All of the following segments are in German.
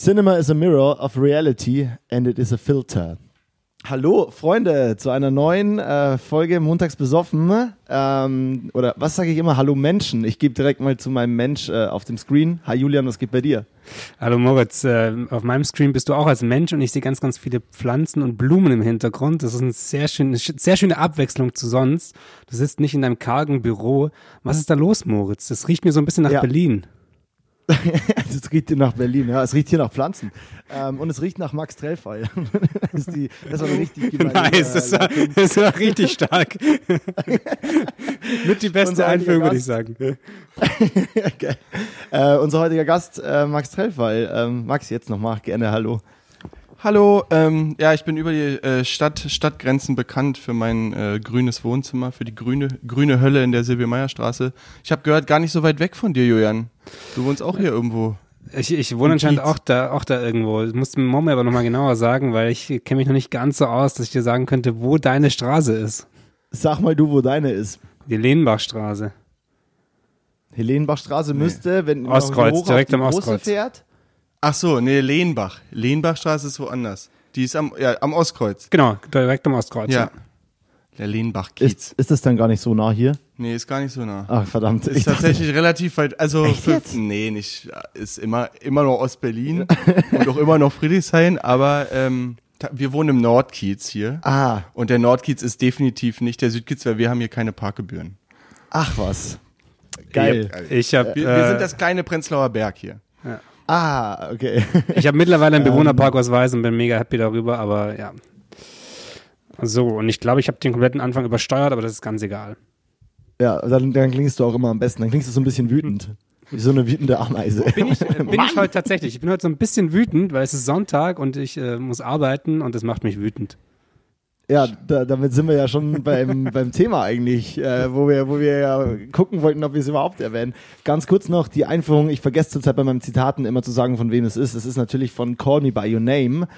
Cinema is a mirror of reality and it is a filter. Hallo Freunde zu einer neuen äh, Folge Montags besoffen. Ähm, oder was sage ich immer? Hallo Menschen. Ich gebe direkt mal zu meinem Mensch äh, auf dem Screen. Hi Julian, was geht bei dir? Hallo Moritz, äh, auf meinem Screen bist du auch als Mensch und ich sehe ganz, ganz viele Pflanzen und Blumen im Hintergrund. Das ist eine sehr schöne, sehr schöne Abwechslung zu sonst. Du sitzt nicht in deinem kargen Büro. Was ist da los, Moritz? Das riecht mir so ein bisschen nach Ja. Berlin. es riecht hier nach Berlin, ja. Es riecht hier nach Pflanzen. Ähm, und es riecht nach Max Trellfall. das, ist die, das war richtig gemeine, Nice, das war, Leitung. das war richtig stark. Mit die beste Einführung, würde ich sagen. Geil. Äh, unser heutiger Gast, äh, Max Trellfall. Ähm, Max, jetzt nochmal gerne Hallo. Hallo, ähm, ja, ich bin über die äh, Stadt, Stadtgrenzen bekannt für mein äh, grünes Wohnzimmer, für die grüne, grüne Hölle in der Silvia-Meyer-Straße. Ich habe gehört, gar nicht so weit weg von dir, Julian. Du wohnst auch hier irgendwo. Ich, ich wohne anscheinend auch da, auch da irgendwo. Das musst du mir Momme aber nochmal genauer sagen, weil ich kenne mich noch nicht ganz so aus, dass ich dir sagen könnte, wo deine Straße ist. Sag mal du, wo deine ist. Die Lehnbachstraße. Helenbachstraße müsste, wenn man Ostkreuz, hoch auf direkt die am Ostkreuz. fährt. Ach so, nee, Lehnbach. Lehnbachstraße ist woanders. Die ist am, ja, am Ostkreuz. Genau, direkt am Ostkreuz. Ja. Der Lehnbach-Kiez. Ist, ist das dann gar nicht so nah hier? Nee, ist gar nicht so nah. Ach, verdammt. Ist tatsächlich relativ weit, also Echt für, jetzt? nee, nicht, ist immer, immer noch Ostberlin und auch immer noch Friedrichshain, aber ähm, wir wohnen im Nordkiez hier. Ah, Und der Nordkiez ist definitiv nicht der Südkiez, weil wir haben hier keine Parkgebühren. ach was. Geil. Ich habe Wir, äh, wir sind das kleine Prenzlauer Berg hier. Ah, okay. ich hab mittlerweile Ähm. einen Bewohnerparkausweis und bin mega happy darüber, aber ja. So, und ich glaube, ich habe den kompletten Anfang übersteuert, aber das ist ganz egal. Ja, dann, dann klingst du auch immer am besten. Dann klingst du so ein bisschen wütend. Wie so eine wütende Ameise. Bin ich, äh, bin ich heute tatsächlich. Ich bin heute so ein bisschen wütend, weil es ist Sonntag und ich äh, muss arbeiten und das macht mich wütend. Ja, da, damit sind wir ja schon beim, beim Thema eigentlich, äh, wo, wir, wo wir ja gucken wollten, ob wir es überhaupt erwähnen. Ganz kurz noch die Einführung. Ich vergesse zurzeit bei meinen Zitaten immer zu sagen, von wem es ist. Es ist natürlich von Call Me By Your Name.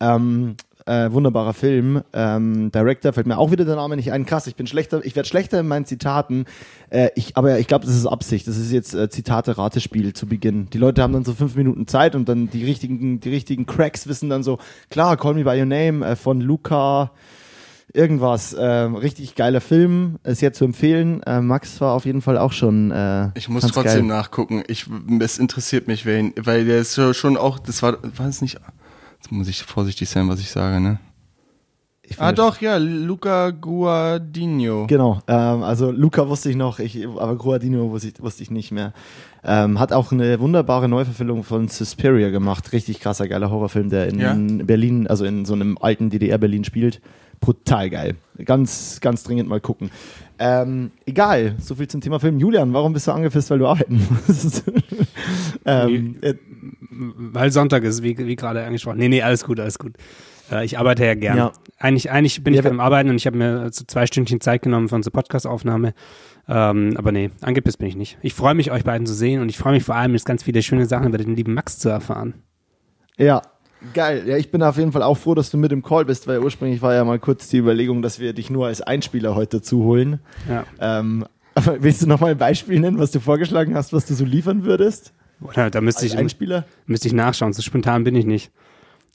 Ähm, äh, wunderbarer Film. Ähm, Director fällt mir auch wieder der Name nicht ein. Krass, ich bin schlechter, ich werde schlechter in meinen Zitaten. Äh, ich, aber ich glaube, das ist Absicht. Das ist jetzt äh, Zitate-Ratespiel zu Beginn. Die Leute haben dann so fünf Minuten Zeit und dann die richtigen, die richtigen Cracks wissen dann so, klar, Call Me By Your Name äh, von Luca irgendwas. Ähm, richtig geiler Film, ist jetzt zu empfehlen. Äh, Max war auf jeden Fall auch schon. Äh, Ich muss trotzdem geil. nachgucken. Ich, es interessiert mich, wer ihn, weil der ist ja schon auch, das war, war es nicht, jetzt muss ich vorsichtig sein, was ich sage, ne? Ich Ah doch, ja, Luca Guadagnino. Genau, ähm, also Luca wusste ich noch, ich, aber Guadino wusste ich, wusste ich nicht mehr. Ähm, hat auch eine wunderbare Neuverfilmung von Suspiria gemacht. Richtig krasser, geiler Horrorfilm, der in Ja? Berlin, also in so einem alten DDR-Berlin spielt. Brutal geil. Ganz, ganz dringend mal gucken. Ähm, egal, so viel zum Thema Film. Julian, warum bist du angefasst, weil du arbeiten musst? ähm, äh, Weil Sonntag ist, wie, wie gerade angesprochen. Nee, nee, alles gut, alles gut. Äh, ich arbeite ja gern. Ja. Eigentlich, eigentlich bin Ja, ich am Arbeiten und ich habe mir so zwei Stündchen Zeit genommen für unsere Podcast-Aufnahme. Ähm, aber nee, angepisst bin ich nicht. Ich freue mich, euch beiden zu sehen und ich freue mich vor allem, jetzt ganz viele schöne Sachen über den lieben Max zu erfahren. Ja, geil. Ja, ich bin auf jeden Fall auch froh, dass du mit im Call bist, weil ursprünglich war ja mal kurz die Überlegung, dass wir dich nur als Einspieler heute dazu holen. Ja. Ähm, aber willst du nochmal ein Beispiel nennen, was du vorgeschlagen hast, was du so liefern würdest? Oder, da müsste Als ich, Einspieler? müsste ich nachschauen, so spontan bin ich nicht.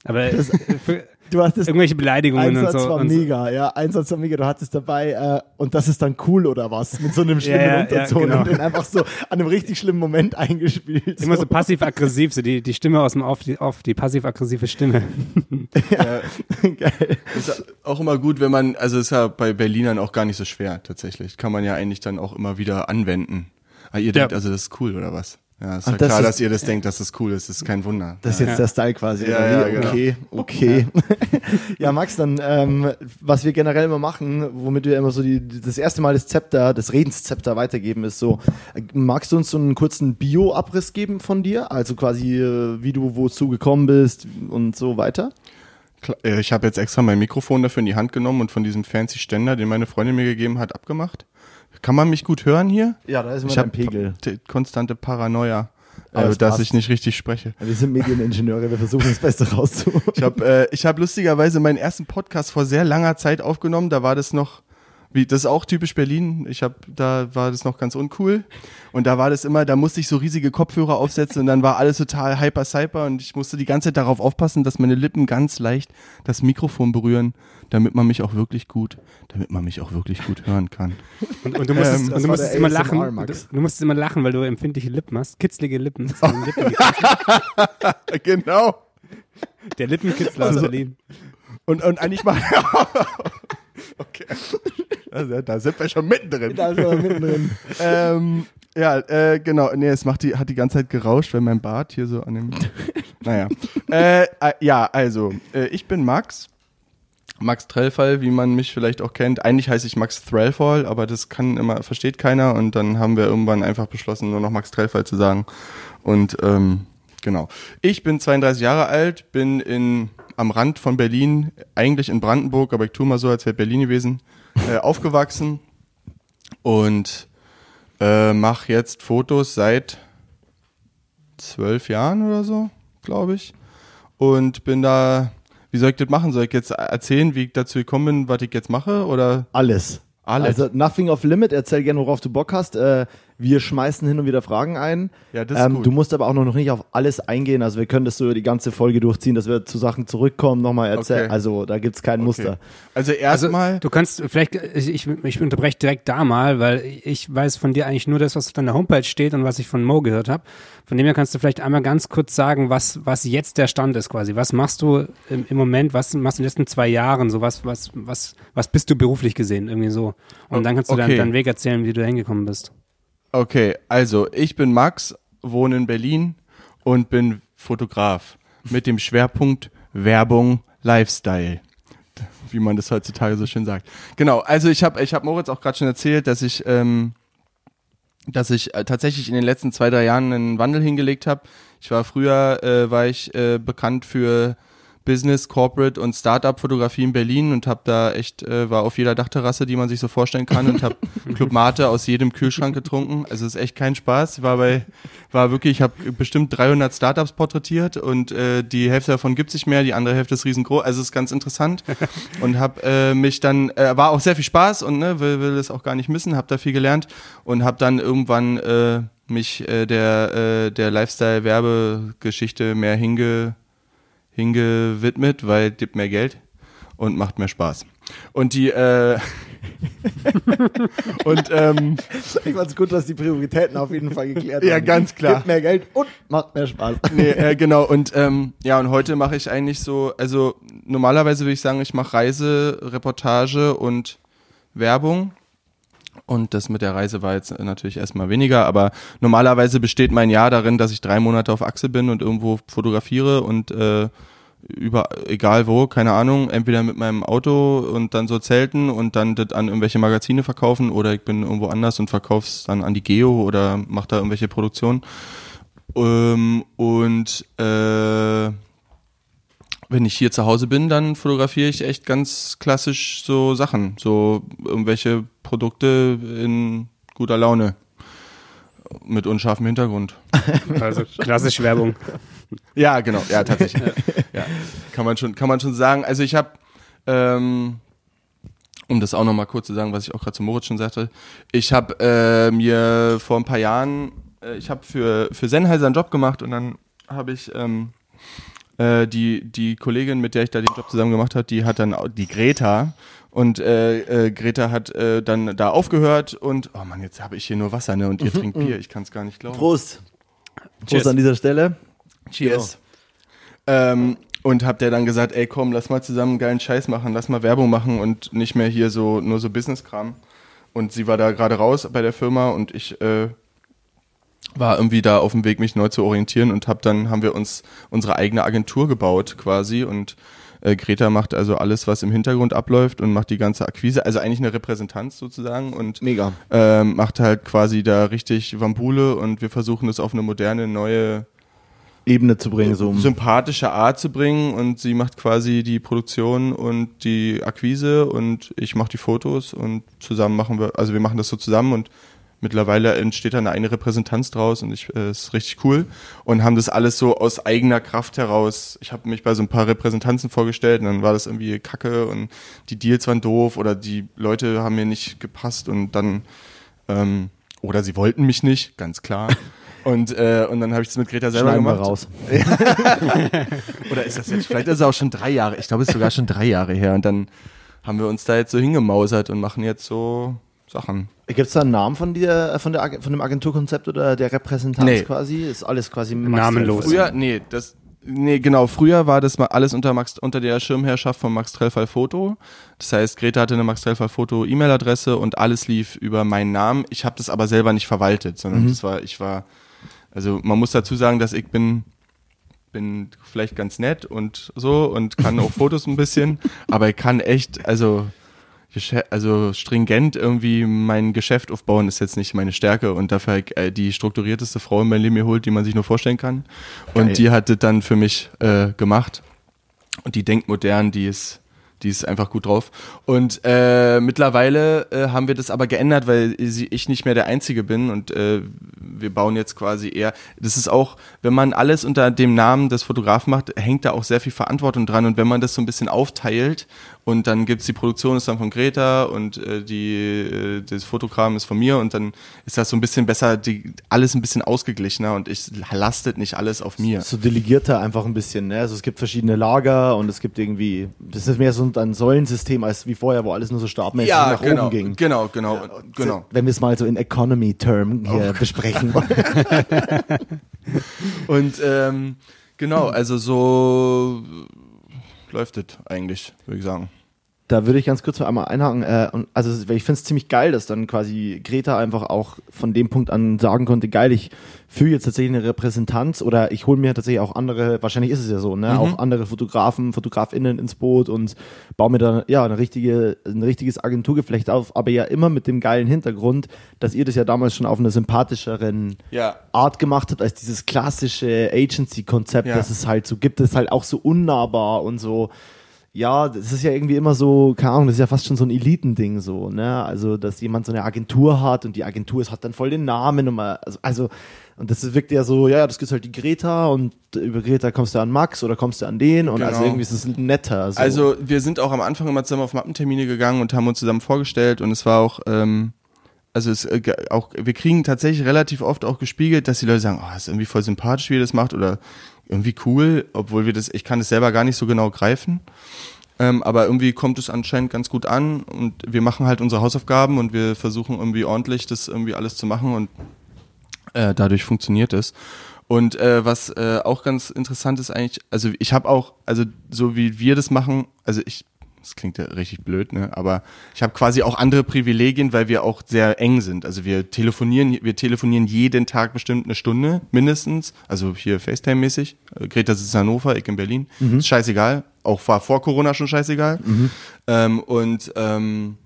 Aber äh, für Du hattest irgendwelche Beleidigungen und Einsatz so. war Und so. mega, ja, Einsatz war mega. Du hattest dabei äh, und das ist dann cool oder was? Mit so einem schlimmen Ja, ja, ja, Unterton genau. und den einfach so an einem richtig schlimmen Moment eingespielt. Immer so passiv-aggressiv, so die, die Stimme aus dem Off, die, off, die passiv-aggressive Stimme. geil. Ist ja auch immer gut, wenn man, also ist ja bei Berlinern auch gar nicht so schwer, tatsächlich. Kann man ja eigentlich dann auch immer wieder anwenden. Ah, ihr denkt also, das ist cool, oder was? Ja, ist ja das klar, ist- dass ihr das denkt, dass das cool ist. Das ist kein Wunder. Das ist jetzt der Style quasi. Ja, ja, wie? genau. Okay, okay. Ja, Max, dann, ähm, was wir generell immer machen, womit wir immer so die, das erste Mal das Zepter, das Redenszepter weitergeben, ist so, magst du uns so einen kurzen Bio-Abriss geben von dir? Also quasi, äh, wie du wozu gekommen bist und so weiter? Äh, Ich habe jetzt extra mein Mikrofon dafür in die Hand genommen und von diesem fancy Ständer, den meine Freundin mir gegeben hat, abgemacht. Kann man mich gut hören hier? Ja, da ist immer Ich habe Pegel. konstante Paranoia, das dass passt. ich nicht richtig spreche. Wir sind Medieningenieure, wir versuchen das Beste rauszuholen. Ich habe äh, ich hab lustigerweise meinen ersten Podcast vor sehr langer Zeit aufgenommen. Da war das noch, Wie, das ist auch typisch Berlin. Ich habe, da war das noch ganz uncool. Und da war das immer, da musste ich so riesige Kopfhörer aufsetzen und dann war alles total hyper cyper und ich musste die ganze Zeit darauf aufpassen, dass meine Lippen ganz leicht das Mikrofon berühren, damit man mich auch wirklich gut, damit man mich auch wirklich gut hören kann. Und, und du musstest, Ähm, und du musstest immer ASMR, lachen. Du, Max. du musstest immer lachen, weil du empfindliche Lippen hast. Kitzlige Lippen. Lippen genau. der Lippenkitzler aus Also- Berlin. Und, und eigentlich mal. Okay. Also, da sind wir schon mittendrin. Da ist er mittendrin. ähm, ja, äh, genau. Nee, es macht die, hat die ganze Zeit gerauscht, weil mein Bart hier so an dem. naja. Äh, äh, ja, also, äh, ich bin Max. Max Trellfall, wie man mich vielleicht auch kennt. Eigentlich heiße ich Max Trellfall, aber das kann immer, versteht keiner und dann haben wir irgendwann einfach beschlossen, nur noch Max Trellfall zu sagen. Und ähm, genau. Ich bin 32 Jahre alt, bin in, am Rand von Berlin, eigentlich in Brandenburg, aber ich tue mal so, als wäre Berlin gewesen, äh, aufgewachsen und äh, mache jetzt Fotos seit zwölf Jahren oder so, glaube ich. Und bin da, wie soll ich das machen? Soll ich jetzt erzählen, wie ich dazu gekommen bin, was ich jetzt mache? Oder Alles. alles? Also Nothing off Limit, erzähl gerne, worauf du Bock hast. Äh, wir schmeißen hin und wieder Fragen ein. Ja, das ist ähm, gut. Du musst aber auch noch nicht auf alles eingehen. Also wir können das so die ganze Folge durchziehen, dass wir zu Sachen zurückkommen, nochmal erzählen. Okay. Also da gibt's kein Okay. Muster. Also Also, erstmal, du kannst vielleicht, ich, ich, ich unterbreche direkt da mal, weil ich weiß von dir eigentlich nur das, was auf deiner Homepage steht und was ich von Mo gehört habe. Von dem her kannst du vielleicht einmal ganz kurz sagen, was, was jetzt der Stand ist quasi. Was machst du im, im Moment, was machst du in den letzten zwei Jahren, so was, was, was, was bist du beruflich gesehen, irgendwie so. Und dann kannst du Okay. deinen, deinen Weg erzählen, wie du da hingekommen bist. Okay, also ich bin Max, wohne in Berlin und bin Fotograf mit dem Schwerpunkt Werbung, Lifestyle. Wie man das heutzutage so schön sagt. Genau, also ich habe ich hab Moritz auch gerade schon erzählt, dass ich, ähm, dass ich äh, tatsächlich in den letzten zwei, drei Jahren einen Wandel hingelegt habe. Ich war früher, äh, war ich äh, bekannt für Business, Corporate und Startup-Fotografie in Berlin und habe da echt, äh, war auf jeder Dachterrasse, die man sich so vorstellen kann und habe Club Mate aus jedem Kühlschrank getrunken. Also ist echt kein Spaß. Ich war bei, war wirklich, ich habe bestimmt 300 Startups porträtiert und äh, die Hälfte davon gibt sich mehr, die andere Hälfte ist riesengroß. Also ist ganz interessant und habe äh, mich dann, äh, war auch sehr viel Spaß und ne, will, will es auch gar nicht missen, habe da viel gelernt und habe dann irgendwann äh, mich äh, der, äh, der Lifestyle-Werbegeschichte mehr hinge hingewidmet, weil gibt mehr Geld und macht mehr Spaß. Und die äh, und ähm, Ich fand's gut, dass die Prioritäten auf jeden Fall geklärt Ja, haben. ganz klar. Gibt mehr Geld und macht mehr Spaß. nee, äh, genau und ähm, ja und heute mache ich eigentlich so, also normalerweise würde ich sagen, ich mache Reise, Reportage und Werbung. Und das mit der Reise war jetzt natürlich erstmal weniger, aber normalerweise besteht mein Jahr darin, dass ich drei Monate auf Achse bin und irgendwo fotografiere und äh, über egal wo, keine Ahnung, entweder mit meinem Auto und dann so Zelten und dann das an irgendwelche Magazine verkaufen oder ich bin irgendwo anders und verkauf's dann an die Geo oder mach da irgendwelche Produktionen. Ähm, und äh, wenn ich hier zu Hause bin, dann fotografiere ich echt ganz klassisch so Sachen, so irgendwelche Produkte in guter Laune mit unscharfem Hintergrund. Also klassisch Werbung. Ja, genau, ja, tatsächlich. ja, kann man schon, kann man schon sagen. Also ich habe, ähm, um das auch nochmal kurz zu sagen, was ich auch gerade zu Moritz schon sagte, ich habe äh, mir vor ein paar Jahren, äh, ich habe für für Sennheiser einen Job gemacht und dann habe ich ähm, äh, die die Kollegin, mit der ich da den Job zusammen gemacht habe, die hat dann die Greta und äh, äh, Greta hat äh, dann da aufgehört und oh Mann, jetzt habe ich hier nur Wasser ne und ihr trinkt Bier, ich kann es gar nicht glauben. Prost. Prost Cheers. an dieser Stelle. Cheers. Ähm, und hab der dann gesagt, ey komm, lass mal zusammen geilen Scheiß machen, lass mal Werbung machen und nicht mehr hier so nur so Business-Kram. Und sie war da gerade raus bei der Firma und ich äh, war irgendwie da auf dem Weg, mich neu zu orientieren und hab dann haben wir uns unsere eigene Agentur gebaut quasi und äh, Greta macht also alles, was im Hintergrund abläuft und macht die ganze Akquise, also eigentlich eine Repräsentanz sozusagen und Mega. ähm, macht halt quasi da richtig Wambule und wir versuchen das auf eine moderne, neue Ebene zu bringen, so. sympathische Art zu bringen und sie macht quasi die Produktion und die Akquise und ich mache die Fotos und zusammen machen wir, also wir machen das so zusammen und mittlerweile entsteht da eine eigene Repräsentanz draus und ich äh, ist richtig cool und haben das alles so aus eigener Kraft heraus. Ich habe mich bei so ein paar Repräsentanzen vorgestellt und dann war das irgendwie Kacke und die Deals waren doof oder die Leute haben mir nicht gepasst und dann ähm, oder sie wollten mich nicht, ganz klar. Und, äh, und dann habe ich das mit Greta selber Schneiden wir gemacht. raus. Oder ist das jetzt, vielleicht ist es auch schon drei Jahre, ich glaube, es ist sogar schon drei Jahre her. Und dann haben wir uns da jetzt so hingemausert und machen jetzt so Sachen. Gibt es da einen Namen von dir, von, der, von dem Agenturkonzept oder der Repräsentanz Nee. quasi? Ist alles quasi Namenlos. Früher, nee, das, nee, genau, früher war das mal alles unter Max, unter der Schirmherrschaft von Max Trellfall Foto. Das heißt, Greta hatte eine Max Trellfall Foto E-Mail-Adresse und alles lief über meinen Namen. Ich habe das aber selber nicht verwaltet, sondern das war, ich war, also man muss dazu sagen, dass ich bin, bin vielleicht ganz nett und so und kann auch Fotos ein bisschen, aber ich kann echt, also also stringent irgendwie mein Geschäft aufbauen ist jetzt nicht meine Stärke und dafür äh, die strukturierteste Frau in mein Leben geholt, die man sich nur vorstellen kann. Geil. Und die hat das dann für mich äh, gemacht. Und die denkt modern, die ist, die ist einfach gut drauf. Und äh, mittlerweile äh, haben wir das aber geändert, weil ich nicht mehr der Einzige bin und äh, wir bauen jetzt quasi eher. Das ist auch, wenn man alles unter dem Namen des Fotografen macht, hängt da auch sehr viel Verantwortung dran. Und wenn man das so ein bisschen aufteilt und dann gibt's die Produktion ist dann von Greta und äh, die äh, das Fotokram ist von mir und dann ist das so ein bisschen besser, die, alles ein bisschen ausgeglichener und ich lastet nicht alles auf mir. So delegierter einfach ein bisschen. Ne? Also es gibt verschiedene Lager und es gibt irgendwie, das ist mehr so ein Säulensystem als wie vorher, wo alles nur so stabmäßig Ja, nach genau, oben ging. genau, genau, genau. Wenn wir es mal so in Economy-Term hier besprechen wollen. Und ähm, genau, also so läuft es eigentlich, würde ich sagen. Da würde ich ganz kurz einmal einhaken. Äh, und also ich finde es ziemlich geil, dass dann quasi Greta einfach auch von dem Punkt an sagen konnte, geil, ich führe jetzt tatsächlich eine Repräsentanz oder ich hole mir tatsächlich auch andere, wahrscheinlich ist es ja so, ne, auch andere Fotografen, FotografInnen ins Boot und baue mir dann ja eine richtige, ein richtiges Agenturgeflecht auf, aber ja immer mit dem geilen Hintergrund, dass ihr das ja damals schon auf einer sympathischeren Ja. Art gemacht habt als dieses klassische Agency-Konzept, Ja. das es halt so gibt, das ist halt auch so unnahbar und so. Ja, das ist ja irgendwie immer so, keine Ahnung, das ist ja fast schon so ein Elitending so, ne? Also, dass jemand so eine Agentur hat und die Agentur ist, hat dann voll den Namen und mal, also, also und das wirkt ja so, ja, ja, das gibt halt die Greta und über Greta kommst du an Max oder kommst du an den und also Genau. irgendwie ist es netter. So. Also wir sind auch am Anfang immer zusammen auf Mappentermine gegangen und haben uns zusammen vorgestellt und es war auch, ähm, also es äh, auch, wir kriegen tatsächlich relativ oft auch gespiegelt, dass die Leute sagen, oh, ist irgendwie voll sympathisch, wie ihr das macht oder irgendwie cool, obwohl wir das, ich kann das selber gar nicht so genau greifen. Ähm, aber irgendwie kommt es anscheinend ganz gut an und wir machen halt unsere Hausaufgaben und wir versuchen irgendwie ordentlich das irgendwie alles zu machen und äh, dadurch funktioniert es. Und äh, was äh, auch ganz interessant ist eigentlich, also ich habe auch, also so wie wir das machen, also ich, das klingt ja richtig blöd, ne? Aber ich habe quasi auch andere Privilegien, weil wir auch sehr eng sind. Also wir telefonieren, wir telefonieren jeden Tag bestimmt eine Stunde mindestens. Also hier FaceTime-mäßig. Äh, Greta sitzt in Hannover, ich in Berlin. Ist scheißegal. Auch war vor Corona schon scheißegal. Ähm, und ähm,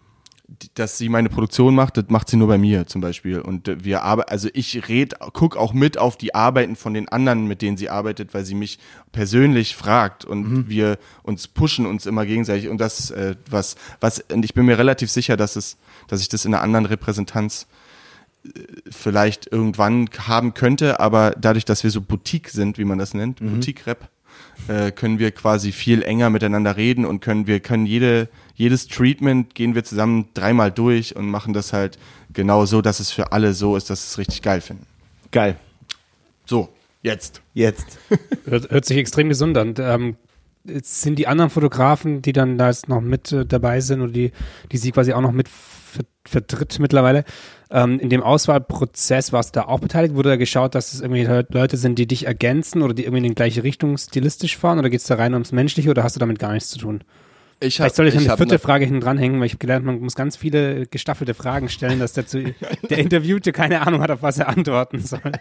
dass sie meine Produktion macht, das macht sie nur bei mir zum Beispiel. Und wir arbeiten, also ich red, guck auch mit auf die Arbeiten von den anderen, mit denen sie arbeitet, weil sie mich persönlich fragt und wir uns pushen uns immer gegenseitig. Und das, äh, was, was, und ich bin mir relativ sicher, dass es, dass ich das in einer anderen Repräsentanz äh, vielleicht irgendwann haben könnte, aber dadurch, dass wir so Boutique sind, wie man das nennt, Boutique-Rap, äh, können wir quasi viel enger miteinander reden und können wir können jede jedes Treatment gehen wir zusammen dreimal durch und machen das halt genau so, dass es für alle so ist, dass sie es richtig geil finden. geil. So, jetzt. Jetzt. Hört, hört sich extrem gesund an. Ähm, jetzt sind die anderen Fotografen, die dann da jetzt noch mit äh, dabei sind und die, die sie quasi auch noch mit ver vertritt mittlerweile, ähm, in dem Auswahlprozess warst du da auch beteiligt? Wurde da geschaut, dass es irgendwie Le- Leute sind, die dich ergänzen oder die irgendwie in die gleiche Richtung stilistisch fahren oder geht es da rein ums Menschliche oder hast du damit gar nichts zu tun? Ich Vielleicht soll ich, eine hab vierte ne- Frage hinten dranhängen, weil ich habe gelernt, man muss ganz viele gestaffelte Fragen stellen, dass dazu der Interviewte keine Ahnung hat, auf was er antworten soll.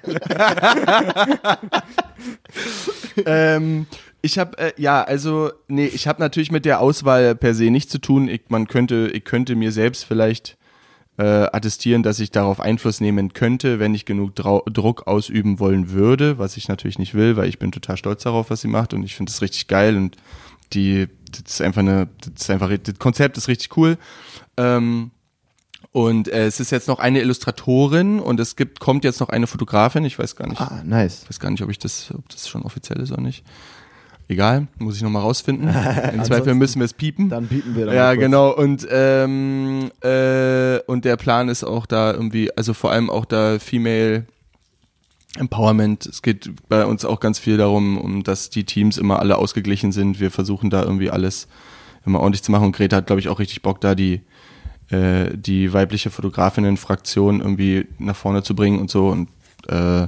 ähm, ich habe äh, ja, also nee, ich habe natürlich mit der Auswahl per se nichts zu tun. Ich, man könnte, ich könnte mir selbst vielleicht äh, attestieren, dass ich darauf Einfluss nehmen könnte, wenn ich genug Drau Druck ausüben wollen würde, was ich natürlich nicht will, weil ich bin total stolz darauf, was sie macht und ich finde es richtig geil und die, das ist einfach eine, das ist einfach, das Konzept ist richtig cool. Ähm, Und äh, es ist jetzt noch eine Illustratorin und es gibt, kommt jetzt noch eine Fotografin. Ich weiß gar nicht, Ah, nice. weiß gar nicht, ob ich das, ob das schon offiziell ist oder nicht. Egal, muss ich nochmal rausfinden. Im Zweifel müssen wir es piepen. Dann bieten wir da Ja, genau. Und ähm, äh, und der Plan ist auch da irgendwie, also vor allem auch da Female Empowerment. Es geht bei uns auch ganz viel darum, um dass die Teams immer alle ausgeglichen sind. Wir versuchen da irgendwie alles immer ordentlich zu machen. Und Greta hat, glaube ich, auch richtig Bock, da die äh, die weibliche Fotografinnen-Fraktion irgendwie nach vorne zu bringen und so. Und äh,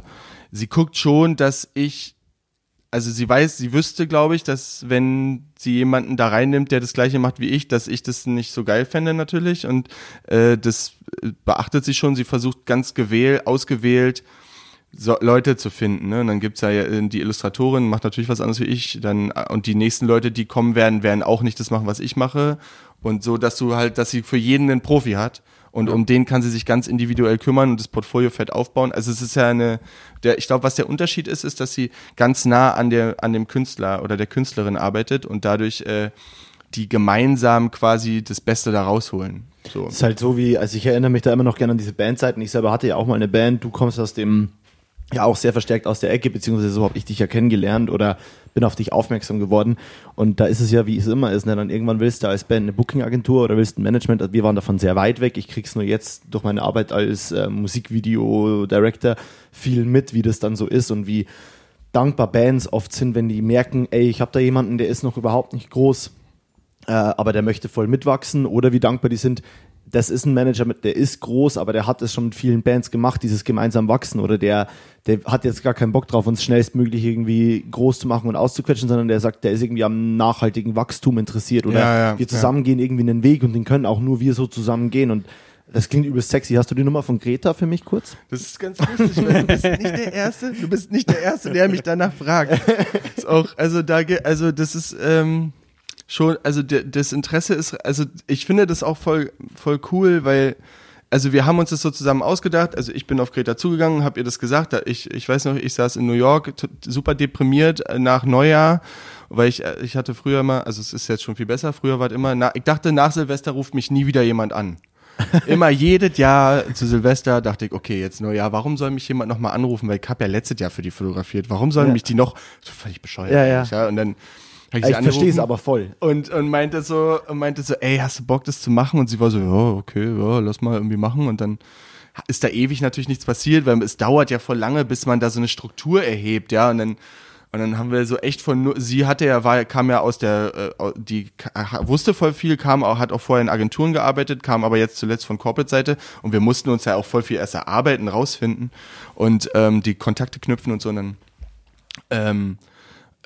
sie guckt schon, dass ich also sie weiß, sie wüsste, glaube ich, dass wenn sie jemanden da reinnimmt, der das gleiche macht wie ich, dass ich das nicht so geil fände natürlich und äh, das äh, beachtet sie schon. Sie versucht ganz gewählt, ausgewählt so, Leute zu finden. Ne? Und dann gibt's ja äh, die Illustratorin, macht natürlich was anderes wie ich. Dann, äh, und die nächsten Leute, die kommen werden, werden auch nicht das machen, was ich mache. Und so, dass du halt, dass sie für jeden einen Profi hat. Und um den kann sie sich ganz individuell kümmern und das Portfolio fett aufbauen. Also es ist ja eine, der, ich glaube, was der Unterschied ist, ist, dass sie ganz nah an der, an dem Künstler oder der Künstlerin arbeitet und dadurch äh, die gemeinsam quasi das Beste da rausholen. So. Das ist halt so wie, also ich erinnere mich da immer noch gerne an diese Bandzeiten. Ich selber hatte ja auch mal eine Band. Du kommst aus dem, ja auch sehr verstärkt aus der Ecke, beziehungsweise so habe ich dich ja kennengelernt oder bin auf dich aufmerksam geworden. Und da ist es ja, wie es immer ist, ne? dann irgendwann willst du als Band eine Booking-Agentur oder willst ein Management. Wir waren davon sehr weit weg. Ich krieg's nur jetzt durch meine Arbeit als äh, Musikvideo-Director viel mit, wie das dann so ist und wie dankbar Bands oft sind, wenn die merken, ey, ich habe da jemanden, der ist noch überhaupt nicht groß, äh, aber der möchte voll mitwachsen oder wie dankbar die sind. Das ist ein Manager, mit, der ist groß, aber der hat es schon mit vielen Bands gemacht, dieses gemeinsam wachsen oder der, der hat jetzt gar keinen Bock drauf, uns schnellstmöglich irgendwie groß zu machen und auszuquetschen, sondern der sagt, der ist irgendwie am nachhaltigen Wachstum interessiert oder Ja, ja, wir zusammen gehen irgendwie einen Weg und den können auch nur wir so zusammen gehen und das klingt übelst sexy. Hast du die Nummer von Greta für mich kurz? Das ist ganz lustig, weil du bist nicht der Erste, du bist nicht der Erste, der mich danach fragt. Ist auch, also da, also das ist ähm, schon, also das Interesse ist, also ich finde das auch voll, voll cool, weil also wir haben uns das so zusammen ausgedacht. Also ich bin auf Greta zugegangen, habe ihr das gesagt. Ich, ich weiß noch, ich saß in New York, super deprimiert äh, nach Neujahr, weil ich, äh, ich hatte früher immer, also es ist jetzt schon viel besser, früher war es immer, na, ich dachte, nach Silvester ruft mich nie wieder jemand an. Immer jedes Jahr zu Silvester dachte ich, okay, jetzt Neujahr, warum soll mich jemand nochmal anrufen? Weil ich habe ja letztes Jahr für die fotografiert. Warum sollen Ja. mich die noch, so völlig bescheuert. Ja, ja. ja. Und dann ich Ich sie verstehe es aber voll. und, und meinte so, meinte so, ey, hast du Bock, das zu machen? Und sie war so, ja, okay, ja, lass mal irgendwie machen. Und dann ist da ewig natürlich nichts passiert, weil es dauert ja voll lange, bis man da so eine Struktur erhebt, ja. Und dann, und dann haben wir so echt von, nur- sie hatte ja, war, kam ja aus der, äh, die wusste voll viel, kam auch, hat auch vorher in Agenturen gearbeitet, kam aber jetzt zuletzt von Corporate-Seite und wir mussten uns ja auch voll viel erst erarbeiten, rausfinden und ähm, die Kontakte knüpfen und so. Und dann ähm,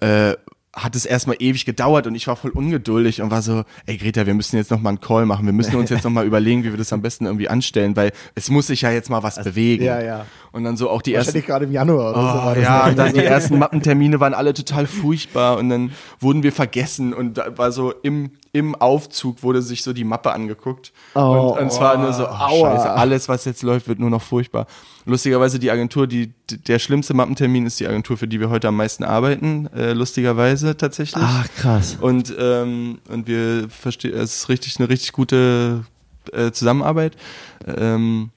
äh, hat es erstmal ewig gedauert und ich war voll ungeduldig und war so, ey Greta, wir müssen jetzt noch mal einen Call machen, wir müssen uns jetzt noch mal überlegen, wie wir das am besten irgendwie anstellen, weil es muss sich ja jetzt mal was bewegen. ja, ja. Und dann so auch die ersten gerade im Januar oder so. Oh, war das, ja, und dann die ersten Mappentermine waren alle total furchtbar und dann wurden wir vergessen und da war so im, im Aufzug wurde sich so die Mappe angeguckt Oh, und, und es war nur so, oh, scheiße, alles was jetzt läuft, wird nur noch furchtbar. Lustigerweise die Agentur, die, der schlimmste Mappentermin ist die Agentur, für die wir heute am meisten arbeiten, äh, lustigerweise tatsächlich. Ach, krass. Und, ähm, und wir verstehen, es ist richtig eine richtig gute äh, Zusammenarbeit. Ähm,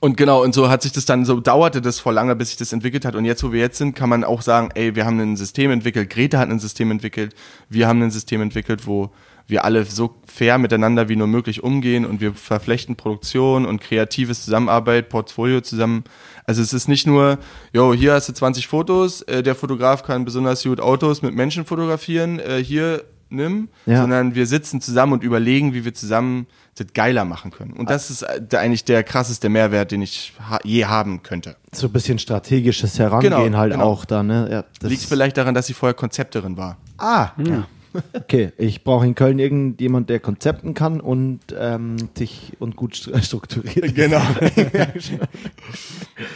und genau, und so hat sich das dann, so dauerte das vor lange, bis sich das entwickelt hat. Und jetzt, wo wir jetzt sind, kann man auch sagen, ey, wir haben ein System entwickelt, Greta hat ein System entwickelt, wir haben ein System entwickelt, wo wir alle so fair miteinander wie nur möglich umgehen und wir verflechten Produktion und kreatives Zusammenarbeit, Portfolio zusammen. Also es ist nicht nur, jo, hier hast du 20 Fotos, äh, der Fotograf kann besonders gut Autos mit Menschen fotografieren, äh, hier nimm, Ja. sondern wir sitzen zusammen und überlegen, wie wir zusammen das geiler machen können. Und das ist äh, eigentlich der krasseste Mehrwert, den ich ha je haben könnte. So ein bisschen strategisches Herangehen Genau, halt genau. auch da, ne? Ja, das Liegt vielleicht daran, dass sie vorher Konzepterin war. Ah, ja. Okay, ich brauche in Köln irgendjemand, der Konzepten kann und ähm, dich und gut stru- strukturiert. Genau.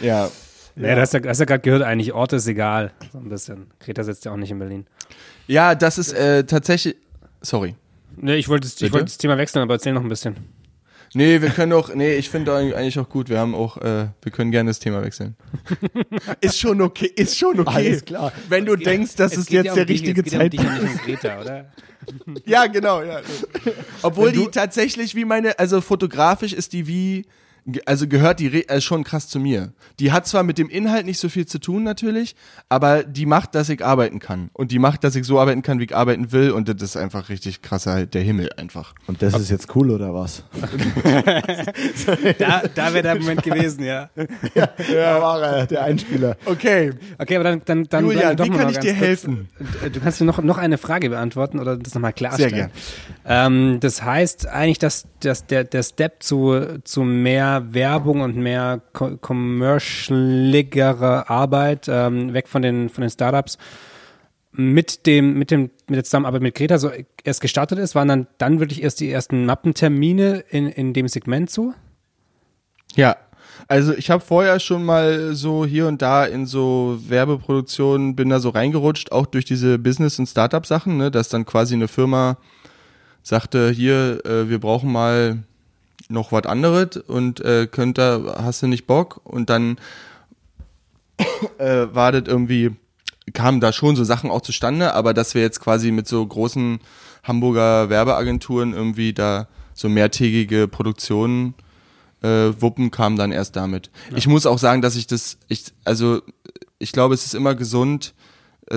ja. Ja, du hast hast ja gerade gehört, eigentlich Ort ist egal. So ein bisschen. Greta sitzt ja auch nicht in Berlin. Ja, das ist äh, tatsächlich. Sorry. Nee, ich wollte ich wollte das Thema wechseln, aber erzähl noch ein bisschen. Nee, wir können auch, nee, ich finde eigentlich auch gut. Wir haben auch, äh, wir können gerne das Thema wechseln. ist schon okay, ist schon okay. Alles klar. Wenn du denkst, das Es ist geht jetzt ja um der dich, richtige geht ja um dich Zeitpunkt. nicht um Greta, oder? Ja, genau, ja. Obwohl die tatsächlich wie meine, also fotografisch ist die wie, also gehört die re- äh, schon krass zu mir. Die hat zwar mit dem Inhalt nicht so viel zu tun natürlich, aber die macht, dass ich arbeiten kann. Und die macht, dass ich so arbeiten kann, wie ich arbeiten will. Und das ist einfach richtig krasser, halt der Himmel einfach. Und das ist jetzt cool, oder was? Da, da wäre der Moment gewesen, ja. Ja, war er, der Einspieler. Okay, Okay, aber dann, dann, dann Julian, dann wie doch kann mal ich dir kurz, helfen? äh, Du kannst mir noch, noch eine Frage beantworten oder das nochmal klarstellen. Sehr gern. Ähm, das heißt eigentlich, dass, dass der, der Step zu, zu mehr Werbung und mehr co- commercialigerer Arbeit, ähm, weg von den, von den Startups, mit dem, mit dem, mit der Zusammenarbeit mit Greta so erst gestartet ist, waren dann, dann wirklich erst die ersten Mappentermine in, in dem Segment so? Ja, also ich habe vorher schon mal so hier und da in so Werbeproduktionen bin da so reingerutscht, auch durch diese Business- und Startup-Sachen, ne, dass dann quasi eine Firma sagte, hier, äh, wir brauchen mal noch was anderes und äh, könnt da, hast du nicht Bock? Und dann äh, war das irgendwie, kamen da schon so Sachen auch zustande, aber dass wir jetzt quasi mit so großen Hamburger Werbeagenturen irgendwie da so mehrtägige Produktionen äh, wuppen, kam dann erst damit. Ich muss auch sagen, dass ich das, ich, also ich glaube, es ist immer gesund,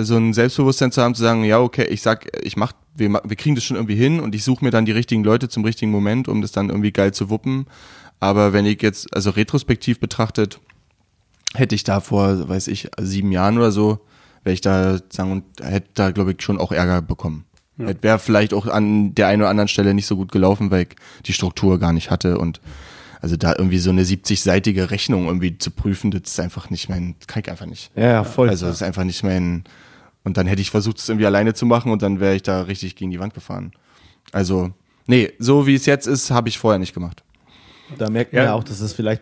so ein Selbstbewusstsein zu haben, zu sagen, ja, okay, ich sag, ich mach, wir, wir kriegen das schon irgendwie hin und ich suche mir dann die richtigen Leute zum richtigen Moment, um das dann irgendwie geil zu wuppen. Aber wenn ich jetzt, also retrospektiv betrachtet, hätte ich da vor, weiß ich, sieben Jahren oder so, wäre ich da sagen und hätte da, glaube ich, schon auch Ärger bekommen. Wäre vielleicht auch an der einen oder anderen Stelle nicht so gut gelaufen, weil ich die Struktur gar nicht hatte und also da irgendwie so eine 70-seitige Rechnung irgendwie zu prüfen, das ist einfach nicht mein, kann ich einfach nicht. Ja, ja, voll. Also das ist einfach nicht mein, und dann hätte ich versucht, es irgendwie alleine zu machen und dann wäre ich da richtig gegen die Wand gefahren. Also, nee, so wie es jetzt ist, habe ich vorher nicht gemacht. Da merkt man Ja. ja auch, dass es vielleicht,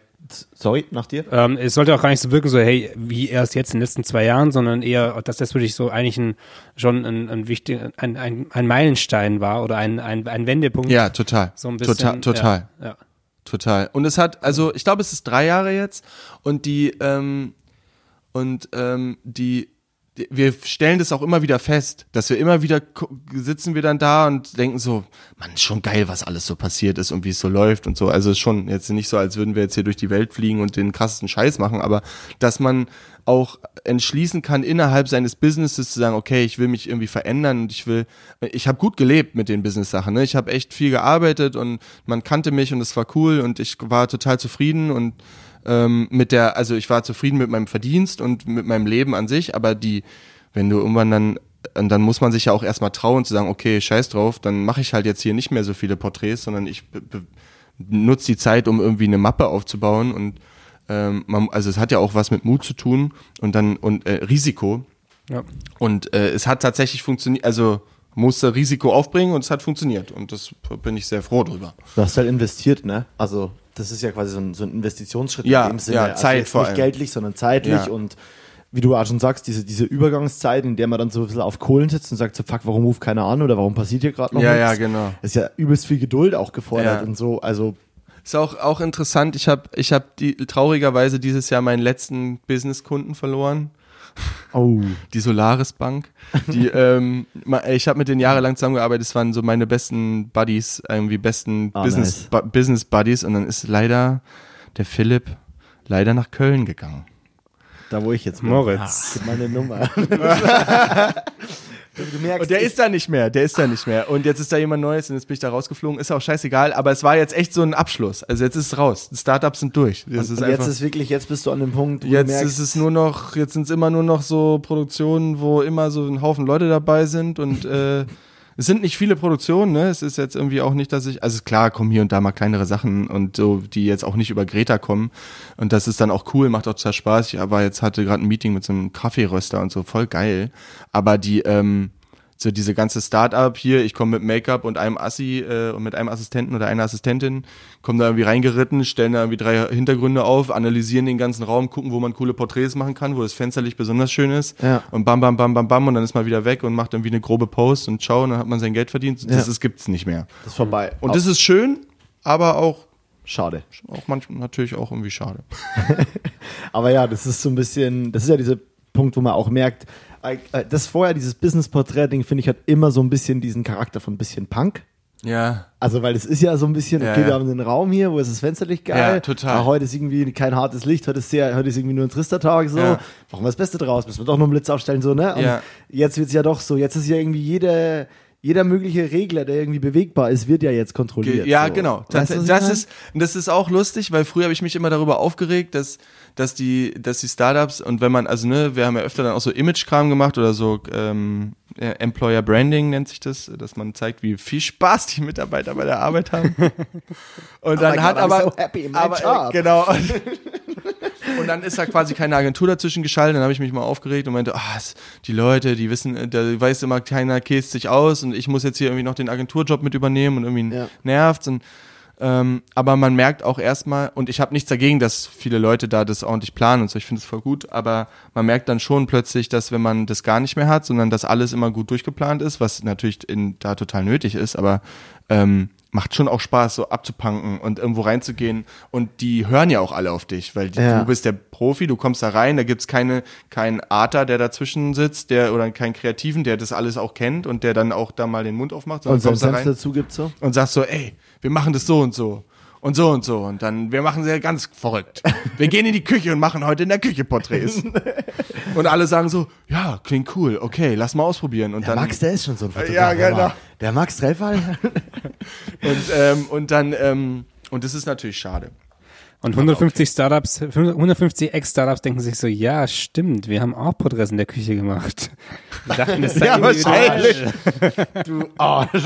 sorry, nach dir? Ähm, es sollte auch gar nicht so wirken, so, hey, wie erst jetzt in den letzten zwei Jahren, sondern eher, dass das wirklich so eigentlich ein, schon ein, ein wichtig, ein, ein, ein Meilenstein war oder ein, ein, ein Wendepunkt. Ja, total. So ein bisschen. total, total. Ja, ja. Total. Und es hat, also ich glaube, es ist drei Jahre jetzt und die, ähm, und ähm, die, die, wir stellen das auch immer wieder fest, dass wir immer wieder sitzen wir dann da und denken so, man, ist schon geil, was alles so passiert ist und wie es so läuft und so. Also schon jetzt nicht so, als würden wir jetzt hier durch die Welt fliegen und den krassesten Scheiß machen, aber dass man auch entschließen kann, innerhalb seines Businesses zu sagen, okay, ich will mich irgendwie verändern und ich will, ich habe gut gelebt mit den Business-Sachen. Ne? Ich habe echt viel gearbeitet und man kannte mich und es war cool und ich war total zufrieden und ähm, mit der, also ich war zufrieden mit meinem Verdienst und mit meinem Leben an sich, aber die, wenn du irgendwann dann, und dann muss man sich ja auch erstmal trauen zu sagen, okay, scheiß drauf, dann mache ich halt jetzt hier nicht mehr so viele Porträts, sondern ich nutze die Zeit, um irgendwie eine Mappe aufzubauen und ähm, man, also es hat ja auch was mit Mut zu tun und dann und äh, Risiko Ja. und äh, es hat tatsächlich funktioniert, also musste Risiko aufbringen und es hat funktioniert und das bin ich sehr froh drüber. Du hast halt investiert, ne? Also, das ist ja quasi so ein, so ein Investitionsschritt Ja, in dem Sinne. ja, also Zeit jetzt vor nicht allem. geldlich, sondern zeitlich Ja. und wie du auch schon sagst, diese, diese Übergangszeit, in der man dann so ein bisschen auf Kohlen sitzt und sagt so, fuck, warum ruft keiner an oder warum passiert hier gerade noch Ja, nichts? ja, genau. Ist ja übelst viel Geduld auch gefordert Ja. und so, also Ist auch, auch interessant, ich habe ich hab die traurigerweise dieses Jahr meinen letzten Businesskunden verloren. oh, die Solaris Bank. Die, ähm, ich habe mit denen jahrelang zusammengearbeitet, das waren so meine besten Buddies, irgendwie besten Ah, Business, nice. Bu Business Buddies und dann ist leider der Philipp leider nach Köln gegangen. da wo ich jetzt bin. Moritz. Gib meine Nummer. du merkst, Und der ist da nicht mehr, der ist da nicht mehr. Und jetzt ist da jemand Neues und jetzt bin ich da rausgeflogen. Ist auch scheißegal, aber es war jetzt echt so ein Abschluss. Also jetzt ist es raus. Die Startups sind durch. Das und ist jetzt einfach, ist wirklich, jetzt bist du an dem Punkt, wo jetzt du merkst, ist es nur noch, jetzt sind es immer nur noch so Produktionen, wo immer so ein Haufen Leute dabei sind und äh, es sind nicht viele Produktionen, ne? Es ist jetzt irgendwie auch nicht, dass ich, also klar, kommen hier und da mal kleinere Sachen und so, die jetzt auch nicht über Greta kommen. Und das ist dann auch cool, macht auch total Spaß. Ich aber jetzt hatte gerade ein Meeting mit so einem Kaffeeröster und so, voll geil. Aber die, ähm, so diese ganze Start-up hier, ich komme mit Make-up und einem Assi äh, und mit einem Assistenten oder einer Assistentin, kommen da irgendwie reingeritten, stellen da irgendwie drei Hintergründe auf, analysieren den ganzen Raum, gucken, wo man coole Porträts machen kann, wo das Fensterlicht besonders schön ist Ja. und bam, bam, bam, bam, bam und dann ist man wieder weg und macht irgendwie eine grobe Post und ciao und dann hat man sein Geld verdient. Das Ja. ist, gibt's nicht mehr. das ist vorbei. Und das ist schön, aber auch Schade. Auch manchmal natürlich auch irgendwie schade. Aber ja, das ist so ein bisschen, das ist ja dieser Punkt, wo man auch merkt, das vorher, dieses Business-Porträt-Ding, finde ich, hat immer so ein bisschen diesen Charakter von ein bisschen Punk. Ja. Also, weil es ist ja so ein bisschen, Ja, okay, ja. wir haben einen Raum hier, wo ist das Fensterlicht geil. Ja, total. Aber heute ist irgendwie kein hartes Licht, heute ist sehr, heute ist irgendwie nur ein trister Tag, so. Ja. Machen wir das Beste draus, müssen wir doch noch einen Blitz aufstellen, so, ne? Und Ja. jetzt wird's ja doch so, jetzt ist ja irgendwie jeder, jeder mögliche Regler, der irgendwie bewegbar ist, wird ja jetzt kontrolliert. Ge- Ja, so. genau. Das, Weißt das, meine? ist, das ist auch lustig, weil früher habe ich mich immer darüber aufgeregt, dass, dass, die, dass die Startups und wenn man, also ne, wir haben ja öfter dann auch so Image-Kram gemacht oder so ähm, äh, Employer Branding nennt sich das, dass man zeigt, wie viel Spaß die Mitarbeiter bei der Arbeit haben. Und dann my hat God, aber, so happy aber. Äh, genau. Und dann ist da quasi keine Agentur dazwischen geschaltet. Dann habe ich mich mal aufgeregt und meinte, ah, die Leute, die wissen, da weiß immer, keiner käst sich aus und ich muss jetzt hier irgendwie noch den Agenturjob mit übernehmen und irgendwie Ja. nervt's. Und, ähm, aber man merkt auch erstmal, und ich habe nichts dagegen, dass viele Leute da das ordentlich planen und so, ich finde es voll gut, aber man merkt dann schon plötzlich, dass wenn man das gar nicht mehr hat, sondern dass alles immer gut durchgeplant ist, was natürlich in, da total nötig ist, aber ähm, macht schon auch Spaß, so abzupanken und irgendwo reinzugehen. Und die hören ja auch alle auf dich, weil die, Ja. du bist der Profi, du kommst da rein, da gibt's keine, keinen Arter, der dazwischen sitzt, der oder keinen Kreativen, der das alles auch kennt und der dann auch da mal den Mund aufmacht, Und da Senf rein dazu gibt's so. und sagst so, ey, wir machen das so und so. Und so und so. Und dann, wir machen sehr ganz verrückt. Wir gehen in die Küche und machen heute in der Küche Porträts. und alle sagen so, ja, klingt cool, okay, lass mal ausprobieren. Und Der dann, Max, der ist schon so ein Fotograf. Ja, genau. Der Max Treffall. und, ähm, und dann, ähm, und das ist natürlich schade. Und 150 Startups, 150 Ex-Startups denken sich so, ja, stimmt, wir haben auch Porträts in der Küche gemacht. Wir dachten, das sei Ja, wahrscheinlich. du Arsch.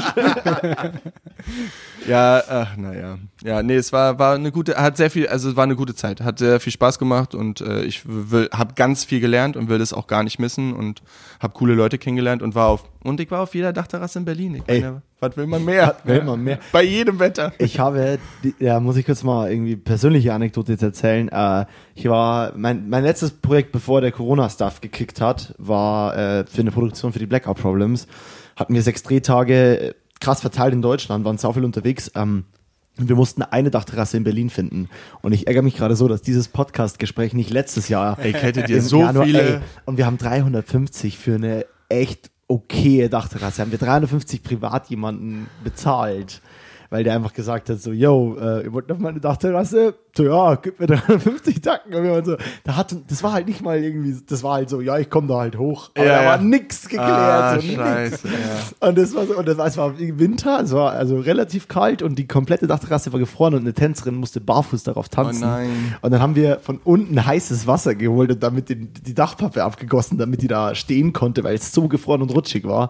Ja, ach, naja. Ja, nee, es war, war eine gute, hat sehr viel, also es war eine gute Zeit, hat sehr viel Spaß gemacht und äh, ich will, habe ganz viel gelernt und will das auch gar nicht missen und habe coole Leute kennengelernt und war auf, und ich war auf jeder Dachterrasse in Berlin. Ich Ey. meine, was will man mehr? will man mehr? Bei jedem Wetter. Ich habe, ja, muss ich kurz mal irgendwie persönliche Anekdote jetzt erzählen. Äh, ich war, mein, mein letztes Projekt, bevor der Corona-Stuff gekickt hat, war äh, für eine Produktion für die Blackout Problems. Hatten wir sechs Drehtage, krass verteilt in Deutschland, waren sau viel unterwegs. Ähm, und wir mussten eine Dachterrasse in Berlin finden. Und ich ärgere mich gerade so, dass dieses Podcast-Gespräch nicht letztes Jahr. Ey, ich hätte dir im so Januar- viele. ey, und wir haben 350 für eine echt okaye Dachterrasse. Haben wir 350 privat jemanden bezahlt. Weil der einfach gesagt hat, so, yo, äh, ihr wollt auf meine Dachterrasse? So, ja, gib mir 350 Tacken. Und wir waren so, da hat, das war halt nicht mal irgendwie, das war halt so, ja, ich komme da halt hoch. Aber Ja, da war nix geklärt. Ah, so, nix. scheiße, ja. Und das war so, und das war, es war Winter, es war also relativ kalt und die komplette Dachterrasse war gefroren und eine Tänzerin musste barfuß darauf tanzen. Oh nein. Und dann haben wir von unten heißes Wasser geholt und damit die, die Dachpappe abgegossen, damit die da stehen konnte, weil es so gefroren und rutschig war.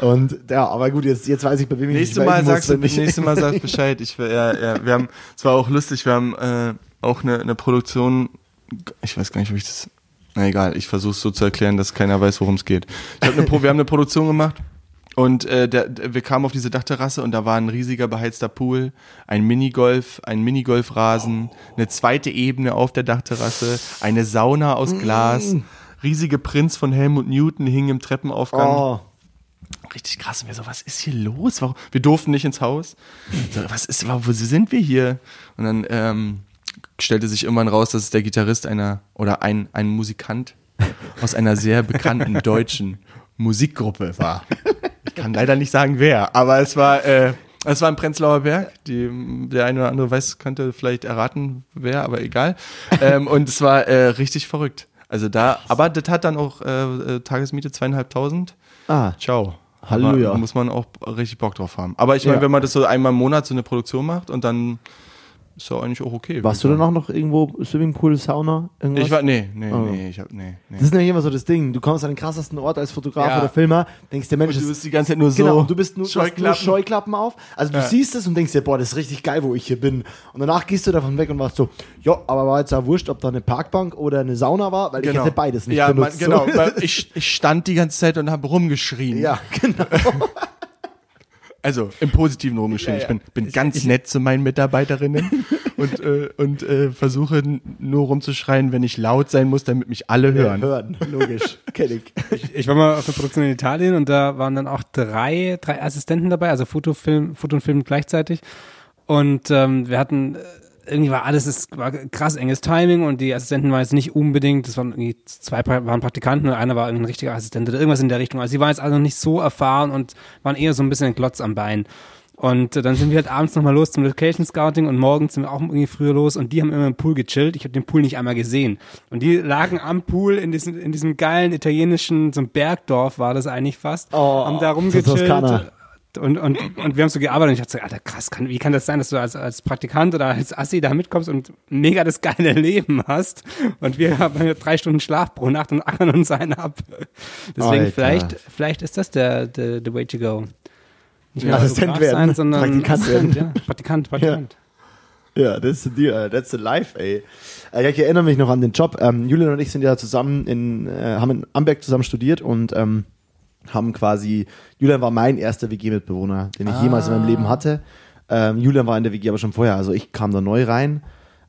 Und ja, aber gut, jetzt, jetzt weiß ich, bei wem ich Nächstes mich Mal muss, sagst du, ich- nächstes Mal sagst Bescheid. Ich, ja, ja, wir haben, es war auch lustig, wir haben äh, auch eine, eine Produktion, ich weiß gar nicht, ob ich das, na egal, ich versuche es so zu erklären, dass keiner weiß, worum es geht. Hab eine, wir haben eine Produktion gemacht und äh, der, der, wir kamen auf diese Dachterrasse und da war ein riesiger beheizter Pool, ein Minigolf, ein Minigolfrasen, eine zweite Ebene auf der Dachterrasse, eine Sauna aus Glas, riesige Prinz von Helmut Newton hing im Treppenaufgang Oh, richtig krass. Und wir so, was ist hier los? Warum? Wir durften nicht ins Haus. So, was ist, wo sind wir hier? Und dann ähm, stellte sich irgendwann raus, dass es der Gitarrist einer oder ein, ein Musikant aus einer sehr bekannten deutschen Musikgruppe war. Ich kann leider nicht sagen wer, aber es war, äh, es war im Prenzlauer Berg. Die, der eine oder andere weiß, könnte vielleicht erraten, wer, aber egal. Ähm, und es war äh, richtig verrückt. Also da, aber das hat dann auch äh, äh, Tagesmiete zweieinhalbtausend. Ah, Ciao. Halleluja. Aber muss man auch richtig Bock drauf haben. Aber ich meine, Ja. wenn man das so einmal im Monat so eine Produktion macht und dann ist ja eigentlich auch okay. warst du dann auch noch irgendwo Swimmingpool, Sauna, irgendwas? Ich war, nee, nee, Oh. nee, ich hab, nee, nee. das ist nämlich immer so das Ding. Du kommst an den krassesten Ort als Fotograf Ja. oder Filmer, denkst der Mensch, Und du bist die ganze Zeit nur so. Genau, und du bist nur, hast nur Scheuklappen. Scheuklappen auf. Also du Ja. siehst es und denkst dir, boah, das ist richtig geil, wo ich hier bin. Und danach gehst du davon weg und warst so, ja, aber war jetzt ja wurscht, ob da eine Parkbank oder eine Sauna war, weil ich hätte beides nicht ja, benutzt. Man, genau, So. weil ich, ich stand die ganze Zeit und habe rumgeschrien. ja, genau. Also im Positiven rumgeschrien. Ja, ja. Ich bin, bin ganz nett zu meinen Mitarbeiterinnen und, äh, und äh, versuche nur rumzuschreien, wenn ich laut sein muss, damit mich alle hören. Hören, logisch, kenn ich. Ich, ich war mal auf einer Produktion in Italien und da waren dann auch drei, drei Assistenten dabei, also Foto, Film, Foto und Film gleichzeitig. Und ähm, wir hatten äh, irgendwie war alles, es war krass enges Timing und die Assistenten waren jetzt nicht unbedingt, das waren irgendwie zwei waren Praktikanten und einer war ein richtiger Assistent oder irgendwas in der Richtung. Also sie waren jetzt also nicht so erfahren und waren eher so ein bisschen ein Klotz am Bein. Und äh, dann sind wir halt abends nochmal los zum Location Scouting und morgens sind wir auch irgendwie früher los und die haben immer im Pool gechillt. Ich habe den Pool nicht einmal gesehen. Und die lagen am Pool in diesem, in diesem geilen italienischen, so ein Bergdorf war das eigentlich fast, Oh, haben da rumgechillt. Und, und, und wir haben so gearbeitet und ich dachte so, Alter, krass, kann, wie kann das sein, dass du als, als Praktikant oder als Assi da mitkommst und mega das geile Leben hast und wir haben drei Stunden Schlaf pro Nacht und ackern uns einen ab. Deswegen Alter. vielleicht, vielleicht ist das der, der, the way to go. Nicht mehr Assistent Fotograf werden, sein, sondern Praktikant werden. ja. Praktikant, Praktikant. Ja, that's the deal, that's the life, ey. Äh, ich erinnere mich noch an den Job. Ähm, Julian und ich sind ja zusammen in, äh, haben in Amberg zusammen studiert und ähm, haben quasi, Julian war mein erster WG-Mitbewohner, den ich jemals in meinem Leben hatte. Ähm, Julian war in der WG aber schon vorher, also ich kam da neu rein.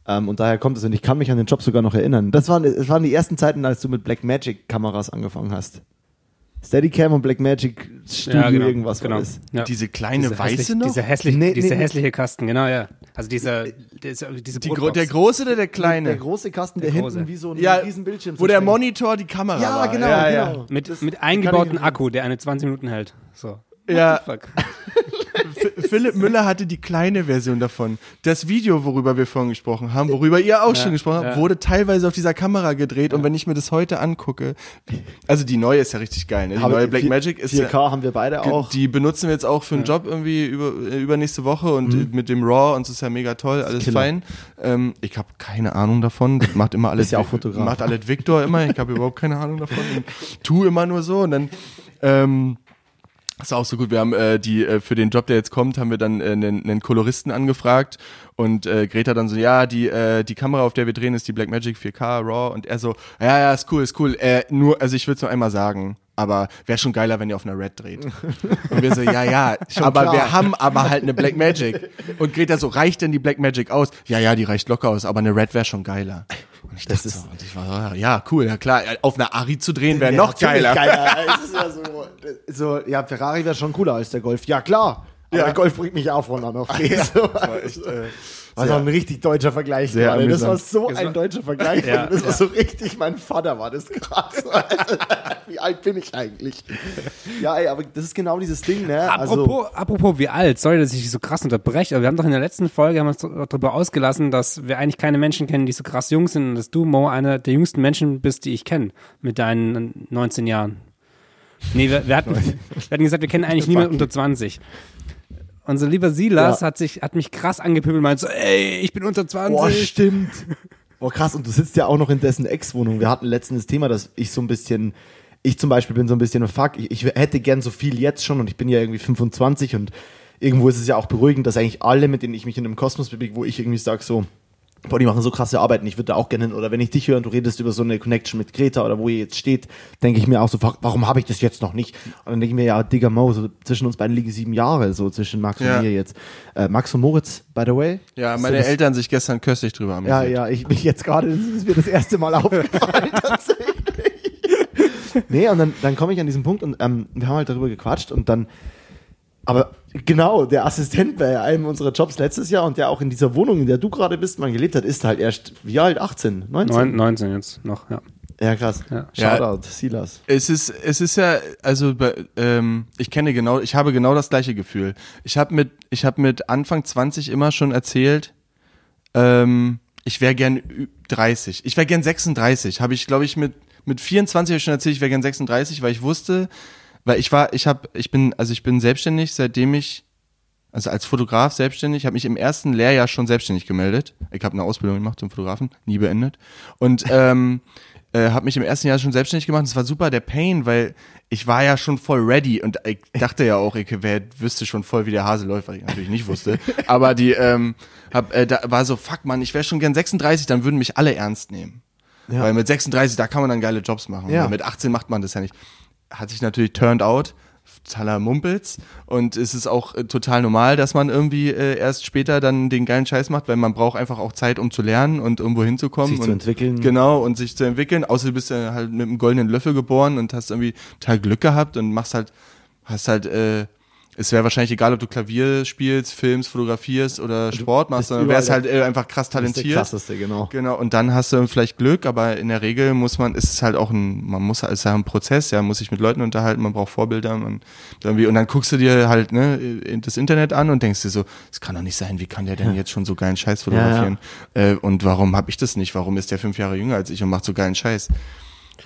Ähm, und daher kommt es und ich kann mich an den Job sogar noch erinnern. Das waren, das waren die ersten Zeiten, als du mit Blackmagic Kameras angefangen hast. Steadicam und Blackmagic Studio Ja, genau, irgendwas genau. das. Ja. Diese kleine Diese weiße hässlich, noch? Dieser hässliche, Nee, nee, dieser nee. hässliche Kasten, genau, ja. Also dieser, dieser diese Die der große oder der Der kleine? große Kasten, der, Der hinten wie so ein ja, riesen Bildschirm wo der. Monitor die Kamera Ja, war. genau, ja, ja. genau. Mit, Das mit ich- Akku, der eine 20 Minuten hält. So. Ja, Philipp Müller hatte die kleine Version davon. Das Video, worüber wir vorhin gesprochen haben, worüber ihr auch Ja, schon gesprochen habt, ja. wurde teilweise auf dieser Kamera gedreht. Und wenn ich mir das heute angucke, also die neue ist ja richtig geil. Ne? Die Aber neue vier- Blackmagic ist 4K ja, haben wir beide auch. Die benutzen wir jetzt auch für einen Job irgendwie über, äh, übernächste Woche und Mhm. mit dem RAW und das ist ja mega toll, alles Killer. fein. Ähm, ich habe keine Ahnung davon. Das macht immer alles. Ist ja auch Fotograf. Macht alles Victor immer. Ich habe überhaupt keine Ahnung davon. Und tu immer nur so und dann. Ähm, das ist auch so gut. Wir haben äh, die äh, für den Job, der jetzt kommt, haben wir dann äh, einen, einen Koloristen angefragt und äh, Greta dann so, ja, die äh, die Kamera, auf der wir drehen, ist die Blackmagic 4K RAW und er so, ja, ja, ist cool, ist cool. Äh, nur, also ich will es nur einmal sagen, aber wäre schon geiler, wenn ihr auf einer Red dreht. Und wir so, ja, ja, aber klar. wir haben aber halt eine Blackmagic. Und Greta so, reicht denn die Blackmagic aus? Ja, ja, die reicht locker aus, aber eine Red wäre schon geiler. Und ich dachte so, und ich war so, ja, cool, ja klar, auf einer Ari zu drehen wäre Ja, noch geiler. geiler. ist ja so, so, ja, Ferrari wäre schon cooler als der Golf. Ja, klar. Aber Ja. der Golf bringt mich auch von noch. so, war echt, äh, war so ein richtig deutscher Vergleich sehr gerade. Das war amüsant. so Das ein war- deutscher Vergleich. Ja, das war ja. so richtig, mein Vater war das gerade. so. Also, Wie alt bin ich eigentlich? Ja, ey, aber das ist genau dieses Ding, ne? Also, Apropos, apropos wie alt, sorry, dass ich dich so krass unterbreche, aber wir haben doch in der letzten Folge haben uns darüber ausgelassen, dass wir eigentlich keine Menschen kennen, die so krass jung sind und dass du, Mo, einer der jüngsten Menschen bist, die ich kenne, mit deinen 19 Jahren. Nee, wir, wir, hatten, wir hatten gesagt, wir kennen eigentlich niemanden unter 20. Unser lieber Silas Ja. hat sich, hat mich krass angepöbelt meint so, ey, ich bin unter 20. Boah, stimmt. Boah, krass. Und du sitzt ja auch noch in dessen Ex-Wohnung. Wir hatten letztens das Thema, dass ich so ein bisschen, ich zum Beispiel bin so ein bisschen, fuck, ich, ich hätte gern so viel jetzt schon und ich bin ja irgendwie 25 und irgendwo ist es ja auch beruhigend, dass eigentlich alle, mit denen ich mich in einem Kosmos bewege, wo ich irgendwie sage so, boah, die machen so krasse Arbeiten, ich würde da auch gerne hin. Oder wenn ich dich höre und du redest über so eine Connection mit Greta oder wo ihr jetzt steht, denke ich mir auch so, warum habe ich das jetzt noch nicht? Und dann denke ich mir, ja, Digga Mo, so zwischen uns beiden liegen sieben Jahre, so zwischen Max Ja. und mir jetzt. Äh, Max und Moritz, by the way. Ja, meine Eltern sich gestern köstlich drüber ja, amüsiert. ja, ich bin jetzt gerade, das ist mir das erste Mal aufgefallen, tatsächlich. nee, und dann, dann komme ich an diesen Punkt und ähm, wir haben halt darüber gequatscht und dann, aber genau, der Assistent bei einem unserer Jobs letztes Jahr und der auch in dieser Wohnung, in der du gerade bist, man gelebt hat, ist halt erst, wie alt? 18, 19? Neun, 19 jetzt noch, ja. Ja, krass. Ja. Shoutout, Silas. Es ist, es ist ja, also bei- ähm, ich kenne genau, ich habe genau das gleiche Gefühl. Ich habe mit, ich habe mit Anfang 20 immer schon erzählt, ähm, ich wäre gern ü- 30. Ich wäre gern 36. Habe ich, glaube ich, mit mit 24 hab ich schon erzählt, ich wäre gern 36, weil ich wusste, weil ich war, ich habe, ich bin, also ich bin selbstständig, seitdem ich also als Fotograf selbstständig, habe mich im ersten Lehrjahr schon selbstständig gemeldet. Ich habe eine Ausbildung gemacht zum Fotografen, nie beendet. Und ähm, äh, habe mich im ersten Jahr schon selbstständig gemacht. Das war super der Pain, weil ich war ja schon voll ready und ich dachte ja auch, ich wer, wüsste schon voll, wie der Hase läuft, was ich natürlich nicht wusste. Aber die ähm, hab, äh, da war so, fuck man, ich wäre schon gern 36, dann würden mich alle ernst nehmen. Ja. Weil mit 36, da kann man dann geile Jobs machen. Ja. Weil Mit 18 macht man das ja nicht. Hat sich natürlich turned out. Totaler Mumpels. Und es ist auch äh, total normal, dass man irgendwie äh, erst später dann den geilen Scheiß macht, weil man braucht einfach auch Zeit, um zu lernen und irgendwo hinzukommen. Sich und, zu entwickeln. Genau, und sich zu entwickeln. Außer du bist ja halt mit einem goldenen Löffel geboren und hast irgendwie total Glück gehabt und machst halt, hast halt, äh, es wäre wahrscheinlich egal, ob du Klavier spielst, filmst, fotografierst oder Sport machst, sondern wärst halt äh, einfach krass Das ist der talentiert. krasseste, genau. Genau, und dann hast du vielleicht Glück, aber in der Regel muss man, ist es halt auch ein, man muss, es ist ja ein Prozess, ja, muss sich mit Leuten unterhalten, man braucht Vorbilder, man, irgendwie, und dann guckst du dir halt, ne, das Internet an und denkst dir so, es kann doch nicht sein, wie kann der denn jetzt schon so geilen Scheiß fotografieren? Äh, und warum habe ich das nicht? Warum ist der fünf Jahre jünger als ich und macht so geilen Scheiß?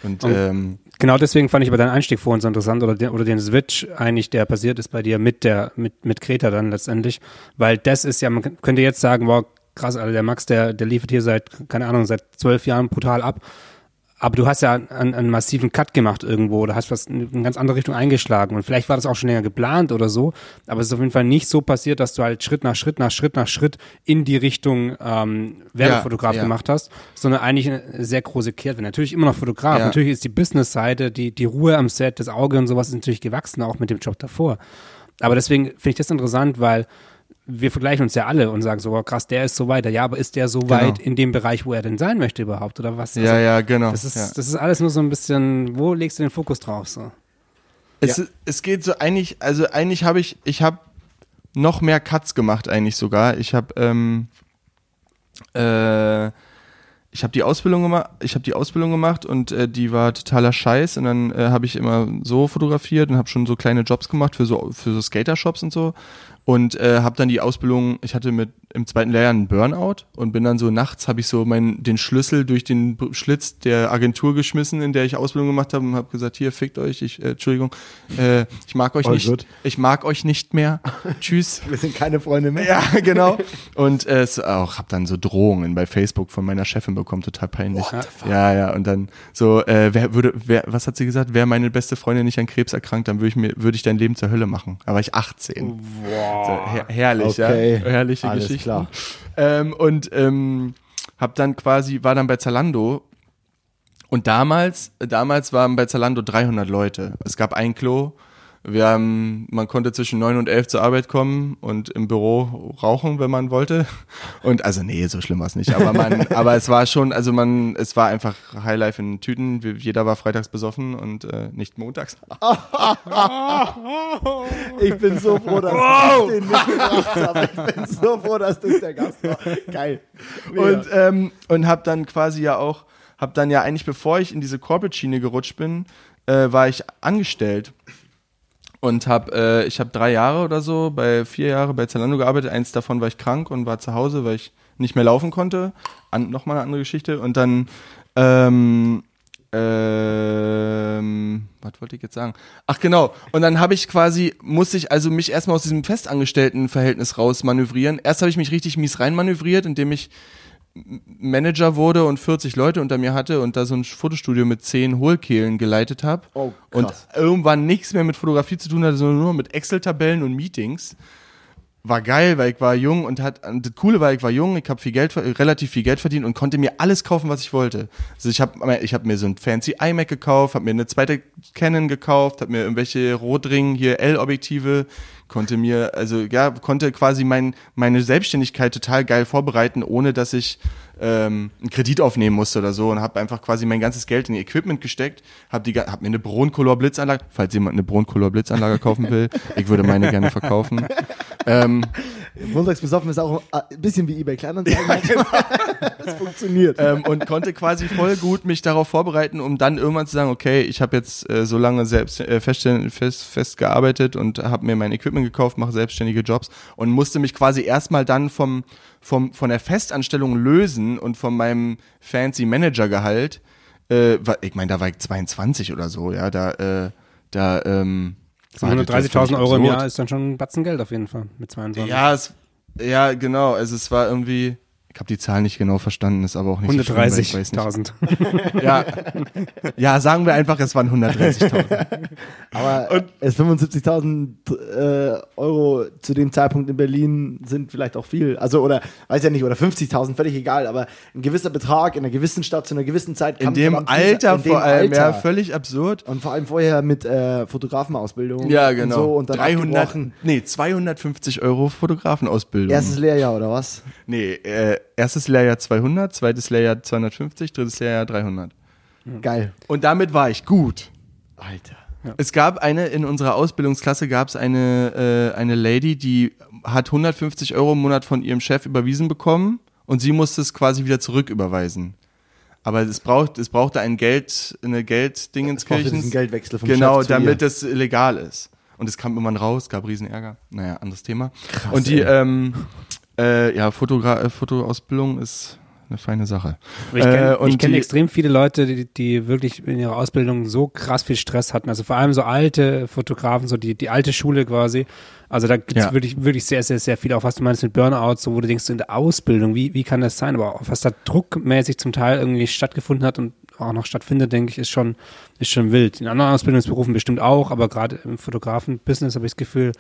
Und, Und- ähm, Genau deswegen fand ich aber deinen Einstieg vorhin so interessant oder den, oder den Switch eigentlich, der passiert ist bei dir mit der, mit, mit Kreta dann letztendlich, weil das ist ja, man könnte jetzt sagen, wow, krass, Alter, der Max, der, der liefert hier seit, keine Ahnung, seit zwölf Jahren brutal ab. Aber du hast ja einen, einen massiven Cut gemacht irgendwo oder hast was in eine ganz andere Richtung eingeschlagen. Und vielleicht war das auch schon länger geplant oder so. Aber es ist auf jeden Fall nicht so passiert, dass du halt Schritt nach Schritt nach Schritt nach Schritt in die Richtung ähm, Werbefotograf Ja, ja. gemacht hast, sondern eigentlich eine sehr große Kehrtwende. Natürlich immer noch Fotograf. Ja. Natürlich ist die Business-Seite, die, die Ruhe am Set, das Auge und sowas ist natürlich gewachsen, auch mit dem Job davor. Aber deswegen finde ich das interessant, weil wir vergleichen uns ja alle und sagen so, oh, krass, der ist so weiter. Ja, aber ist der so weit in dem Bereich, wo er denn sein möchte überhaupt oder was? ja, ja, genau. Das ist, ja. das ist alles nur so ein bisschen, wo legst du den Fokus drauf? So? Es, Ja. es geht so eigentlich, also eigentlich habe ich, ich habe noch mehr Cuts gemacht eigentlich sogar. Ich habe ähm, äh, ich habe die Ausbildung gemacht, ich habe die Ausbildung gemacht und äh, die war totaler Scheiß und dann äh, habe ich immer so fotografiert und habe schon so kleine Jobs gemacht für so für so Skater-Shops und so und äh, habe dann die Ausbildung, ich hatte mit im zweiten Lehrjahr einen Burnout und bin dann so nachts habe ich so meinen den Schlüssel durch den Schlitz der Agentur geschmissen, in der ich Ausbildung gemacht habe und habe gesagt, hier fickt euch, ich äh, Entschuldigung, äh, ich mag euch All nicht, good. ich mag euch nicht mehr. Tschüss. Wir sind keine Freunde mehr. Ja, genau. Und äh, es auch habe dann so Drohungen bei Facebook von meiner Chefin bekommen, total peinlich. Ja, ja. Und dann so, äh, wer würde, wer, was hat sie gesagt? Wäre meine beste Freundin nicht an Krebs erkrankt, dann würde ich mir, würde ich dein Leben zur Hölle machen. War ich 18. So, her herrlich, Okay. ja. Herrliche Alles Geschichte. klar. Ähm, und ähm, hab dann quasi, war dann bei Zalando und damals, damals waren bei Zalando 300 Leute. Es gab ein Klo. Wir haben, man konnte zwischen 9 und 11 zur Arbeit kommen und im Büro rauchen, wenn man wollte. Und also nee, so schlimm war es nicht. Aber man, aber es war schon, also man, es war einfach Highlife in Tüten. Jeder war freitags besoffen und äh, nicht montags. Ich bin so froh, dass ich den mitgebracht habe. Ich bin so froh, dass das der Gast war. Geil. Und, ähm, und hab dann quasi ja auch, hab dann ja eigentlich, bevor ich in diese Corporate-Schiene gerutscht bin, äh, war ich angestellt. Und hab, äh, ich habe drei Jahre oder so, bei vier Jahre bei Zalando gearbeitet. Eins davon war ich krank und war zu Hause, weil ich nicht mehr laufen konnte. An, Nochmal eine andere Geschichte. Und dann, ähm, ähm, was wollte ich jetzt sagen? Ach genau. Und dann habe ich quasi, musste ich also mich erstmal aus diesem Festangestelltenverhältnis raus manövrieren. Erst habe ich mich richtig mies reinmanövriert, indem ich Manager wurde und 40 Leute unter mir hatte und da so ein Fotostudio mit 10 Hohlkehlen geleitet habe. Oh, und irgendwann nichts mehr mit Fotografie zu tun hatte, sondern nur mit Excel-Tabellen und Meetings. War geil, weil ich war jung und hat das Coole war, ich war jung, ich habe viel Geld, relativ viel Geld verdient und konnte mir alles kaufen, was ich wollte. Also ich habe ich hab mir so ein fancy iMac gekauft, habe mir eine zweite Canon gekauft, habe mir irgendwelche Rotring hier L-Objektive, konnte mir also ja konnte quasi mein meine Selbstständigkeit total geil vorbereiten, ohne dass ich ähm, einen Kredit aufnehmen musste oder so und habe einfach quasi mein ganzes Geld in Equipment gesteckt, habe die hab mir eine Broncolor Blitzanlage, falls jemand eine Broncolor Blitzanlage kaufen will, ich würde meine gerne verkaufen. Ähm, Montags besoffen ist auch ein bisschen wie eBay Kleinanzeigen. Das funktioniert. ähm, und konnte quasi voll gut mich darauf vorbereiten, um dann irgendwann zu sagen, okay, ich habe jetzt äh, so lange selbst äh, fest, fest, fest gearbeitet und habe mir mein Equipment gekauft, mache selbstständige Jobs und musste mich quasi erstmal dann vom, vom von der Festanstellung lösen und von meinem fancy Managergehalt. Äh, ich meine, da war ich 22 oder so, ja, da äh, da ähm, war das völlig 130.000 Euro im. Jahr ist dann schon ein Batzen Geld auf jeden Fall mit 22. Ja, es, ja, genau. Also es war irgendwie, ich habe die Zahl nicht genau verstanden, ist aber auch nicht so schlimm, weil ich weiß nicht. 130.000. Ja, ja, sagen wir einfach, es waren 130.000. Aber es 75.000 äh, Euro zu dem Zeitpunkt in Berlin sind vielleicht auch viel. Also, oder, weiß ja nicht, oder 50.000, völlig egal. Aber ein gewisser Betrag in einer gewissen Stadt zu einer gewissen Zeit In kann dem verdammt viel Alter. In dem vor allem, ja, Alter. völlig absurd. Und vor allem vorher mit äh, Fotografenausbildung. Ja, Und genau. so und dann 300, abgebrochen. nee, 250 Euro Fotografenausbildung. Erstes Lehrjahr oder was? nee, äh, erstes Lehrjahr 200, zweites Lehrjahr 250, drittes Lehrjahr 300. Geil. Und damit war ich gut. Alter. Es gab eine, in unserer Ausbildungsklasse gab es eine, äh, eine Lady, die hat 150 Euro im Monat von ihrem Chef überwiesen bekommen und sie musste es quasi wieder zurücküberweisen. Aber es braucht, es brauchte ein Geld, eine ja Gelddingenskirchens. diesen Geldwechsel vom Genau, Chef zu damit ihr. es legal ist. Und es kam irgendwann raus, gab riesen Ärger. Naja, anderes Thema. Krass, und die, ey. ähm, äh, ja, Fotogra äh, Fotoausbildung ist eine feine Sache. Ich kenne Äh, kenn extrem viele Leute, die, die wirklich in ihrer Ausbildung so krass viel Stress hatten. Also vor allem so alte Fotografen, so die, die alte Schule quasi. Also da gibt's Ja. wirklich, wirklich sehr, sehr, sehr viel, auch was du meinst mit Burnout, so wo du denkst, in der Ausbildung, wie, wie kann das sein? Aber auch was da druckmäßig zum Teil irgendwie stattgefunden hat und auch noch stattfindet, denke ich, ist schon, ist schon wild. In anderen Ausbildungsberufen bestimmt auch, aber gerade im Fotografen-Business habe ich das Gefühl,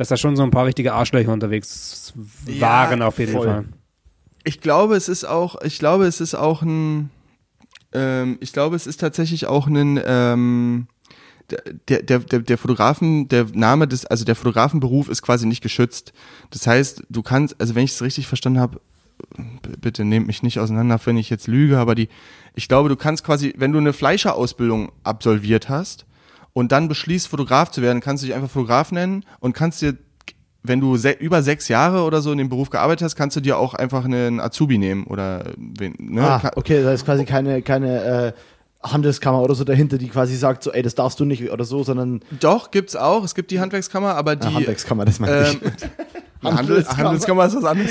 dass da schon so ein paar richtige Arschlöcher unterwegs Ja, waren auf jeden voll. Fall. Ich glaube, es ist auch, ich glaube, es ist auch ein, ähm, ich glaube, es ist tatsächlich auch ein, ähm, der, der, der, der Fotografen, der Name des, also der Fotografenberuf ist quasi nicht geschützt. Das heißt, du kannst, also wenn ich es richtig verstanden habe, bitte nehmt mich nicht auseinander, wenn ich jetzt lüge, aber die, ich glaube, du kannst quasi, wenn du eine Fleischerausbildung absolviert hast und dann beschließt, Fotograf zu werden, kannst du dich einfach Fotograf nennen und kannst dir, wenn du se über sechs Jahre oder so in dem Beruf gearbeitet hast, kannst du dir auch einfach einen Azubi nehmen oder wen, ne? Ah, Ka- okay, da ist quasi keine, keine äh, Handelskammer oder so dahinter, die quasi sagt, so, ey, das darfst du nicht oder so, sondern Doch, gibt's auch. Es gibt die Handwerkskammer, aber die äh, Handwerkskammer, das meine ähm, ich. Handel, Handelskammer. Handelskammer ist was anderes.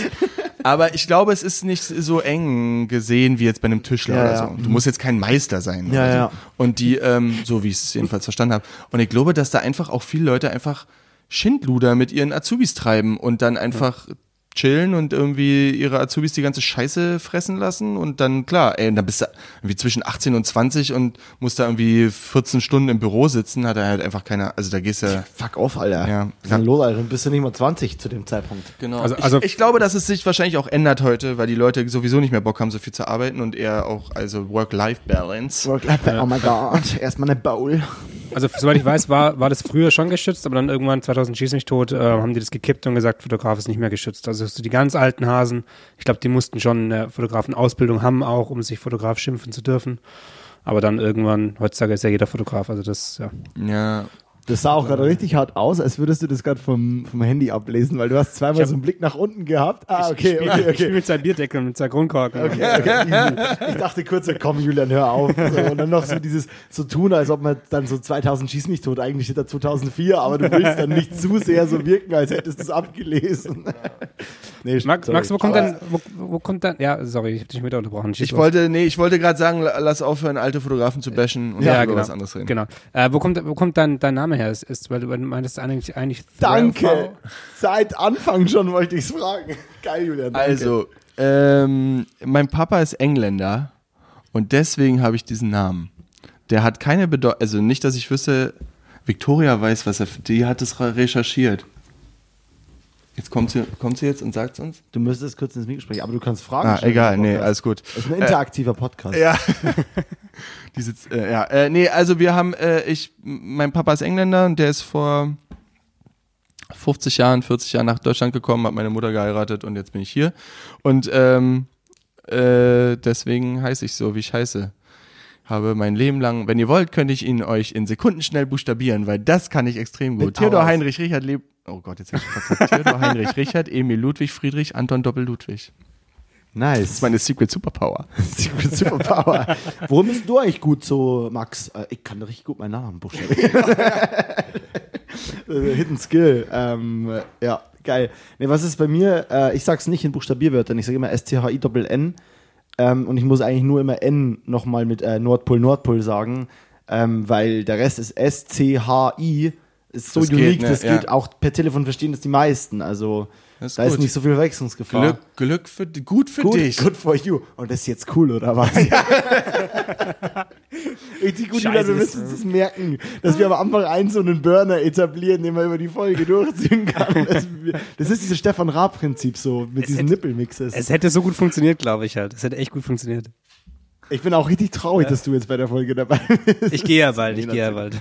Aber ich glaube, es ist nicht so eng gesehen wie jetzt bei einem Tischler Ja, oder ja. so. Du musst jetzt kein Meister sein. Ja, oder so. ja. Und die, ähm, so wie ich es jedenfalls verstanden habe. Und ich glaube, dass da einfach auch viele Leute einfach Schindluder mit ihren Azubis treiben und dann einfach chillen und irgendwie ihre Azubis die ganze Scheiße fressen lassen und dann, klar, ey, dann bist du irgendwie zwischen 18 und 20 und musst da irgendwie 14 Stunden im Büro sitzen, hat er halt einfach keine, also da gehst du Fuck off, Alter. Ja. Denn los, Alter? Dann bist du nicht mal 20 zu dem Zeitpunkt. Genau. Also- ich, also- ich glaube, dass es sich wahrscheinlich auch ändert heute, weil die Leute sowieso nicht mehr Bock haben, so viel zu arbeiten und eher auch, also Work-Life-Balance. Work-Life, oh my god, erstmal eine Bowl. Also soweit ich weiß, war, war das früher schon geschützt, aber dann irgendwann 2000 schieß mich tot, äh, haben die das gekippt und gesagt, Fotograf ist nicht mehr geschützt. Also so die ganz alten Hasen, ich glaube, die mussten schon eine Fotografenausbildung haben, auch um sich Fotograf schimpfen zu dürfen. Aber dann irgendwann, heutzutage ist ja jeder Fotograf, also das, ja. Ja. Das sah auch gerade richtig hart aus, als würdest du das gerade vom, vom Handy ablesen, weil du hast zweimal Ich hab- so einen Blick nach unten gehabt. Ah, Ich okay, spiel- okay, Ich spiele okay. mit seinem Bierdeckel, mit seinem Grundkorken. Okay, okay. Ich dachte kurz, komm, Julian, hör auf. So, und dann noch so dieses, so tun, als ob man dann so 2000 schieß mich tot, eigentlich steht da 2004, aber du willst dann nicht zu sehr so wirken, als hättest du es abgelesen. nee, Max, sorry. Max, wo kommt Aber- dann, wo, wo kommt dann, ja, sorry, ich hab dich wieder unterbrochen. Schieß Ich los. wollte, nee, ich wollte gerade sagen, la- lass aufhören, alte Fotografen zu bashen und ja, über genau. was anderes reden. Genau. Äh, wo kommt, wo kommt dein, dein Name her? Ist, ist, weil du meintest eigentlich, eigentlich Danke. Seit Anfang schon wollte ich es fragen. Geil, Julian. Danke. Also, ähm, mein Papa ist Engländer und deswegen habe ich diesen Namen. Der hat keine Bedeutung, also nicht, dass ich wüsste, Victoria weiß, was er, die hat es re- recherchiert. Jetzt kommt sie, kommt sie jetzt und sagt es uns? Du müsstest kurz ins Mikro sprechen, aber du kannst Fragen Ah, stellen. egal, nee, alles gut. Das ist ein interaktiver Podcast. Ja. Die sitzt, äh, ja, äh, nee, also wir haben, äh, ich, mein Papa ist Engländer und der ist vor 50 Jahren, 40 Jahren nach Deutschland gekommen, hat meine Mutter geheiratet und jetzt bin ich hier. Und ähm, äh, deswegen heiße ich so, wie ich heiße. Habe mein Leben lang, wenn ihr wollt, könnte ich ihn euch in Sekunden schnell buchstabieren, weil das kann ich extrem gut. Theodor. Heinrich Richard Leb. Oh Gott, jetzt hab ich verkackt. Theodor Heinrich Richard, Emil Ludwig Friedrich, Anton Doppel Ludwig. Das Nice. ist meine Secret Superpower. Secret Superpower. Worum bist du eigentlich gut so, Max? Äh, ich kann richtig gut meinen Namen buchstabieren. Äh, Hidden Skill. Ähm, äh, ja, geil. Nee, was ist bei mir? Äh, ich sag's nicht in Buchstabierwörtern. Ich sage immer S-T-H-I-N-N. Ähm, und ich muss eigentlich nur immer N nochmal mit äh, Nordpol, Nordpol sagen. Ähm, weil der Rest ist S-C-H-I. Ist so Das geht, unique, ne? das Ja. geht auch per Telefon verstehen das die meisten. Also ist da ist gut. nicht so viel Verwechslungsgefahr. Glück, Glück für, gut für Gut, dich. good for you. Und das ist jetzt cool, oder was? Richtig gut, Julian, wir müssen uns das merken, dass wir am Anfang einen so einen Burner etablieren, den man über die Folge durchziehen kann. Das, das ist dieses Stefan Raab-Prinzip so, mit diesen hätte- Nippelmixes. Es hätte so gut funktioniert, glaube ich halt. Es hätte echt gut funktioniert. Ich bin auch richtig traurig, dass du jetzt bei der Folge dabei bist. Ich gehe ja bald, ich gehe ja bald.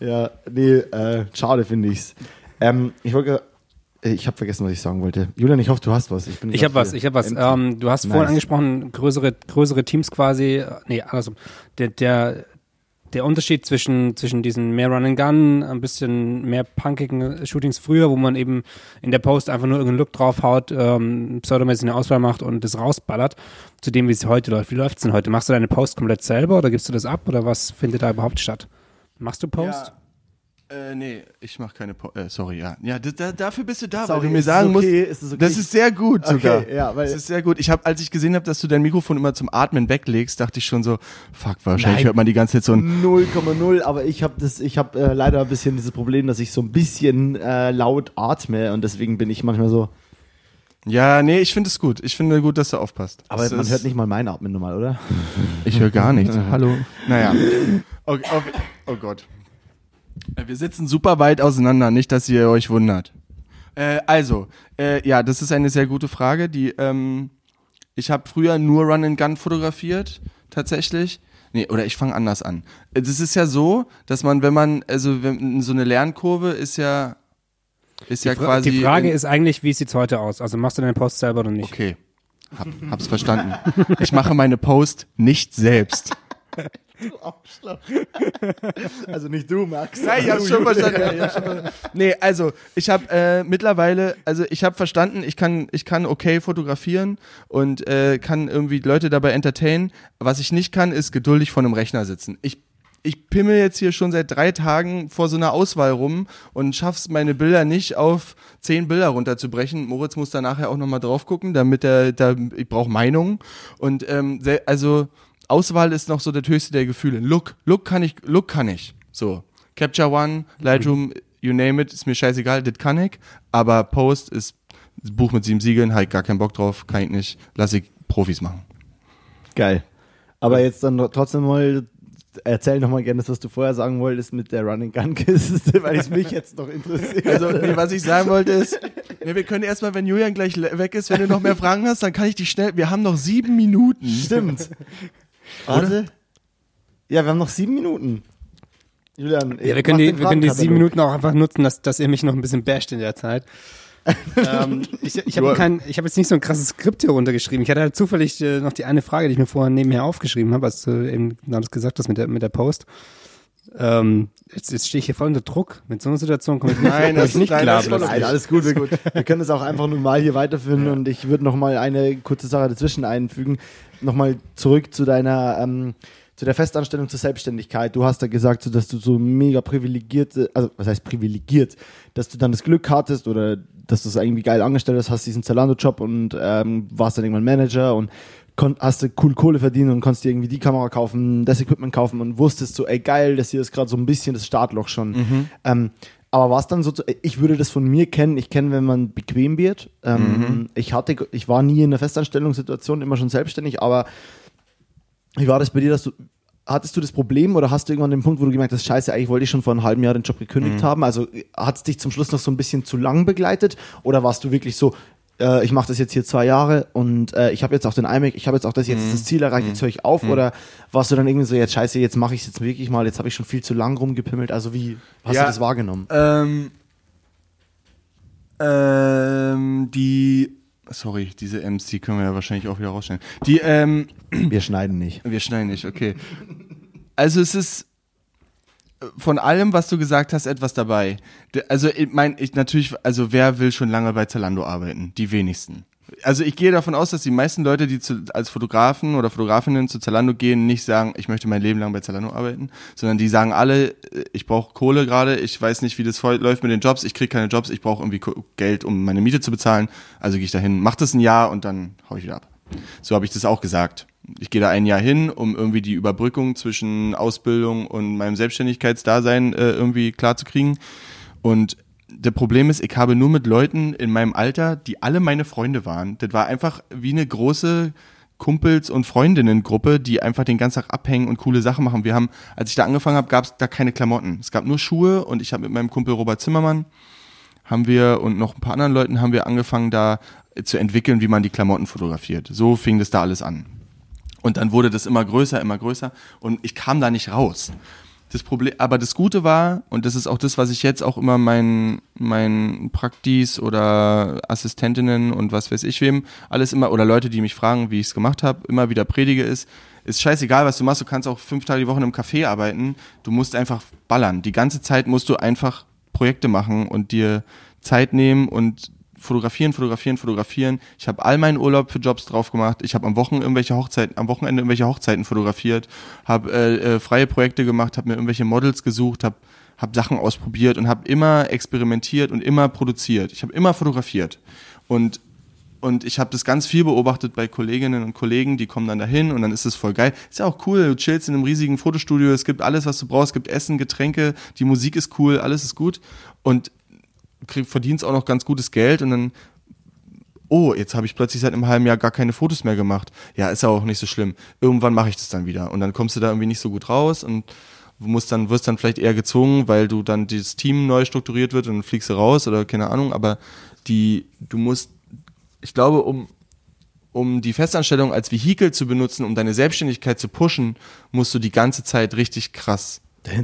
Ja, nee, äh, schade finde ich's. Ähm, ich wollte, äh, ich habe vergessen, was ich sagen wollte. Julian, ich hoffe, du hast was. Ich grad habe was, ich habe was. Ähm, du hast Nice. vorhin angesprochen, größere, größere Teams quasi, äh, nee, andersrum. Der, der, der Unterschied zwischen, zwischen diesen mehr Run and Gun, ein bisschen mehr punkigen Shootings früher, wo man eben in der Post einfach nur irgendeinen Look draufhaut, ähm, pseudomäßig eine Auswahl macht und das rausballert, zu dem, wie es heute läuft. Wie läuft's denn heute? Machst du deine Post komplett selber oder gibst du das ab oder was findet da überhaupt statt? Machst du Post? Ja. Äh, nee, ich mache keine po äh, sorry, ja. Ja, da, dafür bist du da, Sorry, weil du mir sagen okay? musst. Ist es okay? Das ist sehr gut sogar. Okay, ja, weil- das ist sehr gut. Ich habe als ich gesehen habe, dass du dein Mikrofon immer zum Atmen weglegst, dachte ich schon so, fuck, wahrscheinlich Nein. hört man die ganze Zeit so ein 0,0, aber ich habe das, ich habe äh, leider ein bisschen dieses Problem, dass ich so ein bisschen äh, laut atme und deswegen bin ich manchmal so. Ja, nee, ich finde es gut. Ich finde gut, dass du aufpasst. Aber Das man hört nicht mal mein Atmen normal, oder? Ich höre gar nichts. Hallo. Naja. Okay, okay. Oh Gott. Äh, Wir sitzen super weit auseinander, nicht, dass ihr euch wundert. Äh, also, äh, ja, das ist eine sehr gute Frage. Die, ähm, ich habe früher nur Run and Gun fotografiert, tatsächlich. Nee, oder ich fange anders an. Äh, Das ist ja so, dass man, wenn man, also wenn, so eine Lernkurve ist ja, ist ja Fra- quasi. die Frage in- ist eigentlich, wie sieht's heute aus? Also machst du deine Post selber oder nicht? Okay. Hab, hab's verstanden. Ich mache meine Post nicht selbst. Also nicht du, Max. Nein, ich hab's schon verstanden. Ja, verstanden. Nee, also ich habe äh, mittlerweile, also ich habe verstanden, ich kann, ich kann okay fotografieren und äh, kann irgendwie Leute dabei entertainen. Was ich nicht kann, ist geduldig vor einem Rechner sitzen. Ich ich pimmel jetzt hier schon seit drei Tagen vor so einer Auswahl rum und schaff's meine Bilder nicht auf zehn Bilder runterzubrechen. Moritz muss da nachher auch nochmal drauf gucken, damit er, da, ich brauche Meinungen. Und ähm, also Auswahl ist noch so das höchste der Gefühle. Look, Look kann ich, Look kann ich. So. Capture One, Lightroom, you name it, ist mir scheißegal, das kann ich. Aber Post ist das Buch mit sieben Siegeln, ich gar keinen Bock drauf, kann ich nicht, lass ich Profis machen. Geil. Aber jetzt dann trotzdem mal, erzähl noch mal gerne das, was du vorher sagen wolltest mit der Running Gun Kiste, weil es mich jetzt noch interessiert. Also, nee, was ich sagen wollte ist, nee, wir können erstmal, wenn Julian gleich le- weg ist, wenn du noch mehr Fragen hast, dann kann ich die schnell, wir haben noch sieben Minuten. Stimmt. Warte. Ja, wir haben noch sieben Minuten. Julian, Ja, wir können, die, wir können die sieben Minuten auch einfach nutzen, dass, dass ihr mich noch ein bisschen basht in der Zeit. ähm, ich ich habe Nur- kein, ich habe jetzt nicht so ein krasses Skript hier runtergeschrieben. Ich hatte halt zufällig äh, noch die eine Frage, die ich mir vorher nebenher aufgeschrieben habe, als du eben genau das gesagt hast mit der, mit der Post. Ähm, jetzt, jetzt stehe ich hier voll unter Druck. Mit so einer Situation komme ich nicht, Nein, das ich nicht ist- nein, klar. das ist. Nein, alles gut. Wir, wir können das auch einfach nur mal hier weiterführen und ich würde noch mal eine kurze Sache dazwischen einfügen. Nochmal zurück zu deiner, ähm, zu der Festanstellung zur Selbstständigkeit. Du hast ja gesagt, so, dass du so mega privilegiert, also was heißt privilegiert, dass du dann das Glück hattest oder dass du es irgendwie geil angestellt hast, hast diesen Zalando-Job und ähm, warst dann irgendwann Manager und hast du cool Kohle verdient und konntest dir irgendwie die Kamera kaufen, das Equipment kaufen und wusstest so, ey geil, das hier ist gerade so ein bisschen das Startloch schon. Ähm, aber war es dann so, ich würde das von mir kennen, ich kenne, wenn man bequem wird. Ähm, Ich hatte, ich war nie in einer Festanstellungssituation, immer schon selbstständig, aber wie war das bei dir, dass du, hattest du das Problem oder hast du irgendwann den Punkt, wo du gemerkt hast, scheiße, eigentlich wollte ich schon vor einem halben Jahr den Job gekündigt haben? Also hat es dich zum Schluss noch so ein bisschen zu lang begleitet oder warst du wirklich so, äh, ich mache das jetzt hier zwei Jahre und äh, ich habe jetzt auch den iMac, ich habe jetzt auch das jetzt das Ziel erreicht, jetzt höre ich auf oder warst du dann irgendwie so, jetzt scheiße, jetzt mache ich es jetzt wirklich mal, jetzt habe ich schon viel zu lang rumgepimmelt, also wie hast Ja. du das wahrgenommen? Ähm, ähm, die, sorry, diese MC können wir ja wahrscheinlich auch wieder rausstellen. Die, ähm, Wir schneiden nicht. wir schneiden nicht, okay. Also es ist von allem, was du gesagt hast, etwas dabei. Also ich mein, ich natürlich, also wer will schon lange bei Zalando arbeiten? Die wenigsten. Also ich gehe davon aus, dass die meisten Leute, die zu, als Fotografen oder Fotografinnen zu Zalando gehen, nicht sagen, ich möchte mein Leben lang bei Zalando arbeiten, sondern die sagen alle, äh, ich brauche Kohle gerade, ich weiß nicht, wie das läuft mit den Jobs, ich kriege keine Jobs, ich brauche irgendwie Geld, um meine Miete zu bezahlen, also gehe ich dahin, mach das ein Jahr und dann hau ich wieder ab. So habe ich das auch gesagt. Ich gehe da ein Jahr hin, um irgendwie die Überbrückung zwischen Ausbildung und meinem Selbstständigkeitsdasein äh, irgendwie klarzukriegen. Und der Problem ist, ich habe nur mit Leuten in meinem Alter, die alle meine Freunde waren. Das war einfach wie eine große Kumpels- und Freundinnengruppe, die einfach den ganzen Tag abhängen und coole Sachen machen. Wir haben, als ich da angefangen habe, gab es da keine Klamotten. Es gab nur Schuhe und ich habe mit meinem Kumpel Robert Zimmermann haben wir und noch ein paar anderen Leuten haben wir angefangen da zu entwickeln, wie man die Klamotten fotografiert. So fing das da alles an. Und dann wurde das immer größer, immer größer und ich kam da nicht raus. das Problem, aber das Gute war, und das ist auch das, was ich jetzt auch immer meinen mein Praktis oder Assistentinnen und was weiß ich wem, alles immer, oder Leute, die mich fragen, wie ich es gemacht habe, immer wieder predige ist, ist scheißegal, was du machst, du kannst auch fünf Tage die Woche einem Café arbeiten, du musst einfach ballern. Die ganze Zeit musst du einfach Projekte machen und dir Zeit nehmen und fotografieren, fotografieren, fotografieren. Ich habe all meinen Urlaub für Jobs drauf gemacht. Ich habe am Wochen irgendwelche Hochzeiten, am Wochenende irgendwelche Hochzeiten fotografiert, habe äh, äh, freie Projekte gemacht, habe mir irgendwelche Models gesucht, habe hab Sachen ausprobiert und habe immer experimentiert und immer produziert. Ich habe immer fotografiert und und ich habe das ganz viel beobachtet bei Kolleginnen und Kollegen, die kommen dann dahin und dann ist es voll geil. Ist ja auch cool, du chillst in einem riesigen Fotostudio, es gibt alles, was du brauchst, es gibt Essen, Getränke, die Musik ist cool, alles ist gut und krieg, verdienst auch noch ganz gutes Geld und dann, oh, jetzt habe ich plötzlich seit einem halben Jahr gar keine Fotos mehr gemacht. Ja, ist ja auch nicht so schlimm. Irgendwann mache ich das dann wieder und dann kommst du da irgendwie nicht so gut raus und musst dann, wirst dann vielleicht eher gezwungen, weil du dann das Team neu strukturiert wird und dann fliegst du raus oder keine Ahnung, aber die, du musst, ich glaube, um, um die Festanstellung als Vehikel zu benutzen, um deine Selbstständigkeit zu pushen, musst du die ganze Zeit richtig krass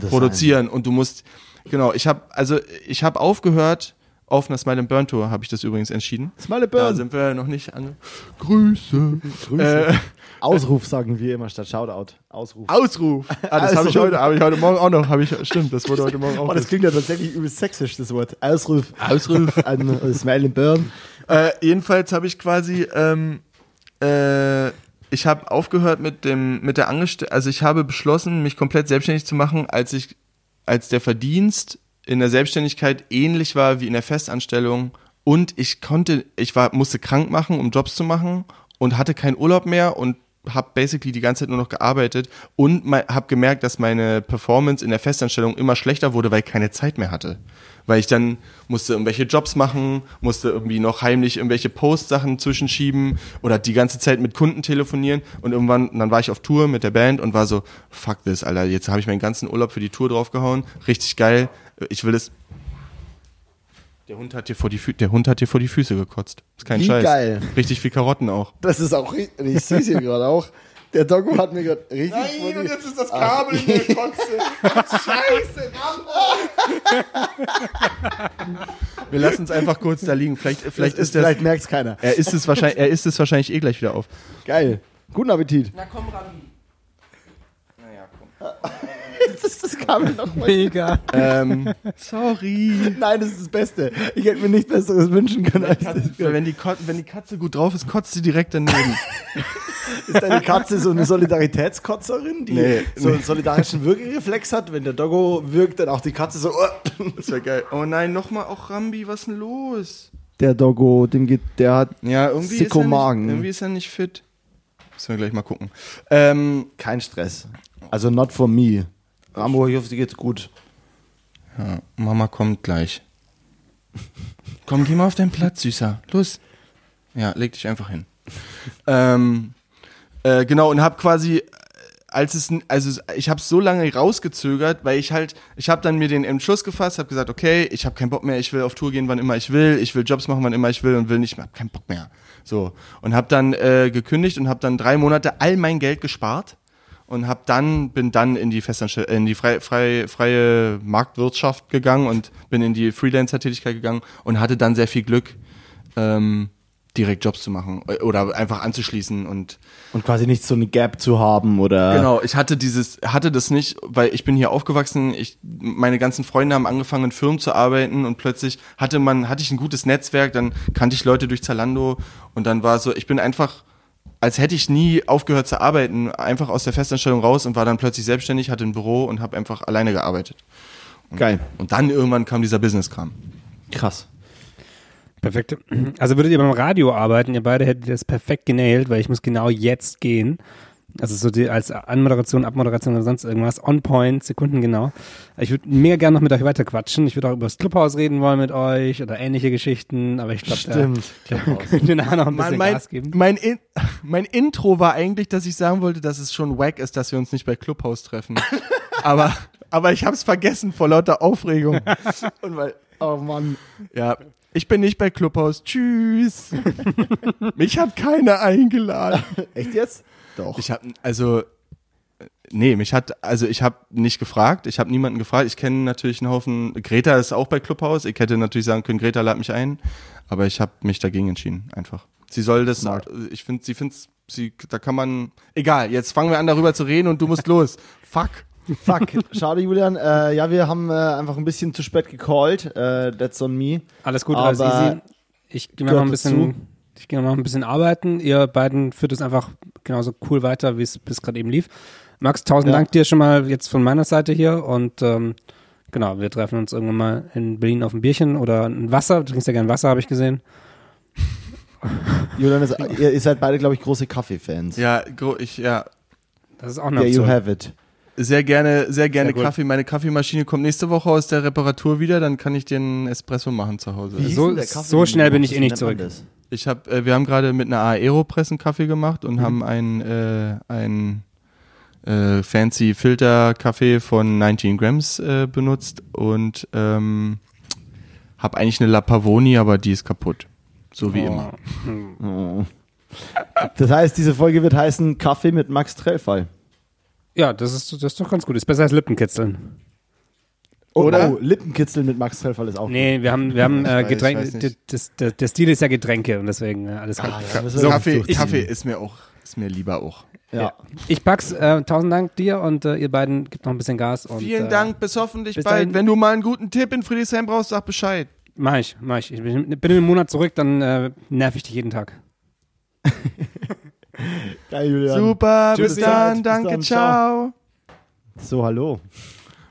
produzieren und du musst genau ich habe also ich habe aufgehört auf einer Smile and Burn Tour habe ich das übrigens entschieden Smile and da Burn. sind wir noch nicht an Grüße Grüße. äh, Ausruf sagen wir immer statt Shoutout. Ausruf. Ausruf ah, das habe ich heute habe ich heute Morgen auch noch habe ich stimmt das wurde heute Morgen auch Oh, das klingt ja tatsächlich übelst sexisch, das Wort. Ausruf. Ausruf. An äh, Smile and Burn. Äh, jedenfalls habe ich quasi, ähm, äh, ich habe aufgehört mit dem, mit der Angestellten, also ich habe beschlossen, mich komplett selbstständig zu machen, als ich, als der Verdienst in der Selbstständigkeit ähnlich war wie in der Festanstellung und ich konnte, ich war, musste krank machen, um Jobs zu machen und hatte keinen Urlaub mehr und habe basically die ganze Zeit nur noch gearbeitet und habe gemerkt, dass meine Performance in der Festanstellung immer schlechter wurde, weil ich keine Zeit mehr hatte. Weil ich dann musste irgendwelche Jobs machen, musste irgendwie noch heimlich irgendwelche Post-Sachen zwischenschieben oder die ganze Zeit mit Kunden telefonieren und irgendwann, und dann war ich auf Tour mit der Band und war so, fuck this, Alter, jetzt habe ich meinen ganzen Urlaub für die Tour draufgehauen, richtig geil, ich will das. Der Hund hat dir vor die, Fü der Hund hat dir vor die Füße gekotzt. Ist kein Wie Scheiß. geil. Richtig viel Karotten auch. Das ist auch richtig süß hier gerade auch. Der Doggo hat mir gerade richtig vor die- ist das Kabel in der Kotze. Scheiße, Wir lassen es einfach kurz da liegen. Vielleicht, vielleicht ist das. Vielleicht merkt es keiner. Er isst es wahrscheinlich, er isst es wahrscheinlich eh gleich wieder auf. Geil. Guten Appetit. Na komm, Rami. Naja, komm. Jetzt ist das Kabel noch mal. Mega. Ähm, sorry. Nein, das ist das Beste. Ich hätte mir nichts Besseres wünschen können als das. Wenn, die Kot wenn die Katze gut drauf ist, kotzt sie direkt daneben. Ist deine Katze so eine Solidaritätskotzerin, die Nee, so nee. einen solidarischen Würgereflex hat? Wenn der Doggo wirkt, dann auch die Katze so. oh. Das wäre geil. Oh nein, nochmal auch Rambi, was ist denn los? Der Doggo, dem geht, der hat Ja, irgendwie ist, Sicko er nicht, Magen. irgendwie ist er nicht fit. Müssen wir gleich mal gucken. Ähm, keinen Stress. Also not for me. Rambo, ich hoffe, dir geht's gut. Ja, Mama kommt gleich. Komm, geh mal auf deinen Platz, Süßer. Los. Ja, leg dich einfach hin. ähm, äh, genau, und hab quasi, äh, als es, also ich habe so lange rausgezögert, weil ich halt, ich habe dann mir den Entschluss gefasst, habe gesagt, okay, ich habe keinen Bock mehr, ich will auf Tour gehen, wann immer ich will, ich will Jobs machen, wann immer ich will und will nicht mehr, hab keinen Bock mehr. So und habe dann äh, gekündigt und habe dann drei Monate all mein Geld gespart und hab dann bin dann in die Festanstell in die frei, frei, freie Marktwirtschaft gegangen und bin in die Freelancer-Tätigkeit gegangen und hatte dann sehr viel Glück, ähm, direkt Jobs zu machen äh, oder einfach anzuschließen und Und quasi nicht so eine Gap zu haben oder. Genau, ich hatte dieses, hatte das nicht, weil ich bin hier aufgewachsen, ich, meine ganzen Freunde haben angefangen in Firmen zu arbeiten und plötzlich hatte man, hatte ich ein gutes Netzwerk, dann kannte ich Leute durch Zalando und dann war so, ich bin einfach, als hätte ich nie aufgehört zu arbeiten, einfach aus der Festanstellung raus und war dann plötzlich selbstständig, hatte ein Büro und habe einfach alleine gearbeitet. Geil. Und dann irgendwann kam dieser Business-Kram. Krass. Perfekt. Also würdet ihr beim Radio arbeiten, ihr beide hättet das perfekt genailt, weil ich muss genau jetzt gehen. Also so die, als Anmoderation, Abmoderation oder sonst irgendwas. On point, Sekunden genau. Ich würde mega gerne noch mit euch weiter quatschen. Ich würde auch über das Clubhaus reden wollen mit euch oder ähnliche Geschichten, aber ich glaube, da Stimmt. könnt ihr nachher noch ein bisschen mein, Gas geben. mein, In mein Intro war eigentlich, dass ich sagen wollte, dass es schon wack ist, dass wir uns nicht bei Clubhouse treffen. aber, aber ich habe es vergessen vor lauter Aufregung. Und weil, oh Mann. Ja, ich bin nicht bei Clubhouse. Tschüss. Mich hat keiner eingeladen. Echt jetzt? Doch. Ich habe also Nee, mich hat, also ich habe nicht gefragt, ich habe niemanden gefragt. Ich kenne natürlich einen Haufen, Greta ist auch bei Clubhouse. Ich hätte natürlich sagen können, Greta lad mich ein, aber ich habe mich dagegen entschieden, einfach. Sie soll das, Smart. ich finde, sie findet, sie, da kann man, egal, jetzt fangen wir an darüber zu reden und du musst los. Fuck. Fuck. Schade, Julian. Äh, ja, wir haben äh, einfach ein bisschen zu spät gecallt. Äh, that's on me. Alles gut, alles Aber easy. Ich gehe mal ein bisschen, dazu. ich gehe noch ein bisschen arbeiten. Ihr beiden führt es einfach genauso cool weiter, wie es bis gerade eben lief. Max, tausend Ja. Dank dir schon mal jetzt von meiner Seite hier und ähm, genau, wir treffen uns irgendwann mal in Berlin auf ein Bierchen oder ein Wasser. Du trinkst ja gern Wasser, habe ich gesehen. Julian, ist, ihr, ihr seid beide, glaube ich, große Kaffee-Fans. Ja, ich, ja, Das ist auch eine There you Option. have it. Sehr gerne, sehr gerne Sehr. Kaffee. Meine Kaffeemaschine kommt nächste Woche aus der Reparatur wieder, dann kann ich dir einen Espresso machen zu Hause. So- so den schnell bin ich eh nicht zurück. Ich habe, äh, wir haben gerade mit einer Aeropress einen Kaffee gemacht Mhm. und haben einen, äh, einen äh, fancy Filter-Kaffee von 19 Grams äh, benutzt und ähm, habe eigentlich eine La Pavoni, aber die ist kaputt. So wie Oh. immer. Oh. Das heißt, diese Folge wird heißen Kaffee mit Max Trellfall. Ja, das ist, das ist doch ganz gut. Ist besser als Lippenkitzeln. Oh, Oder? Oh, Lippenkitzeln mit Max Trellfall ist auch Nee, wir haben, wir haben äh, Getränke. Das, das, der Stil ist ja Getränke und deswegen äh, alles gut. ja, So, Kaffee. Kaffee ist mir auch, ist mir lieber auch. Ja. Ich pack's. Äh, tausend Dank dir und äh, ihr beiden gebt noch ein bisschen Gas. Und, Vielen äh, Dank, bis hoffentlich bis bald. dahin. Wenn du mal einen guten Tipp in Friedrichshain brauchst, sag Bescheid. Mach ich, mach ich. Ich bin, bin in einem Monat zurück, dann äh, nerv ich dich jeden Tag. Geil, Julian. Super, Tschüss, bis dann, bis danke, dann, ciao. So, hallo.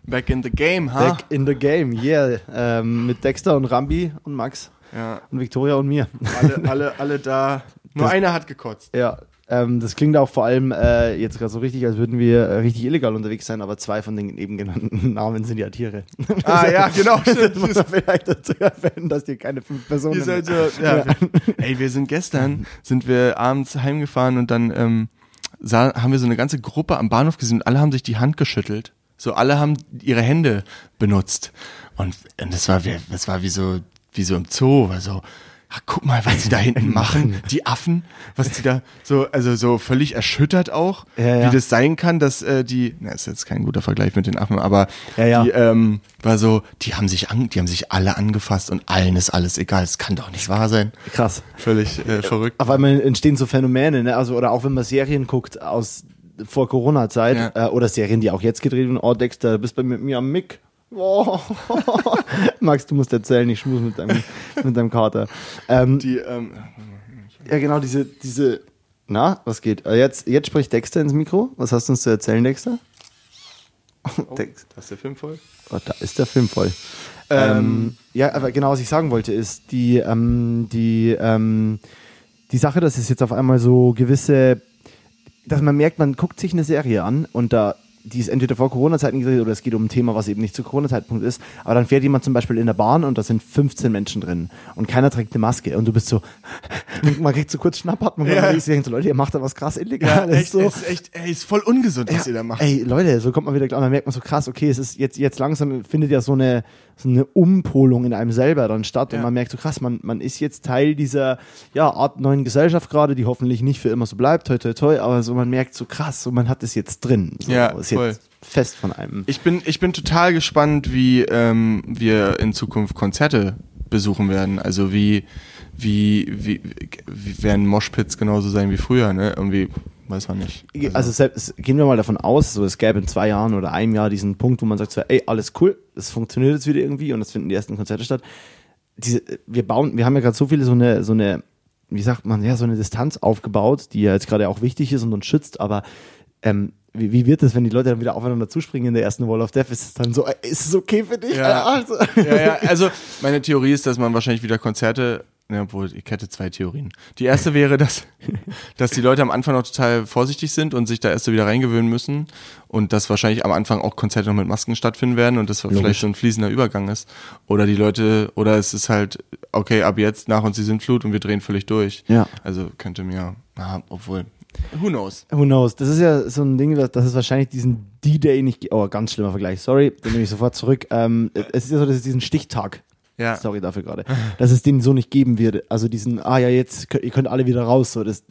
Back in the game, ha? Back in the game, yeah. Ähm, mit Dexter und Rambi und Max Ja, und Victoria und mir. alle, alle, alle da. Nur Das- einer hat gekotzt. Ja, ähm, das klingt auch vor allem äh, jetzt gerade so richtig, als würden wir äh, richtig illegal unterwegs sein, aber zwei von den eben genannten Namen sind ja Tiere. Ah ja, genau. Das muss man vielleicht dazu erwähnen, dass hier keine fünf Personen Ihr seid so, ja. Ey, wir sind gestern, sind wir abends heimgefahren und dann ähm, sah, haben wir so eine ganze Gruppe am Bahnhof gesehen und alle haben sich die Hand geschüttelt. So, alle haben ihre Hände benutzt. Und, und das war, wie, das war wie so, wie so im Zoo, war so, ach, guck mal, was die da hinten machen, die Affen, was die da so, also so völlig erschüttert auch, Ja, ja. wie das sein kann, dass äh, die, na, ist jetzt kein guter Vergleich mit den Affen, aber Ja, die ähm, war so, die haben sich an, die haben sich alle angefasst und allen ist alles egal. Es kann doch nicht wahr sein. Krass. Völlig äh, verrückt. Auf einmal entstehen so Phänomene, ne? Also, oder auch wenn man Serien guckt aus vor Corona-Zeit äh, oder Serien, die auch jetzt gedreht werden. Oh, Dexter, du bist bei mir, mir am Mick. Oh. Max, du musst erzählen, ich schmus mit deinem, mit deinem Kater. Ähm, Die, ähm, ja, genau, diese, diese. Na, was geht? Äh, Jetzt, jetzt spricht Dexter ins Mikro. Was hast du uns zu erzählen, Dexter? Dex da ist der Film voll. oh, da ist der Film voll. Ähm, ja, aber genau, was ich sagen wollte, ist die, ähm, die, ähm, die Sache, dass es jetzt auf einmal so gewisse, dass man merkt, man guckt sich eine Serie an und da, die ist entweder vor Corona-Zeiten gedreht oder es geht um ein Thema, was eben nicht zu Corona-Zeitpunkt ist. Aber dann fährt jemand zum Beispiel in der Bahn und da sind 15 Menschen drin und keiner trägt eine Maske und du bist so, man kriegt so kurz Schnappatmung und Ja. man denkt so, Leute, ihr macht da was krass Ja, Illegales. echt, so. ist echt, ey, ist voll ungesund, was Ja, ihr da macht. Ey, Leute, so kommt man wieder klar. Dann merkt man so krass, okay, es ist jetzt, jetzt langsam findet ja so eine, so eine Umpolung in einem selber dann statt. Und Ja. man merkt so krass, man, man ist jetzt Teil dieser ja, Art neuen Gesellschaft gerade, die hoffentlich nicht für immer so bleibt, toi toi toi, aber so man merkt so krass, so man hat es jetzt drin. So, Ja, ist voll. jetzt fest von einem. Ich bin, ich bin total gespannt, wie ähm, wir in Zukunft Konzerte besuchen werden. Also wie, wie, wie, wie werden Moshpits genauso sein wie früher, ne? Irgendwie, weiß man nicht. Also selbst, gehen wir mal davon aus, so es gäbe in zwei Jahren oder einem Jahr diesen Punkt, wo man sagt so, ey, alles cool, es funktioniert jetzt wieder irgendwie und es finden die ersten Konzerte statt. Diese, wir bauen, wir haben ja gerade so viele so eine, so eine, wie sagt man, ja, so eine Distanz aufgebaut, die ja jetzt gerade auch wichtig ist und uns schützt, aber ähm, wie, wie wird es, wenn die Leute dann wieder aufeinander zuspringen in der ersten Wall of Death? Ist es dann so, äh, ist es okay für dich? Ja. Also, ja, ja, also meine Theorie ist, dass man wahrscheinlich wieder Konzerte, ne, obwohl ich hätte zwei Theorien. Die erste wäre, dass, dass die Leute am Anfang noch total vorsichtig sind und sich da erst so wieder reingewöhnen müssen und dass wahrscheinlich am Anfang auch Konzerte noch mit Masken stattfinden werden und das vielleicht so ein fließender Übergang ist. Oder die Leute, oder es ist halt, okay, ab jetzt nach uns die Sintflut und wir drehen völlig durch. Ja. Also könnte mir, na, obwohl, who knows. Who knows? Das ist ja so ein Ding, das das ist wahrscheinlich diesen D-Day nicht, ge- oh, ganz schlimmer Vergleich, sorry, den nehme ich sofort zurück. Ähm, es ist ja so, dass es diesen Stichtag Ja. Sorry dafür gerade. Dass es den so nicht geben wird. Also diesen, ah ja, jetzt, könnt- ihr könnt alle wieder raus. So, das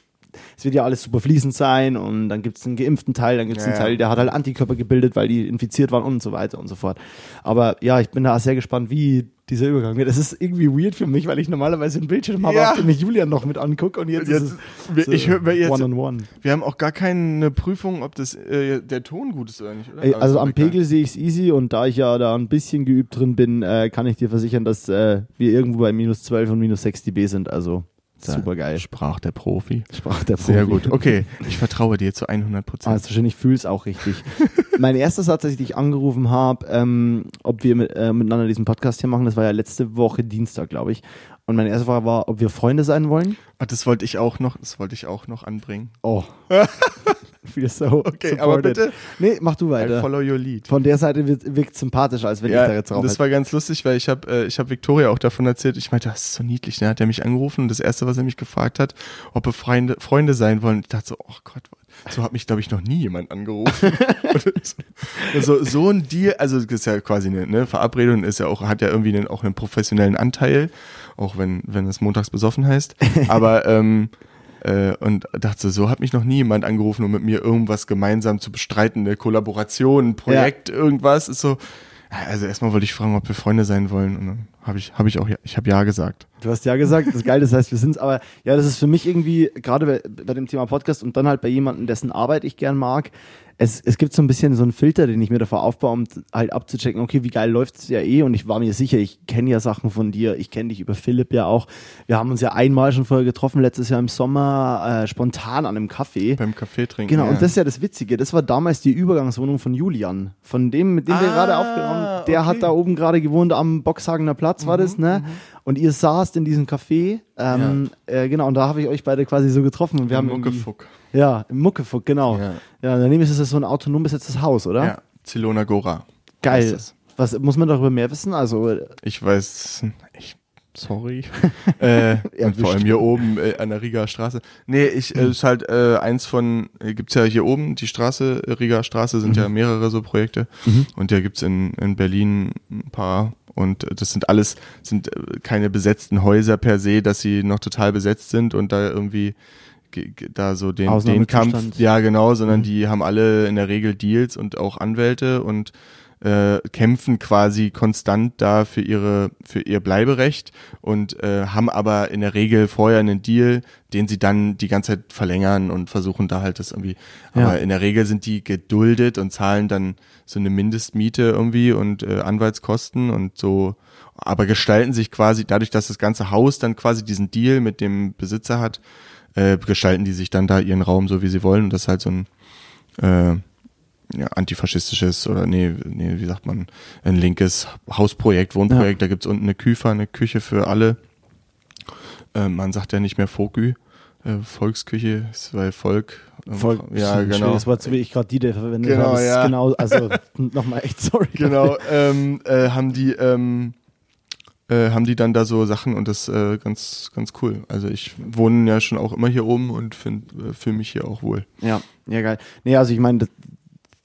es wird ja alles super fließend sein und dann gibt es einen geimpften Teil, dann gibt es Ja, einen. Teil, der hat halt Antikörper gebildet, weil die infiziert waren und so weiter und so fort. Aber ja, ich bin da sehr gespannt, wie dieser Übergang wird. Es ist irgendwie weird für mich, weil ich normalerweise einen Bildschirm habe, Ja. auf dem ich Julian noch mit angucke und jetzt, Jetzt- ist es ich hör- jetzt- one-on-one. Wir haben auch gar keine Prüfung, ob das äh, der Ton gut ist oder nicht, oder? Ey, Also ist am. Pegel sehe ich es easy und da ich ja da ein bisschen geübt drin bin, äh, kann ich dir versichern, dass äh, wir irgendwo bei minus 12 und minus 6 dB sind. Also super geil. Sprach der Profi. Sprach der Profi. Sehr gut. Okay, ich vertraue dir zu 100 Prozent. Also wahrscheinlich fühl's auch richtig. mein erster Satz, als ich dich angerufen habe, ähm, ob wir mit, äh, miteinander diesen Podcast hier machen, das war ja letzte Woche Dienstag, glaube ich. Und meine erste Frage war, ob wir Freunde sein wollen. Ah, das wollte ich auch noch, das wollte ich auch noch anbringen. Oh. Feel so Okay, aber supported. bitte. Nee, mach du I weiter. follow your lead. Von der Seite wirkt sympathischer, als wenn ich da jetzt drauf das hätte. war ganz lustig, weil ich habe äh, ich habe Victoria auch davon erzählt. Ich meinte, das ist so niedlich. Dann hat er mich angerufen und das erste, was er mich gefragt hat, ob wir Freunde, Freunde sein wollen. Ich dachte so, oh Gott, so hat mich glaube ich noch nie jemand angerufen. So so ein Deal, also das ist ja quasi eine ne, Verabredung, ist ja auch hat ja irgendwie einen, auch einen professionellen Anteil, auch wenn wenn es montags besoffen heißt. Aber ähm, äh, und dachte so, hat mich noch nie jemand angerufen, um mit mir irgendwas gemeinsam zu bestreiten, eine Kollaboration, ein Projekt, irgendwas. Ist so, also erstmal wollte ich fragen, ob wir Freunde sein wollen. Und dann habe ich, habe ich auch, ja, ich habe ja gesagt. Du hast ja gesagt, das ist geil, das heißt, wir sind's, aber ja, das ist für mich irgendwie, gerade bei, bei dem Thema Podcast und dann halt bei jemandem, dessen Arbeit ich gern mag, es, es gibt so ein bisschen so einen Filter, den ich mir davor aufbaue, um halt abzuchecken, okay, wie geil läuft's ja eh und ich war mir sicher, ich kenne ja Sachen von dir, ich kenne dich über Philipp ja auch. Wir haben uns ja einmal schon vorher getroffen, letztes Jahr im Sommer, äh, spontan an einem Café. Beim Kaffee trinken. Genau, ja. und das ist ja das Witzige. Das war damals die Übergangswohnung von Julian. Von dem, mit dem wir Ah, gerade aufgenommen haben. Der okay. hat da oben gerade gewohnt, am Boxhagener Platz war das, ne? Und ihr saßt in diesem Café. Ähm, äh, genau, und da habe ich euch beide quasi so getroffen. Und wir haben irgendwie- Muckefuck. Ja, im Muckefuck, genau. Ja. Ja, daneben ist es so ein autonom besetztes Haus, oder? Ja, Zilona Gora. Geil. Es. Was muss man darüber mehr wissen? Also, Ich weiß, ich, sorry. äh, und vor allem hier oben äh, an der Riga Straße. Nee, ich, äh, ist halt äh, eins von, äh, gibt's ja hier oben, die Straße, Riga Straße sind ja mehrere so Projekte. Und da gibt's in, in Berlin ein paar. Und äh, das sind alles, sind äh, keine besetzten Häuser per se, dass sie noch total besetzt sind und da irgendwie ge- ge- da so den, den. Kampf, ja genau, sondern die haben alle in der Regel Deals und auch Anwälte und äh, kämpfen quasi konstant da für ihre für ihr Bleiberecht und äh, haben aber in der Regel vorher einen Deal, den sie dann die ganze Zeit verlängern und versuchen da halt das irgendwie. Ja. Aber in der Regel sind die geduldet und zahlen dann so eine Mindestmiete irgendwie und äh, Anwaltskosten und so. Aber gestalten sich quasi dadurch, dass das ganze Haus dann quasi diesen Deal mit dem Besitzer hat, äh, gestalten die sich dann da ihren Raum so wie sie wollen und das ist halt so ein äh, ja, antifaschistisches oder nee, nee, wie sagt man, ein linkes Hausprojekt, Wohnprojekt, da gibt's unten eine Küfer, eine Küche für alle. Äh, man sagt ja nicht mehr Vogü, äh, Volksküche, ist weil Volk. äh, Volk, ja, genau. schwieriges Wort, so wie ich gerade die der verwendet Genau, habe. Das ja. Genau, also nochmal echt sorry. Genau, ähm, äh, haben die, ähm, äh, haben die dann da so Sachen und das äh, ganz, ganz cool. Also ich wohne ja schon auch immer hier oben und finde äh, fühle mich hier auch wohl. Ja, ja, geil. Nee, also ich meine, das-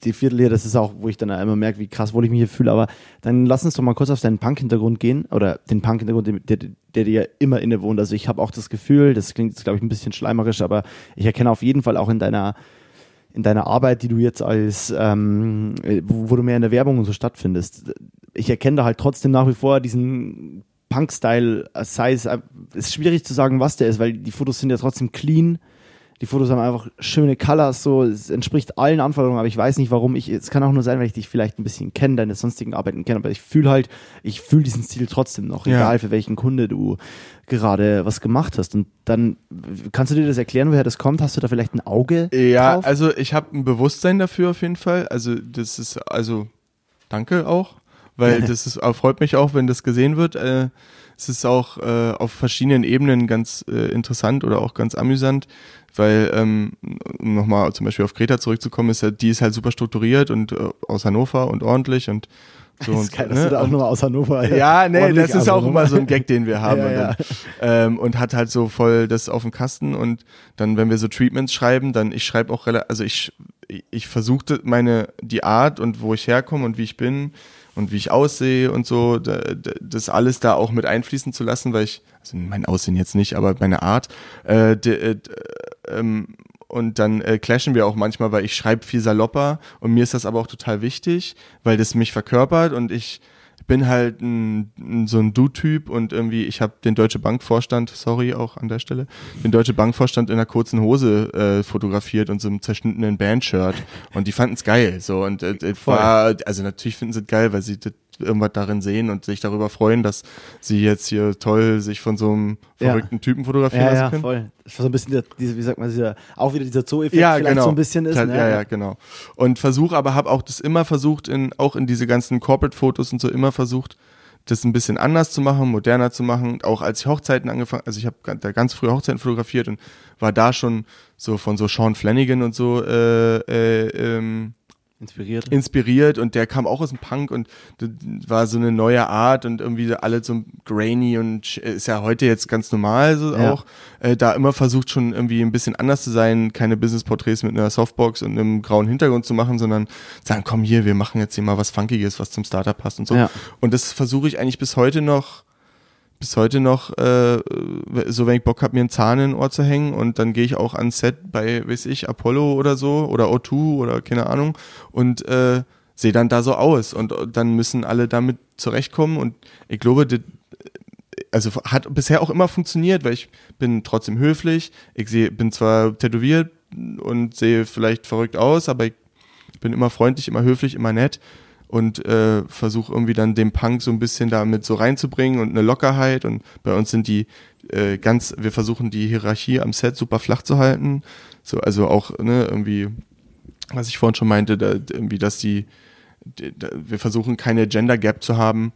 die Viertel hier, das ist auch, wo ich dann immer merke, wie krass wohl ich mich hier fühle. Aber dann lass uns doch mal kurz auf deinen Punk-Hintergrund gehen. Oder den Punk-Hintergrund, der, der, dir ja immer innewohnt. Also ich habe auch das Gefühl, das klingt jetzt, glaube ich, ein bisschen schleimerisch, aber ich erkenne auf jeden Fall auch in deiner in deiner Arbeit, die du jetzt als, ähm, äh, wo, wo du mehr in der Werbung und so stattfindest. Ich erkenne da halt trotzdem nach wie vor diesen Punk-Style, sei es, ist schwierig zu sagen, was der ist, weil die Fotos sind ja trotzdem clean. Die Fotos haben einfach schöne Colors, so, es entspricht allen Anforderungen, aber ich weiß nicht, warum ich, es kann auch nur sein, weil ich dich vielleicht ein bisschen kenne, deine sonstigen Arbeiten kenne, aber ich fühle halt, ich fühle diesen Stil trotzdem noch, Ja. egal für welchen Kunde du gerade was gemacht hast. Und dann, kannst du dir das erklären, woher das kommt? Hast du da vielleicht ein Auge Ja, drauf? also ich habe ein Bewusstsein dafür auf jeden Fall. Also das ist, also danke auch, weil das ist, freut mich auch, wenn das gesehen wird. Äh, es ist auch äh, auf verschiedenen Ebenen ganz äh, interessant oder auch ganz amüsant, weil, ähm, um nochmal zum Beispiel auf Greta zurückzukommen, ist ja, die ist halt super strukturiert und äh, aus Hannover und ordentlich und so. Das ist geil, dass ne, du da auch nur aus Hannover. ja, nee, ordentlich das ist auch Hannover. immer so ein Gag, den wir haben. Ja, und, ja. dann, ähm, und hat halt so voll das auf dem Kasten und dann, wenn wir so Treatments schreiben, dann ich schreibe auch relativ, also ich, ich versuchte meine, die Art und wo ich herkomme und wie ich bin und wie ich aussehe und so, da, da, das alles da auch mit einfließen zu lassen, weil ich, also mein Aussehen jetzt nicht, aber meine Art, äh, äh, ähm, und dann äh, clashen wir auch manchmal, weil ich schreibe viel salopper und mir ist das aber auch total wichtig, weil das mich verkörpert und ich bin halt ein, so ein Du-Typ und irgendwie, ich habe den Deutsche Bankvorstand, sorry auch an der Stelle, den Deutsche Bankvorstand in einer kurzen Hose äh, fotografiert und so einem zerschnittenen Bandshirt und die fanden es geil. So und äh, war, also natürlich finden sie es geil, weil sie das irgendwas darin sehen und sich darüber freuen, dass sie jetzt hier toll sich von so einem verrückten ja. Typen fotografieren ja, lassen ja, können. Voll. Das war so ein bisschen, der, diese, wie sagt man, dieser, auch wieder dieser Zoo-Effekt ja, vielleicht genau. so ein bisschen ist. Ja, ne? ja, ja, genau. Und versuche aber, habe auch das immer versucht, in, auch in diese ganzen Corporate-Fotos und so immer versucht, das ein bisschen anders zu machen, moderner zu machen. Auch als ich Hochzeiten angefangen, also ich habe da ganz früh Hochzeiten fotografiert und war da schon so von so Sean Flanagan und so äh, äh, ähm, Inspiriert. inspiriert und der kam auch aus dem Punk und das war so eine neue Art und irgendwie alle so grainy und ist ja heute jetzt ganz normal so Ja. auch. Äh, da immer versucht schon irgendwie ein bisschen anders zu sein, keine Business-Porträts mit einer Softbox und einem grauen Hintergrund zu machen, sondern sagen, komm hier, wir machen jetzt hier mal was Funkiges, was zum Startup passt und so. Ja. Und das versuche ich eigentlich bis heute noch bis heute noch, äh, so wenn ich Bock habe, mir einen Zahn in ein Ohr zu hängen und dann gehe ich auch ans Set bei, weiß ich, Apollo oder so oder O2 oder keine Ahnung und äh, sehe dann da so aus und äh, dann müssen alle damit zurechtkommen und ich glaube, das, also hat bisher auch immer funktioniert, weil ich bin trotzdem höflich, ich seh, bin zwar tätowiert und sehe vielleicht verrückt aus, aber ich bin immer freundlich, immer höflich, immer nett und äh, versuche irgendwie dann den Punk so ein bisschen damit so reinzubringen und eine Lockerheit und bei uns sind die äh, ganz, wir versuchen die Hierarchie am Set super flach zu halten, so also auch ne irgendwie, was ich vorhin schon meinte, da, irgendwie, dass die, die da, wir versuchen keine Gender Gap zu haben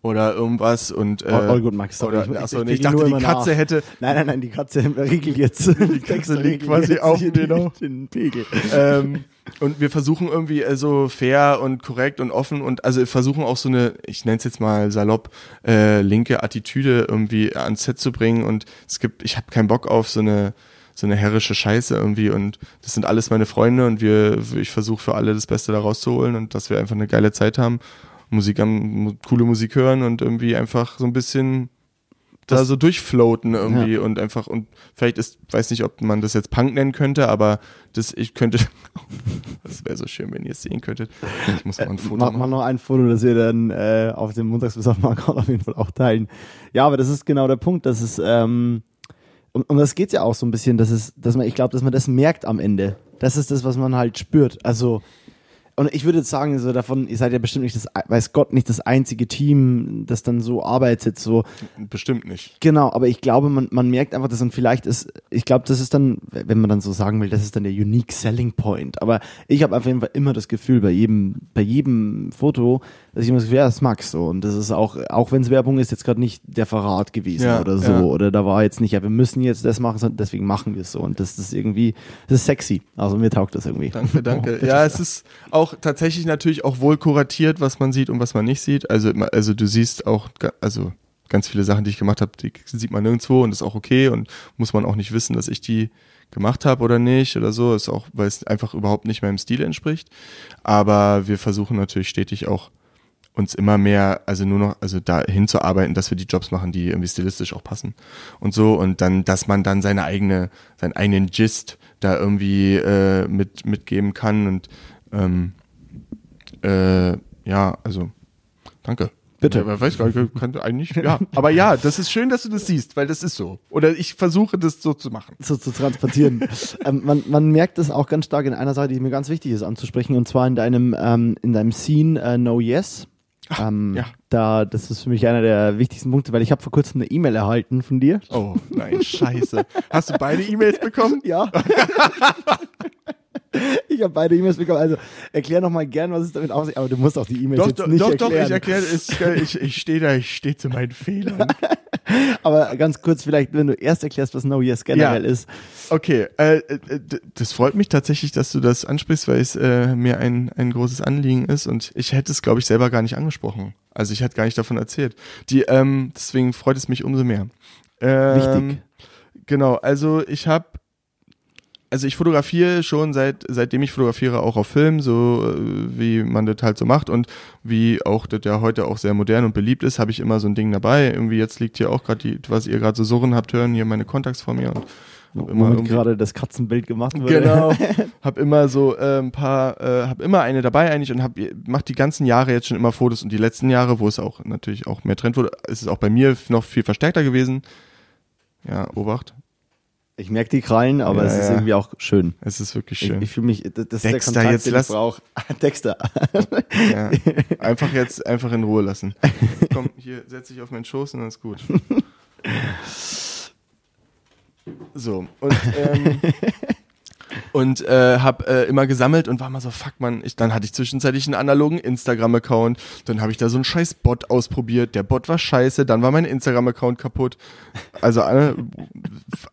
oder irgendwas und äh, All, all good, Max. sorry. oder, achso, nee, pegel ich dachte, die Katze nach. hätte, Nein, nein, nein, die Katze regelt jetzt. Die Katze legt quasi auf den, den- den Pegel. ähm, und wir versuchen irgendwie äh, so fair und korrekt und offen und also versuchen auch so eine, ich nenne es jetzt mal salopp, äh, linke Attitüde irgendwie ans Set zu bringen. Und es gibt, ich habe keinen Bock auf so eine so eine herrische Scheiße irgendwie. Und das sind alles meine Freunde und wir, ich versuche für alle das Beste da rauszuholen und dass wir einfach eine geile Zeit haben, Musik am, coole Musik hören und irgendwie einfach so ein bisschen da so durchfloaten irgendwie und einfach und vielleicht ist, weiß nicht, ob man das jetzt Punk nennen könnte, aber das, ich könnte, das wäre so schön, wenn ihr es sehen könntet. Ich muss mal ein Foto Mach, mach machen. noch ein Foto, das wir dann äh, auf dem Montagsbesoffen-Account auf jeden Fall auch teilen. Ja, aber das ist genau der Punkt, dass es, ähm, um, um das geht's ja auch so ein bisschen, dass es, dass man, ich glaube, dass man das merkt am Ende. Das ist das, was man halt spürt. Also, und ich würde jetzt sagen, so davon, ihr seid ja bestimmt nicht das, weiß Gott, nicht das einzige Team, das dann so arbeitet, so. Bestimmt nicht. Genau, aber ich glaube, man, man merkt einfach, dass dann vielleicht ist, ich glaube, das ist dann, wenn man dann so sagen will, das ist dann der unique selling point. Aber ich habe auf jeden Fall immer das Gefühl bei jedem, bei jedem Foto, dass ich immer das Gefühl, ja, das magst so. Und das ist auch, auch wenn es Werbung ist, jetzt gerade nicht der Verrat gewesen Ja, oder so. ja. Oder da war jetzt nicht, ja, wir müssen jetzt das machen, sondern deswegen machen wir es so. Und das ist irgendwie, das ist sexy. Also mir taugt das irgendwie. Danke, danke. Ja, es ist auch tatsächlich natürlich auch wohl kuratiert, was man sieht und was man nicht sieht. Also, also du siehst auch, also ganz viele Sachen, die ich gemacht habe, die sieht man nirgendwo und ist auch okay und muss man auch nicht wissen, dass ich die gemacht habe oder nicht oder so. Ist auch, weil es einfach überhaupt nicht meinem Stil entspricht. Aber wir versuchen natürlich stetig auch uns immer mehr, also nur noch, also da hinzuarbeiten, dass wir die Jobs machen, die irgendwie stilistisch auch passen und so und dann, dass man dann seine eigene, seinen eigenen Gist da irgendwie äh, mit mitgeben kann und ähm, äh, ja, also danke. Bitte. Ja, aber weiß gar nicht, könnte eigentlich, ja. Aber ja, das ist schön, dass du das siehst, weil das ist so. Oder ich versuche das so zu machen. so zu transportieren. ähm, man, man merkt das auch ganz stark in einer Sache, die mir ganz wichtig ist anzusprechen, und zwar in deinem, ähm, in deinem Scene äh, No Yes. Ähm, ja. Da, das ist für mich einer der wichtigsten Punkte, weil ich habe vor kurzem eine E-Mail erhalten von dir. Oh, nein, scheiße. Hast du beide E-Mails bekommen? Ja. ich habe beide E-Mails bekommen. Also erklär noch mal gern, was es damit auf sich. Aber du musst auch die E-Mails Doch, jetzt doch, nicht doch, doch, erklären. ich erkläre es. Ich, ich stehe da, ich stehe zu meinen Fehlern. Aber ganz kurz vielleicht, wenn du erst erklärst, was No Yes generell Ja. ist. Okay, äh, äh, das freut mich tatsächlich, dass du das ansprichst, weil es äh, mir ein, ein großes Anliegen ist und ich hätte es, glaube ich, selber gar nicht angesprochen. Also ich hätte gar nicht davon erzählt. Die, ähm, deswegen freut es mich umso mehr. Ähm, Wichtig. Genau, also ich habe, also ich fotografiere schon seit, seitdem ich fotografiere auch auf Film, so äh, wie man das halt so macht und wie auch das ja heute auch sehr modern und beliebt ist, habe ich immer so ein Ding dabei. Irgendwie jetzt liegt hier auch gerade die, was ihr gerade so surren habt hören, hier meine Kontakts vor mir und Hab irgendwie- gerade das Katzenbild gemacht wurde. Genau. hab immer so äh, ein paar, äh, hab immer eine dabei eigentlich und hab mach die ganzen Jahre jetzt schon immer Fotos und die letzten Jahre, wo es auch natürlich auch mehr Trend wurde, ist es auch bei mir noch viel verstärkter gewesen. Ja, Obacht. Ich merke die Krallen, aber Ja, es ist ja. irgendwie auch schön. Es ist wirklich Ich, schön. ich fühle mich, das ist Dexter, der Kontakt, jetzt den lass- ich brauche. Dexter. ja. Einfach jetzt einfach in Ruhe lassen. Komm, hier setz dich auf meinen Schoß und dann ist gut. So, und, ähm, und äh, hab äh, immer gesammelt und war mal so, fuck man, ich, dann hatte ich zwischenzeitlich einen analogen Instagram-Account, dann habe ich da so einen scheiß Bot ausprobiert, der Bot war scheiße, dann war mein Instagram-Account kaputt, also äh,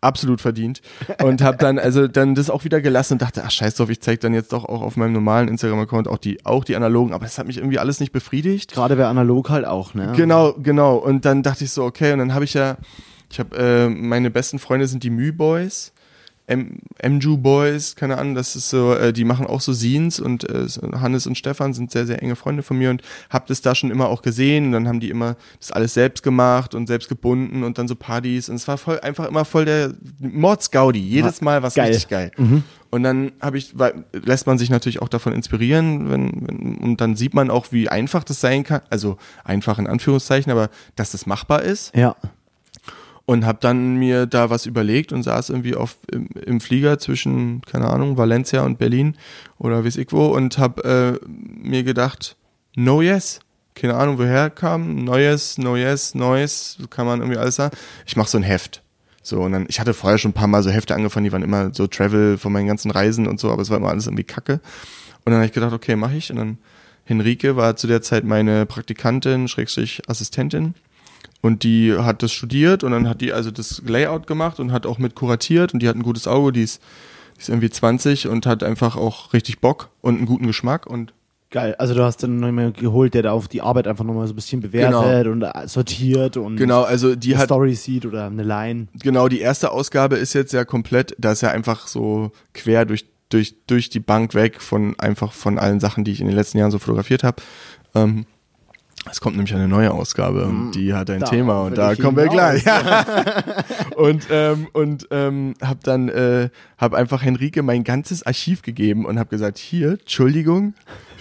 absolut verdient. Und hab dann also dann das auch wieder gelassen und dachte, ach scheiß drauf, ich zeig dann jetzt doch auch auf meinem normalen Instagram-Account auch die, auch die analogen, aber das hat mich irgendwie alles nicht befriedigt. Gerade bei analog halt auch, ne? Genau, genau. Und dann dachte ich so, okay, und dann habe ich ja, ich habe, äh, meine besten Freunde sind die Müh Boys, MJU Boys, keine Ahnung, das ist so, äh, die machen auch so Scenes und äh, Hannes und Stefan sind sehr, sehr enge Freunde von mir und hab das da schon immer auch gesehen und dann haben die immer das alles selbst gemacht und selbst gebunden und dann so Partys und es war voll, einfach immer voll der Mordsgaudi, jedes Mal was Geil. richtig geil. Und dann habe ich, weil, lässt man sich natürlich auch davon inspirieren, wenn, wenn, und dann sieht man auch, wie einfach das sein kann. Also einfach in Anführungszeichen, aber dass das machbar ist. Ja. Und habe dann mir da was überlegt und saß irgendwie auf, im, im Flieger zwischen, keine Ahnung, Valencia und Berlin oder weiß ich wo und habe äh, mir gedacht, no yes. Keine Ahnung, woher kam. Neues, no yes, neues, so kann man irgendwie alles sagen. Ich mache so ein Heft. So, und dann, ich hatte vorher schon ein paar Mal so Hefte angefangen, die waren immer so Travel von meinen ganzen Reisen und so, aber es war immer alles irgendwie kacke. Und dann habe ich gedacht, okay, mache ich. Und dann Henrike war zu der Zeit meine Praktikantin, Schrägstrich Assistentin. Und die hat das studiert und dann hat die also das Layout gemacht und hat auch mit kuratiert und die hat ein gutes Auge, die ist, die ist irgendwie 20 und hat einfach auch richtig Bock und einen guten Geschmack und Geil. Also du hast dann noch jemanden geholt, der da auf die Arbeit einfach nochmal so ein bisschen bewertet und äh, sortiert und genau, also die eine hat Story sieht oder eine Line. genau die erste Ausgabe ist jetzt ja komplett, da ist ja einfach so quer durch durch durch die Bank weg von einfach von allen Sachen, die ich in den letzten Jahren so fotografiert habe. Ähm, es kommt nämlich eine neue Ausgabe und die hat ein Darauf Thema und da kommen wir gleich. und ähm, und ähm, habe dann äh, habe einfach Henrike mein ganzes Archiv gegeben und habe gesagt hier Entschuldigung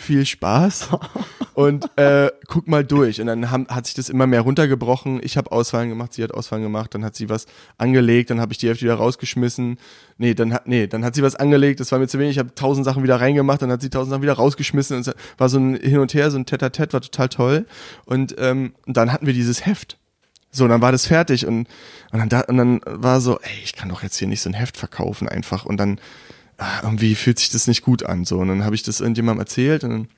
viel Spaß. Und äh, guck mal durch. Und dann haben, hat sich das immer mehr runtergebrochen. Ich habe Auswahlen gemacht sie hat Auswahlen gemacht. Dann hat sie was angelegt dann habe ich die Hälfte wieder rausgeschmissen. Nee dann hat nee dann hat sie was angelegt das war mir zu wenig. Ich habe tausend Sachen wieder reingemacht dann hat sie tausend Sachen wieder rausgeschmissen. Und es war so ein hin und her so ein Tete-a-Tete war total toll. Und ähm, und dann hatten wir dieses Heft. So, dann war das fertig. Und, und, dann, da, und dann war so, ey, ich kann doch jetzt hier nicht so ein Heft verkaufen einfach. Und dann ah, irgendwie fühlt sich das nicht gut an. So, und dann habe ich das irgendjemandem erzählt und dann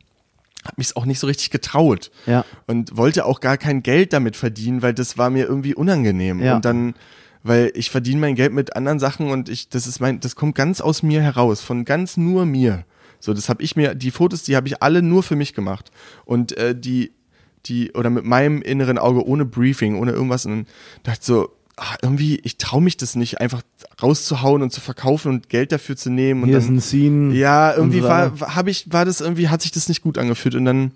hat mich auch nicht so richtig getraut. Ja. Und wollte auch gar kein Geld damit verdienen, weil das war mir irgendwie unangenehm. Ja. Und dann, weil ich verdiene mein Geld mit anderen Sachen und ich, das ist mein, das kommt ganz aus mir heraus, von ganz nur mir. So, das habe ich mir, die Fotos, die habe ich alle nur für mich gemacht. Und äh, die, die, oder mit meinem inneren Auge, ohne Briefing, ohne irgendwas, und dann dachte ich so, ah, irgendwie, ich traue mich das nicht, einfach rauszuhauen und zu verkaufen und Geld dafür zu nehmen. Und Hier dann, ist ein Scene. ja, irgendwie war- habe ich, war das irgendwie, hat sich das nicht gut angefühlt und dann,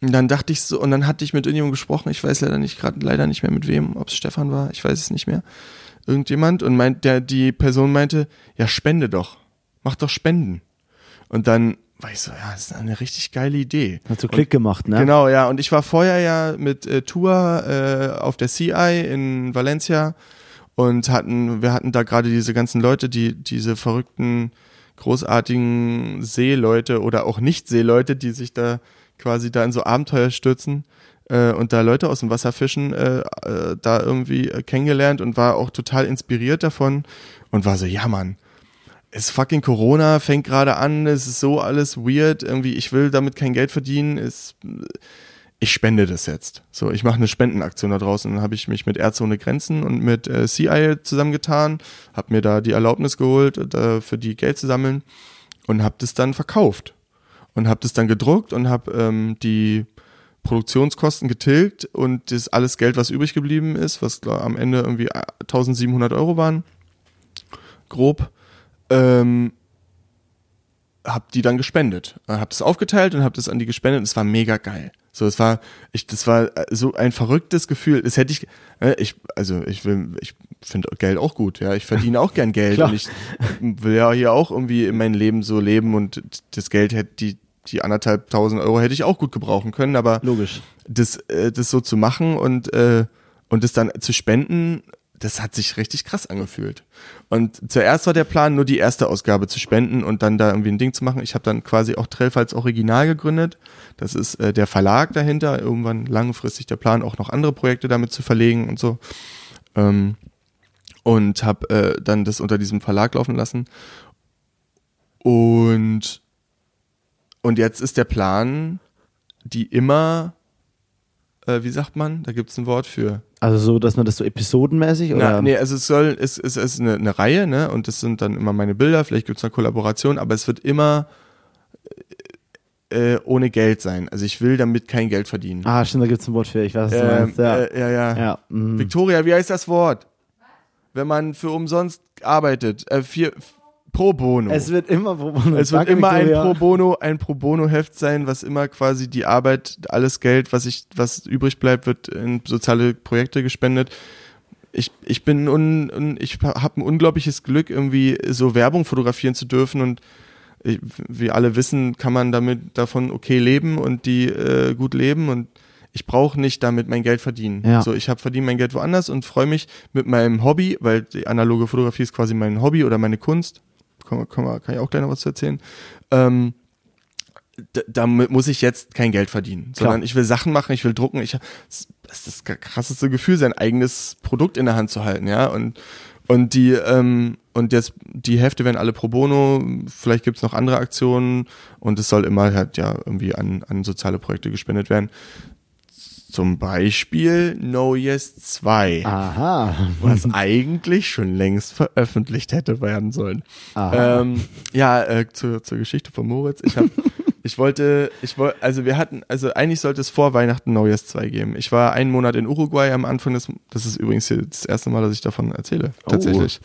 und dann dachte ich so, und dann hatte ich mit irgendjemandem gesprochen, ich weiß leider nicht, gerade leider nicht mehr mit wem, ob es Stefan war, ich weiß es nicht mehr, irgendjemand und meint, der, die Person meinte, ja, spende doch, mach doch Spenden. Und dann war ich so, ja, das ist eine richtig geile Idee. Hat so Klick gemacht, ne? Genau, ja. Und ich war vorher ja mit äh, Tour äh, auf der CI in Valencia und hatten, wir hatten da gerade diese ganzen Leute, die diese verrückten, großartigen Seeleute oder auch Nicht-Seeleute, die sich da quasi da in so Abenteuer stürzen äh, und da Leute aus dem Wasser fischen, äh, äh, da irgendwie äh, kennengelernt und war auch total inspiriert davon und war so, ja Mann, ist fucking Corona, fängt gerade an, es ist so alles weird, irgendwie, ich will damit kein Geld verdienen, es, ich spende das jetzt. So, ich mache eine Spendenaktion da draußen. Dann habe ich mich mit Ärzte ohne Grenzen und mit äh, CI zusammengetan, habe mir da die Erlaubnis geholt, da für die Geld zu sammeln und habe das dann verkauft und habe das dann gedruckt und habe ähm, die Produktionskosten getilgt und das alles Geld, was übrig geblieben ist, was glaub, am Ende irgendwie 1700 Euro waren, grob, ähm, hab die dann gespendet. Hab das aufgeteilt und hab das an die gespendet. Es war mega geil. So, es war, ich, das war äh, so ein verrücktes Gefühl. Das hätte ich, äh, ich, also ich will, ich finde Geld auch gut, ja. Ich verdiene auch gern Geld und ich will ja hier auch irgendwie in mein Leben so leben und das Geld hätte die die anderthalb tausend Euro hätte ich auch gut gebrauchen können, aber Logisch. das, äh, das so zu machen und, äh, und das dann zu spenden, das hat sich richtig krass angefühlt. Und zuerst war der Plan, nur die erste Ausgabe zu spenden und dann da irgendwie ein Ding zu machen. Ich habe dann quasi auch Trelf als Original gegründet. Das ist äh, der Verlag dahinter. Irgendwann langfristig der Plan, auch noch andere Projekte damit zu verlegen und so. Ähm, und habe äh, dann das unter diesem Verlag laufen lassen. Und, und jetzt ist der Plan, die immer, äh, wie sagt man, da gibt's ein Wort für. Also so, dass man das so episodenmäßig oder? Na, nee, also es soll, es, es ist eine, eine Reihe, ne? Und das sind dann immer meine Bilder, vielleicht gibt's eine Kollaboration, aber es wird immer äh, ohne Geld sein. Also ich will damit kein Geld verdienen. Ah, stimmt, da gibt's ein Wort für. Ich weiß, was du Ähm, meinst. Ja. äh, ja, ja. ja. mhm. Victoria, wie heißt das Wort? Wenn man für umsonst arbeitet, äh, f- pro bono. Es wird immer pro Bono. Es wird Danke, immer ein. Pro Bono, ein Pro Bono Heft sein, was immer quasi die Arbeit, alles Geld, was ich, was übrig bleibt, wird in soziale Projekte gespendet. Ich, ich bin un, un, ich habe ein unglaubliches Glück, irgendwie so Werbung fotografieren zu dürfen und ich, wie alle wissen, kann man damit davon okay leben und die äh, gut leben und ich brauche nicht damit mein Geld verdienen. Ja. So, ich habe verdient mein Geld woanders und freue mich mit meinem Hobby, weil die analoge Fotografie ist quasi mein Hobby oder meine Kunst. Kann, kann, kann ich auch gleich noch was zu erzählen. Ähm, damit muss ich jetzt kein Geld verdienen, Klar. sondern ich will Sachen machen, ich will drucken. Ich, das ist das krasseste Gefühl, sein eigenes Produkt in der Hand zu halten, ja. Und und die ähm, und jetzt die Hefte werden alle pro bono. Vielleicht gibt's noch andere Aktionen und es soll immer halt ja irgendwie an an soziale Projekte gespendet werden. Zum Beispiel No Yes 2 Aha. was eigentlich schon längst veröffentlicht hätte werden sollen. Aha. Ähm, ja, äh, zur, zur Geschichte von Moritz. Ich habe, ich wollte, ich wollte, also wir hatten, also eigentlich sollte es vor Weihnachten Neues 2 geben. Ich war einen Monat in Uruguay am Anfang des, das ist übrigens das erste Mal, dass ich davon erzähle, Oh. tatsächlich.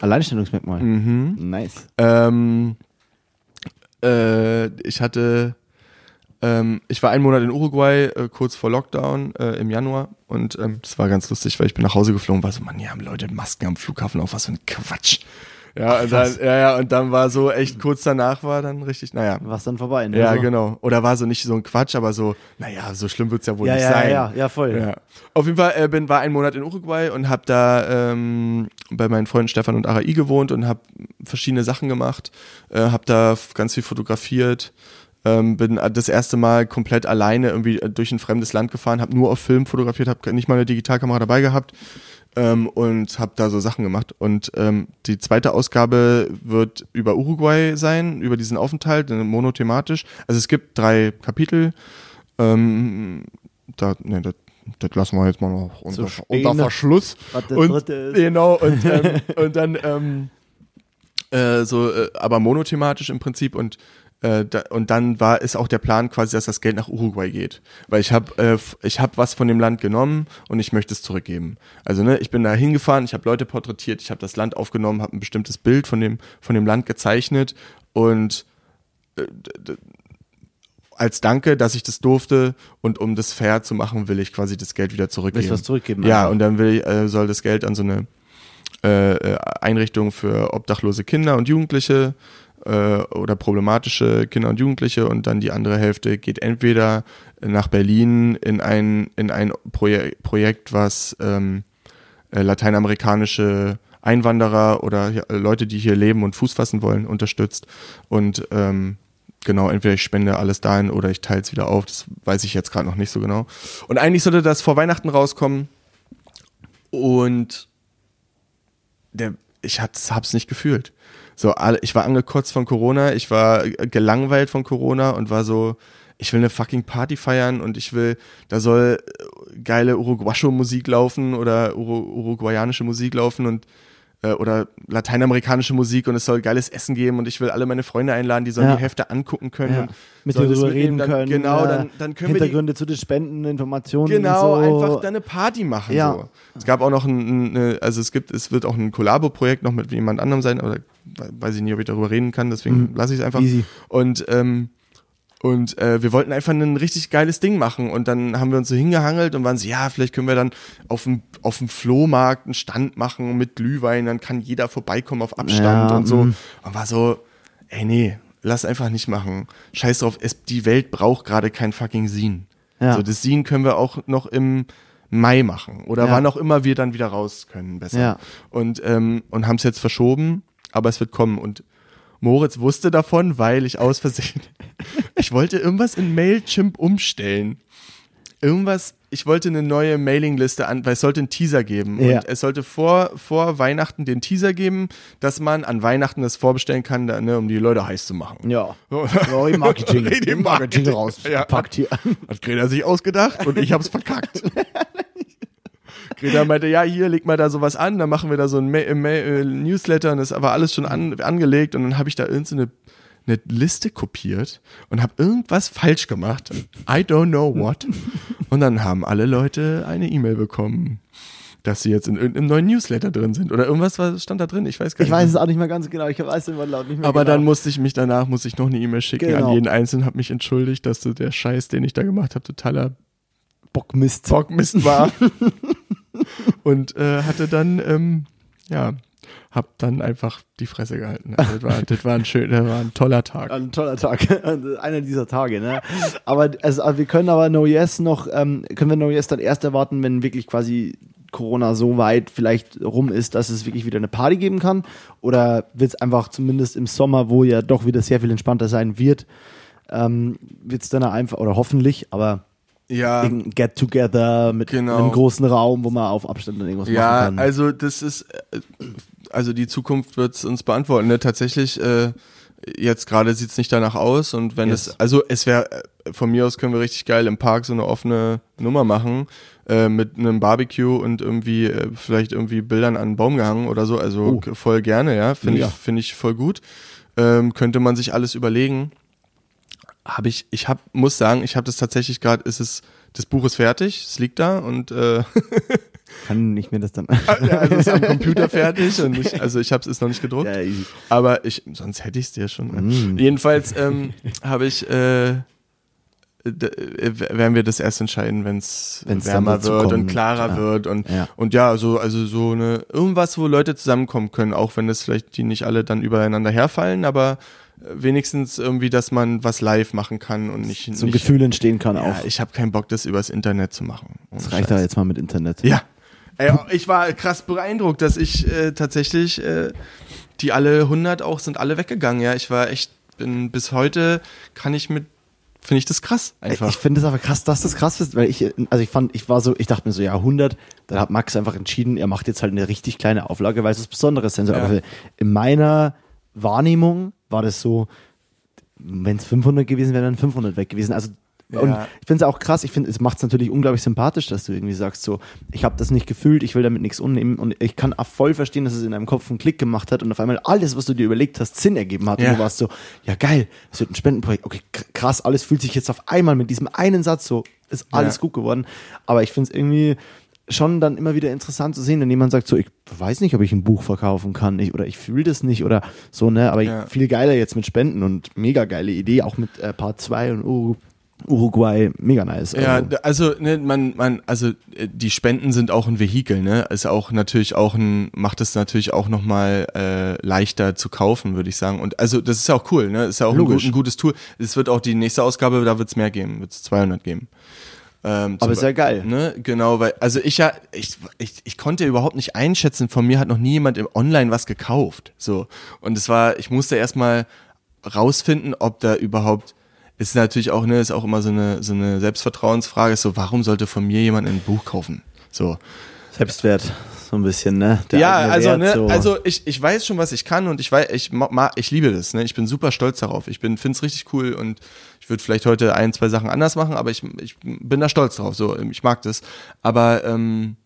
Alleinstellungsmerkmal. Mhm. Nice. Ähm, äh, ich hatte, ähm, ich war einen Monat in Uruguay, äh, kurz vor Lockdown äh, im Januar und ähm, das war ganz lustig, weil ich bin nach Hause geflogen, war so, Mann, hier haben Leute Masken am Flughafen auf, was für ein Quatsch. Ja, und dann, ja, ja, und dann war so echt kurz danach war dann richtig, naja. Was dann vorbei. Ne? Ja, so. genau. Oder war so nicht so ein Quatsch, aber so, naja, so schlimm wird's ja wohl Ja, nicht ja, sein. ja, ja, voll. Ja. Auf jeden Fall äh, bin, war ein Monat in Uruguay und habe da ähm, bei meinen Freunden Stefan und Arai gewohnt und habe verschiedene Sachen gemacht, äh, habe da ganz viel fotografiert, ähm, bin äh, das erste Mal komplett alleine irgendwie äh, durch ein fremdes Land gefahren, habe nur auf Film fotografiert, habe nicht mal eine Digitalkamera dabei gehabt ähm, und habe da so Sachen gemacht. Und ähm, die zweite Ausgabe wird über Uruguay sein, über diesen Aufenthalt, äh, monothematisch. Also es gibt drei Kapitel. Ähm, da, ne, das, das lassen wir jetzt mal noch unter, stehen. unter Verschluss. Und, genau, und, ähm, und dann ähm, äh, so, äh, aber monothematisch im Prinzip und äh, da, und dann war ist auch der Plan quasi, dass das Geld nach Uruguay geht, weil ich habe äh, ich habe was von dem Land genommen und ich möchte es zurückgeben. Also ne, ich bin da hingefahren, ich habe Leute porträtiert, ich habe das Land aufgenommen, habe ein bestimmtes Bild von dem von dem Land gezeichnet und äh, als Danke, dass ich das durfte und um das fair zu machen, will ich quasi das Geld wieder zurückgeben. Willst du was zurückgeben? Ja, einfach? und dann will, äh, soll das Geld an so eine äh, äh, Einrichtung für obdachlose Kinder und Jugendliche äh, oder problematische Kinder und Jugendliche und dann die andere Hälfte geht entweder nach Berlin in ein, in ein Proje Projekt, was ähm, äh, lateinamerikanische Einwanderer oder Leute, die hier leben und Fuß fassen wollen, unterstützt. Und ähm, genau, entweder ich spende alles dahin oder ich teile es wieder auf. Das weiß ich jetzt gerade noch nicht so genau. Und eigentlich sollte das vor Weihnachten rauskommen. Und der, ich hab's, hab's nicht gefühlt. So, ich war angekotzt von Corona, ich war äh, gelangweilt von Corona und war so, ich will eine fucking Party feiern und ich will, da soll äh, geile Uruguayo-Musik laufen oder Uru uruguayanische Musik laufen und äh, oder lateinamerikanische Musik und es soll geiles Essen geben und ich will alle meine Freunde einladen, die sollen Ja. die Hefte angucken können Ja. und Mit sollen mitnehmen, reden dann, können. Genau, dann, dann können wir die, Hintergründe zu den Spenden, Informationen. Genau, so. einfach dann eine Party machen. Ja. So. Es gab auch noch ein, ein, also es gibt, es wird auch ein Kollabo-Projekt noch mit jemand anderem sein, oder weiß ich nicht, ob ich darüber reden kann, deswegen Mhm. lasse ich es einfach. Easy. Und ähm, Und äh, wir wollten einfach ein richtig geiles Ding machen. Und dann haben wir uns so hingehangelt und waren so, ja, vielleicht können wir dann auf dem, auf dem Flohmarkt einen Stand machen mit Glühwein, dann kann jeder vorbeikommen auf Abstand Ja, und so. mm. Und war so, ey, nee, lass einfach nicht machen. Scheiß drauf, es, die Welt braucht gerade kein fucking Sin. Ja. So, das Sin können wir auch noch im Mai machen. Oder Ja. wann auch immer wir dann wieder raus können, besser. Ja. Und, ähm, und haben es jetzt verschoben, aber es wird kommen. Und Moritz wusste davon, weil ich aus Versehen, ich wollte irgendwas in Mailchimp umstellen. Irgendwas, ich wollte eine neue Mailingliste an, weil es sollte einen Teaser geben. Ja. Und es sollte vor, vor Weihnachten den Teaser geben, dass man an Weihnachten das vorbestellen kann, da, ne, um die Leute heiß zu machen. Ja. So. Ja, im Marketing. Im Marketing Marketing. rauspackt hier. Hat Greta sich ausgedacht und ich hab's verkackt. Greta meinte, ja, hier, leg mal da sowas an, dann machen wir da so ein Ma Ma äh, Newsletter und das ist aber alles schon an angelegt und dann habe ich da irgendeine eine Liste kopiert und habe irgendwas falsch gemacht. I don't know what. Und dann haben alle Leute eine E-Mail bekommen, dass sie jetzt in irgendeinem neuen Newsletter drin sind oder irgendwas was stand da drin. Ich weiß gar Ich nicht. weiß es auch nicht mehr ganz genau. Ich weiß den Wortlaut nicht mehr Aber genau. dann musste ich mich danach, muss ich noch eine E-Mail schicken Genau. an jeden Einzelnen, habe mich entschuldigt, dass der Scheiß, den ich da gemacht habe, totaler Bockmist. Bockmist war. und äh, hatte dann, ähm, ja, hab dann einfach die Fresse gehalten. Also, das, war, das war ein schön, das war ein toller Tag. Ein toller Tag. Einer dieser Tage, ne? Aber also, wir können aber No Yes noch, ähm, können wir No Yes dann erst erwarten, wenn wirklich quasi Corona so weit vielleicht rum ist, dass es wirklich wieder eine Party geben kann? Oder wird es einfach zumindest im Sommer, wo ja doch wieder sehr viel entspannter sein wird, ähm, wird es dann einfach, oder hoffentlich, aber Ja, irgendein Get-Together mit Genau. einem großen Raum, wo man auf Abstand dann irgendwas ja, machen kann. also das ist, äh, also die Zukunft wird es uns beantworten. Ne? Tatsächlich, äh, jetzt gerade sieht's nicht danach aus und wenn Yes. es, also es wäre, von mir aus können wir richtig geil im Park so eine offene Nummer machen äh, mit einem Barbecue und irgendwie äh, vielleicht irgendwie Bildern an einen Baum gehangen oder so. Also Oh. voll gerne, ja, finde ich, Mega. finde ich voll gut. Ähm, könnte man sich alles überlegen. Habe ich, ich hab, muss sagen, ich habe das tatsächlich gerade, ist es, das Buch ist fertig, es liegt da und äh, kann ich mir das dann. ja, also ist am Computer fertig und ich, also ich habe es ist noch nicht gedruckt, ja, aber ich sonst hätte ich es dir schon. Ne? Mm. Jedenfalls ähm, habe ich äh, äh, werden wir das erst entscheiden, wenn es wärmer wird und klarer klar. wird und Ja. und ja, so also so eine irgendwas, wo Leute zusammenkommen können, auch wenn das vielleicht die nicht alle dann übereinander herfallen, aber wenigstens irgendwie, dass man was live machen kann und nicht So ein Gefühl entstehen kann ja, auch. ich habe keinen Bock, das übers Internet zu machen. Das reicht da jetzt mal mit Internet. Ja. Ey, ich war krass beeindruckt, dass ich äh, tatsächlich, äh, die alle 100 auch sind alle weggegangen. Ja, ich war echt, bin bis heute kann ich mit, finde ich das krass einfach. Ich finde es aber krass, dass das krass ist, weil ich, also ich fand, ich war so, ich dachte mir so, ja, 100, dann hat Max einfach entschieden, er macht jetzt halt eine richtig kleine Auflage, weil es was Besonderes sein soll. Ja. Aber in meiner Wahrnehmung war das so, wenn es 500 gewesen wäre, dann 500 weg gewesen. Also, und Ja. ich finde es auch krass, ich finde, es macht es natürlich unglaublich sympathisch, dass du irgendwie sagst, so, ich habe das nicht gefühlt, ich will damit nichts unnehmen und ich kann auch voll verstehen, dass es in deinem Kopf einen Klick gemacht hat und auf einmal alles, was du dir überlegt hast, Sinn ergeben hat. Ja. Und du warst so, ja geil, es wird ein Spendenprojekt, okay, kr- krass, alles fühlt sich jetzt auf einmal mit diesem einen Satz so, ist alles Ja. gut geworden. Aber ich finde es irgendwie schon dann immer wieder interessant zu sehen, wenn jemand sagt so, ich weiß nicht, ob ich ein Buch verkaufen kann ich, oder ich fühle das nicht oder so, ne, aber Ja. viel geiler jetzt mit Spenden und mega geile Idee, auch mit äh, Part 2 und Uru Uruguay, mega nice. ja, Also, d- also ne, man, man, also äh, die Spenden sind auch ein Vehikel, ne? Ist auch natürlich auch ein, macht es natürlich auch nochmal äh, leichter zu kaufen, würde ich sagen. Und also das ist ja auch cool, ne? Ist ja auch ein, ein gutes Tool. Es wird auch die nächste Ausgabe, da wird es mehr geben, wird es 200 geben. Ähm, Aber ist ja geil. Ne? Genau, weil, also ich ja, ich, ich, ich konnte überhaupt nicht einschätzen, von mir hat noch nie jemand im Online was gekauft. So. Und es war, ich musste erstmal rausfinden, ob da überhaupt, ist natürlich auch, ne, ist auch immer so eine, so eine Selbstvertrauensfrage, ist so, warum sollte von mir jemand ein Buch kaufen? So. Selbstwert, so ein bisschen, ne? Der ja, also, ne, so. also ich, ich weiß schon, was ich kann und ich weiß, ich, ma- ich liebe das, ne? Ich bin super stolz darauf. Ich bin, find's richtig cool und ich würde vielleicht heute ein, zwei Sachen anders machen, aber ich, ich bin da stolz drauf. So, ich mag das. Aber, ähm,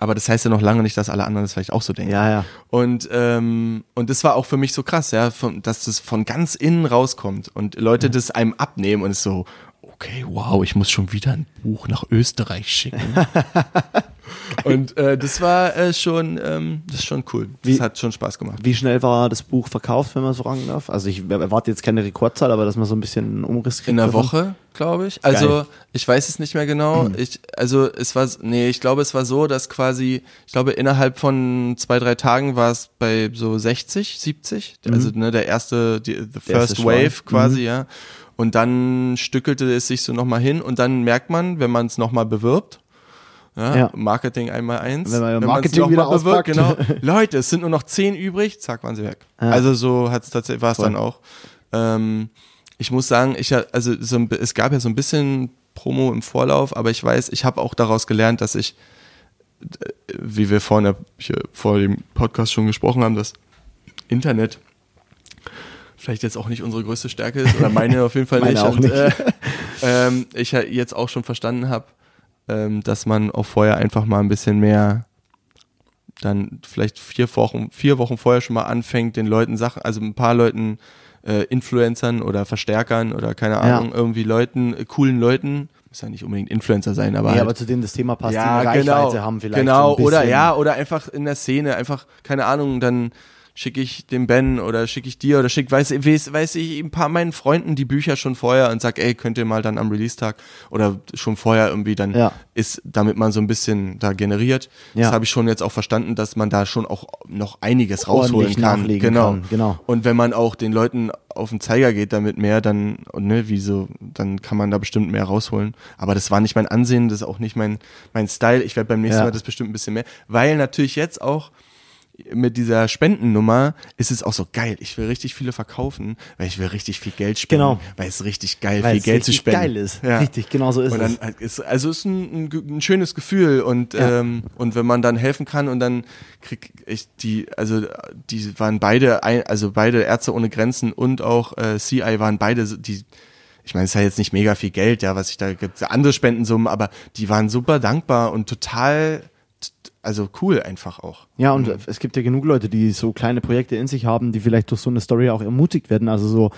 aber das heißt ja noch lange nicht, dass alle anderen das vielleicht auch so denken. Ja, ja. Und, ähm, und das war auch für mich so krass, ja, von, dass das von ganz innen rauskommt und Leute das einem abnehmen und es so, okay, wow, ich muss schon wieder ein Buch nach Österreich schicken. und äh, das war äh, schon, ähm, das ist schon cool. Das Wie- hat schon Spaß gemacht. Wie schnell war das Buch verkauft, wenn man so fragen darf? Also ich erwarte jetzt keine Rekordzahl, aber dass man so ein bisschen einen Umriss kriegt. In einer. Woche, glaube ich. Also Geil. ich weiß es nicht mehr genau. Ich, also es war, nee, ich glaube, es war so, dass quasi, ich glaube, innerhalb von zwei, drei Tagen war es bei so 60, 70. Also ne, der erste, die, the erste first Schwall. wave quasi, ja. Und dann stückelte es sich so nochmal hin und dann merkt man, wenn man es nochmal bewirbt, ja, Ja. Marketing einmal eins. Wenn man man's Marketing wieder auspackt. genau. Leute, es sind nur noch zehn übrig, zack, waren sie weg. Ja. Also so hat's tatsächlich, war es dann auch. Ähm, ich muss sagen, ich also so ein, es gab ja so ein bisschen Promo im Vorlauf, aber ich weiß, ich habe auch daraus gelernt, dass ich, äh, wie wir vorhin vor dem Podcast schon gesprochen haben, das Internet vielleicht jetzt auch nicht unsere größte Stärke ist oder meine auf jeden Fall nicht. auch und, nicht. Äh, ähm, ich ja jetzt auch schon verstanden habe, ähm, dass man auch vorher einfach mal ein bisschen mehr dann vielleicht vier Wochen, vier Wochen vorher schon mal anfängt, den Leuten Sachen, also ein paar Leuten, äh, Influencern oder Verstärkern oder keine Ja. Ahnung, irgendwie Leuten, äh, coolen Leuten, muss ja nicht unbedingt Influencer sein, aber, Ja, halt, aber zu denen das Thema passt, ja, die eine genau, Reichweite haben vielleicht. Genau, so oder ja, oder einfach in der Szene, einfach, keine Ahnung, dann schicke ich dem Ben oder schicke ich dir oder schick, weiß, weiß, weiß ich ein paar meinen Freunden die Bücher schon vorher und sag, ey, könnt ihr mal dann am Release-Tag oder schon vorher irgendwie dann Ja. ist, damit man so ein bisschen da generiert. Ja. Das habe ich schon jetzt auch verstanden, dass man da schon auch noch einiges rausholen Ordentlich kann. nachlegen genau. kann, genau. Und wenn man auch den Leuten auf den Zeiger geht damit mehr, dann, und ne, wie so, dann kann man da bestimmt mehr rausholen. Aber das war nicht mein Ansehen, das ist auch nicht mein, mein Style. Ich werde beim nächsten Ja. Mal das bestimmt ein bisschen mehr. Weil natürlich jetzt auch mit dieser Spendennummer ist es auch so geil. Ich will richtig viele verkaufen, weil ich will richtig viel Geld spenden. Genau. Weil es richtig geil, Weil viel Geld zu spenden. geil ist. Ja. Richtig, genau so ist Und dann es. halt ist, also es ist ein, ein, ein schönes Gefühl und Ja. ähm, und wenn man dann helfen kann und dann krieg ich die, also die waren beide, also beide Ärzte ohne Grenzen und auch äh, CI waren beide die. Ich meine, es ist ja jetzt nicht mega viel Geld, ja, was ich da gibt, andere Spendensummen, aber die waren super dankbar und total, also cool einfach auch. Ja, und es gibt ja genug Leute, die so kleine Projekte in sich haben, die vielleicht durch so eine Story auch ermutigt werden. Also so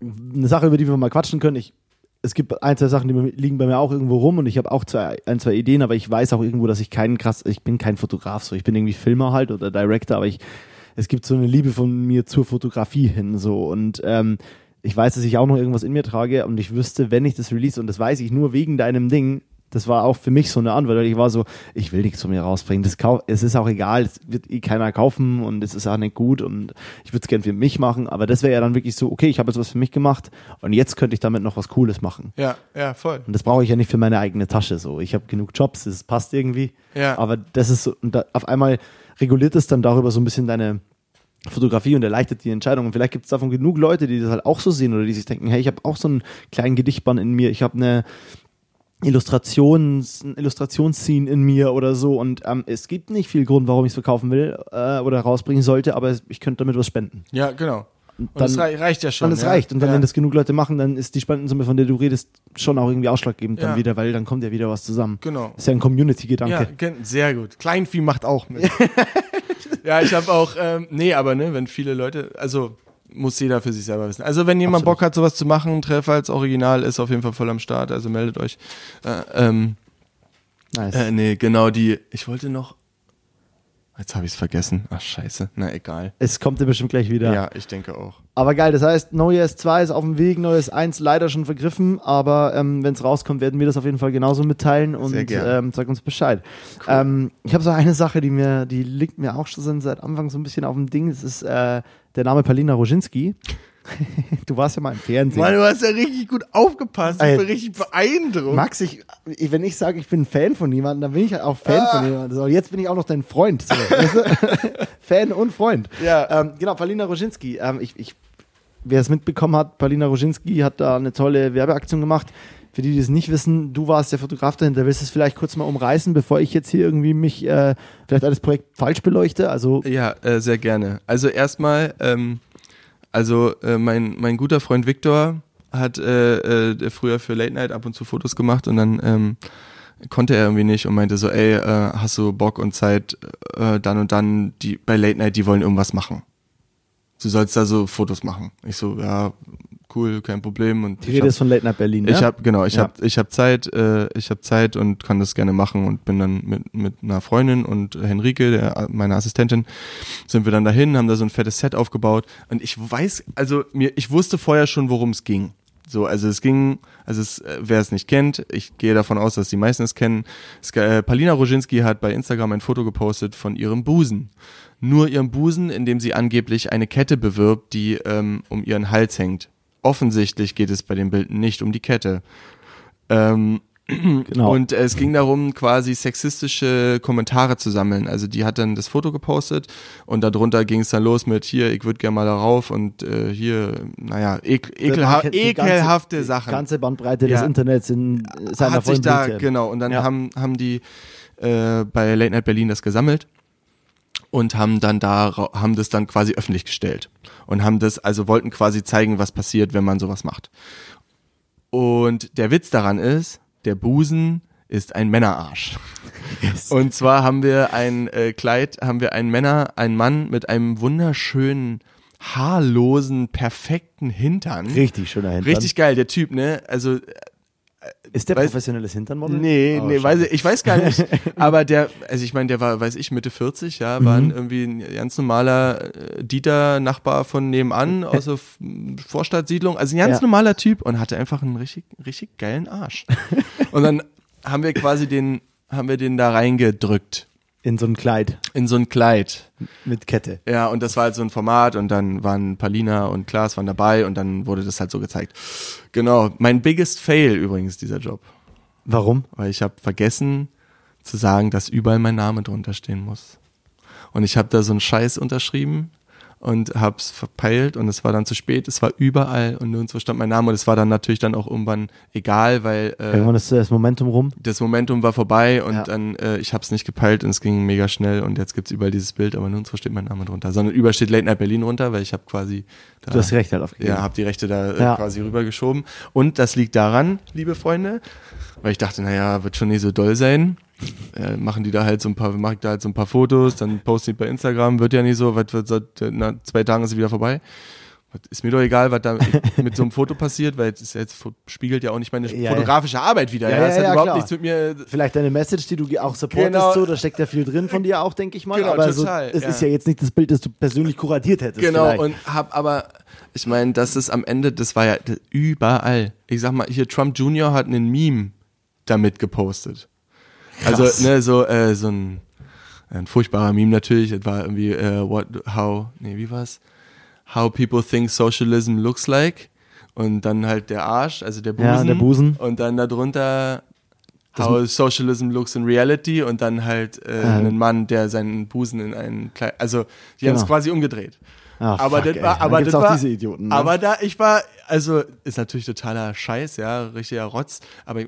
eine Sache, über die wir mal quatschen können. Ich, es gibt ein, zwei Sachen, die liegen bei mir auch irgendwo rum und ich habe auch zwei, ein, zwei Ideen, aber ich weiß auch irgendwo, dass ich keinen krass, ich bin kein Fotograf, so ich bin irgendwie Filmer halt oder Director, aber ich, es gibt so eine Liebe von mir zur Fotografie hin so und ähm, ich weiß, dass ich auch noch irgendwas in mir trage und ich wüsste, wenn ich das release und das weiß ich nur wegen deinem Ding, das war auch für mich so eine Antwort, weil ich war so, ich will nichts von mir rausbringen. Das kau es ist auch egal, es wird eh keiner kaufen und es ist auch nicht gut und ich würde es gern für mich machen, aber das wäre ja dann wirklich so, okay, ich habe jetzt was für mich gemacht und jetzt könnte ich damit noch was Cooles machen. Ja, ja, voll. Und das brauche ich ja nicht für meine eigene Tasche so. Ich habe genug Jobs, das passt irgendwie. Ja. Aber das ist so, und da, auf einmal reguliert es dann darüber so ein bisschen deine Fotografie und erleichtert die Entscheidung. Und vielleicht gibt es davon genug Leute, die das halt auch so sehen oder die sich denken, hey, ich habe auch so einen kleinen Gedichtband in mir, ich habe eine Illustrations, Illustrationsscene in mir oder so und ähm, es gibt nicht viel Grund, warum ich es verkaufen will äh, oder rausbringen sollte, aber es- ich könnte damit was spenden. Ja, genau. Und dann- das rei reicht ja schon. Und das ja. reicht. Und dann, ja. wenn das genug Leute machen, dann ist die Spendensumme, von der du redest, schon auch irgendwie ausschlaggebend Ja. dann wieder, weil dann kommt ja wieder was zusammen. Genau. ist ja ein Community-Gedanke. Ja, sehr gut. Kleinvieh macht auch mit. ja, ich habe auch, ähm, nee, aber ne, wenn viele Leute, also muss jeder für sich selber wissen. Also wenn jemand Absolut. Bock hat, sowas zu machen, Treff als Original ist auf jeden Fall voll am Start, also meldet euch. Äh, ähm, Nice. äh, nee, genau die, ich wollte noch, jetzt habe ich es vergessen. Ach scheiße, na egal. Es kommt dir bestimmt gleich wieder. Ja. ich denke auch. Aber geil, das heißt, neues 2 ist auf dem Weg, neues 1 leider schon vergriffen, aber ähm, wenn es rauskommt, werden wir das auf jeden Fall genauso mitteilen und ähm, sag uns Bescheid. Ähm, ich habe so eine Sache, die mir, die liegt mir auch schon seit Anfang so ein bisschen auf dem Ding. Das ist äh, der Name Palina Roginski. du warst ja mal im Fernsehen. Mann, du hast ja richtig gut aufgepasst. Ich bin richtig beeindruckt. Max, ich, wenn ich sage, ich bin Fan von jemandem, dann bin ich halt auch Fan Ah. von jemandem. So, jetzt bin ich auch noch dein Freund. So? Fan und Freund. Ja. Ähm, genau, Paulina Roginski. Ähm, ich, ich, wer es mitbekommen hat, Paulina Roginski hat da eine tolle Werbeaktion gemacht. Für die, die es nicht wissen, du warst der Fotograf dahinter. Willst du es vielleicht kurz mal umreißen, bevor ich jetzt hier irgendwie mich äh, vielleicht alles Projekt falsch beleuchte? Also, Ja, äh, sehr gerne. Also erstmal, ähm, also äh, mein, mein guter Freund Viktor hat äh, äh, früher für Late Night ab und zu Fotos gemacht und dann ähm, konnte er irgendwie nicht und meinte so, ey, äh, hast du Bock und Zeit, dann und dann, die bei Late Night, die wollen irgendwas machen. Du sollst da so Fotos machen. Ich so, ja, cool, kein Problem. Und Die ich Rede hab- ist von Late Night Berlin, ich ne? habe genau, ich Ja. habe ich habe Zeit, äh, ich habe Zeit und kann das gerne machen und bin dann mit mit einer Freundin und Henrike, der meine Assistentin, sind wir dann dahin, haben da so ein fettes Set aufgebaut und ich weiß, also mir ich wusste vorher schon, worum es ging. So, also es ging, also es, äh, wer es nicht kennt, ich gehe davon aus, dass die meisten es kennen. Es, äh, Palina Roginski hat bei Instagram ein Foto gepostet von ihrem Busen. Nur ihrem Busen, in dem sie angeblich eine Kette bewirbt, die ähm, um ihren Hals hängt. Offensichtlich geht es bei dem Bild nicht um die Kette. Ähm, Genau. Und es ging darum, quasi sexistische Kommentare zu sammeln. Also die hat dann das Foto gepostet und darunter ging es dann los mit hier, ich würde gerne mal darauf und äh, hier, naja, ekel, ekelha die ganze- ekelhafte die Sachen. ganze Bandbreite Ja. des Internets in seiner hat sich da, genau, und dann Ja. haben, haben die äh, bei Late Night Berlin das gesammelt und haben dann da, haben das dann quasi öffentlich gestellt und haben das, also wollten quasi zeigen, was passiert, wenn man sowas macht. Und der Witz daran ist, der Busen ist ein Männerarsch. Und zwar haben wir ein äh, Kleid, haben wir einen Männer, einen Mann mit einem wunderschönen, haarlosen, perfekten Hintern. Richtig schöner Hintern. Richtig geil, der Typ, ne? Also Ist der Weiß- professionelles Hinternmodel? Nee, Oh, nee, weiß ich, weiß gar nicht. Aber der, also ich meine, der war, weiß ich, Mitte 40, ja, war Mhm. ein, irgendwie ein ganz normaler äh, Dieter-Nachbar von nebenan aus der Vorstadtsiedlung. Also ein ganz Ja. normaler Typ und hatte einfach einen richtig, richtig geilen Arsch. und dann haben wir quasi den, haben wir den da reingedrückt In so ein Kleid in so ein Kleid. mit Kette. Ja, und das war halt so ein Format und dann waren Palina und Klaas waren dabei und dann wurde das halt so gezeigt. Genau, mein biggest fail übrigens dieser Job Warum? weil ich habe vergessen zu sagen, dass überall mein Name drunter stehen muss. Und ich habe da so einen Scheiß unterschrieben und hab's verpeilt und es war dann zu spät. Es war überall und nirgendwo stand mein Name und es war dann natürlich dann auch irgendwann egal, weil äh, Irgendwann ist das Momentum rum. das Momentum war vorbei und Ja. dann äh, ich hab's nicht gepeilt und es ging mega schnell und jetzt gibt's überall dieses Bild, aber nirgendwo steht mein Name drunter, sondern überall steht Late Night Berlin runter, weil ich habe quasi da, Du hast recht halt aufgegeben. ja, habe die Rechte da äh, Ja. quasi rübergeschoben. Und das liegt daran, liebe Freunde, weil ich dachte, naja, wird schon nicht so doll sein. Äh, machen die da halt so ein paar, mach ich da halt so ein paar Fotos, dann poste ich bei Instagram, wird ja nicht so, was wird seit na, zwei Tagen ist es wieder vorbei. Was- Ist mir doch egal, was da mit so einem Foto passiert, weil es ja jetzt spiegelt ja auch nicht meine Ja, fotografische Arbeit wieder. Ja, Ja, ja, Es hat ja, überhaupt klar. nichts mit mir. Vielleicht deine Message, die du auch supportest, Genau. so, da steckt ja viel drin von dir auch, denke ich mal. Genau, aber total, so, es ja. ist ja jetzt nicht das Bild, das du persönlich kuratiert hättest. Genau, vielleicht. und hab aber, ich meine, das ist am Ende, das war ja überall. Ich sag mal, hier Trump Jr. hat einen Meme damit gepostet. Krass. Also, ne, so, äh, so ein, ein furchtbarer Meme natürlich. Es war irgendwie, äh, what, how, nee, wie war's? How people think socialism looks like. Und dann halt der Arsch, also der Busen. Ja, der Busen. Und dann darunter How Socialism Looks in Reality und dann halt äh, einen Mann, der seinen Busen in einen Kleid, also die haben es Genau. quasi umgedreht. Ah, aber fuck, das war, aber das war, diese Idioten. Ne? aber da, ich war, also ist natürlich totaler Scheiß, ja, richtiger Rotz, aber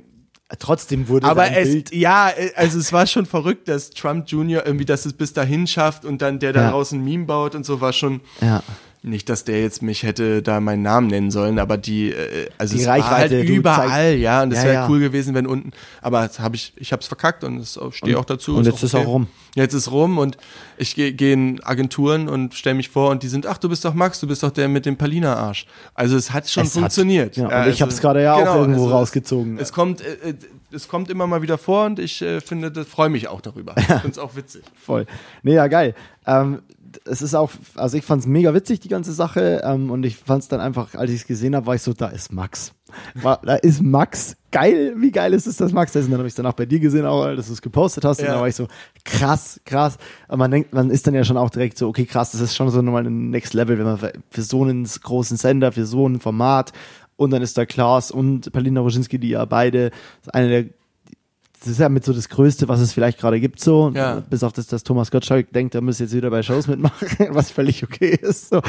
Trotzdem wurde aber es, Bild ja, äh, also es war schon verrückt, dass Trump Jr. irgendwie, dass es bis dahin schafft und dann der Ja. daraus ein Meme baut und so war schon, ja. Nicht, dass der jetzt mich hätte da meinen Namen nennen sollen, aber die, äh, also Die es war Reichweite, halt du überall, ja, und es Ja, wäre ja. cool gewesen, wenn unten, aber das hab ich, ich hab's verkackt und es stehe auch dazu. und jetzt ist auch rum. Jetzt ist rum und ich gehe geh in Agenturen und stelle mich vor und die sind, ach, du bist doch Max, du bist doch der mit dem Palina-Arsch. Also es hat schon Es hat- funktioniert. ja, und also, ich hab's gerade ja auch irgendwo es- rausgezogen. Es kommt, äh, äh, es kommt immer mal wieder vor und ich äh, finde, das freue mich auch darüber. Ich finde es auch witzig. Voll. Nee, ja, geil. Ähm, es ist auch, also ich fand es mega witzig, die ganze Sache. Ähm, und ich fand es dann einfach, als ich es gesehen habe, war ich so, da ist Max. War, da ist Max. Geil, wie geil ist es, dass Max da ist? Und dann habe ich es dann auch bei dir gesehen, auch, dass du es gepostet hast. Und Ja. dann war ich so, krass, krass. Aber man denkt, man ist dann ja schon auch direkt so, okay, krass, das ist schon so nochmal ein Next Level, wenn man für, so einen großen Sender, für so ein Format und dann ist da Klaas und Palina Roginski, die ja beide, eine der das ist ja mit so das Größte, was es vielleicht gerade gibt, so. Ja. Bis auf das, dass Thomas Gottschalk denkt, er muss jetzt wieder bei Shows mitmachen, was völlig okay ist. So.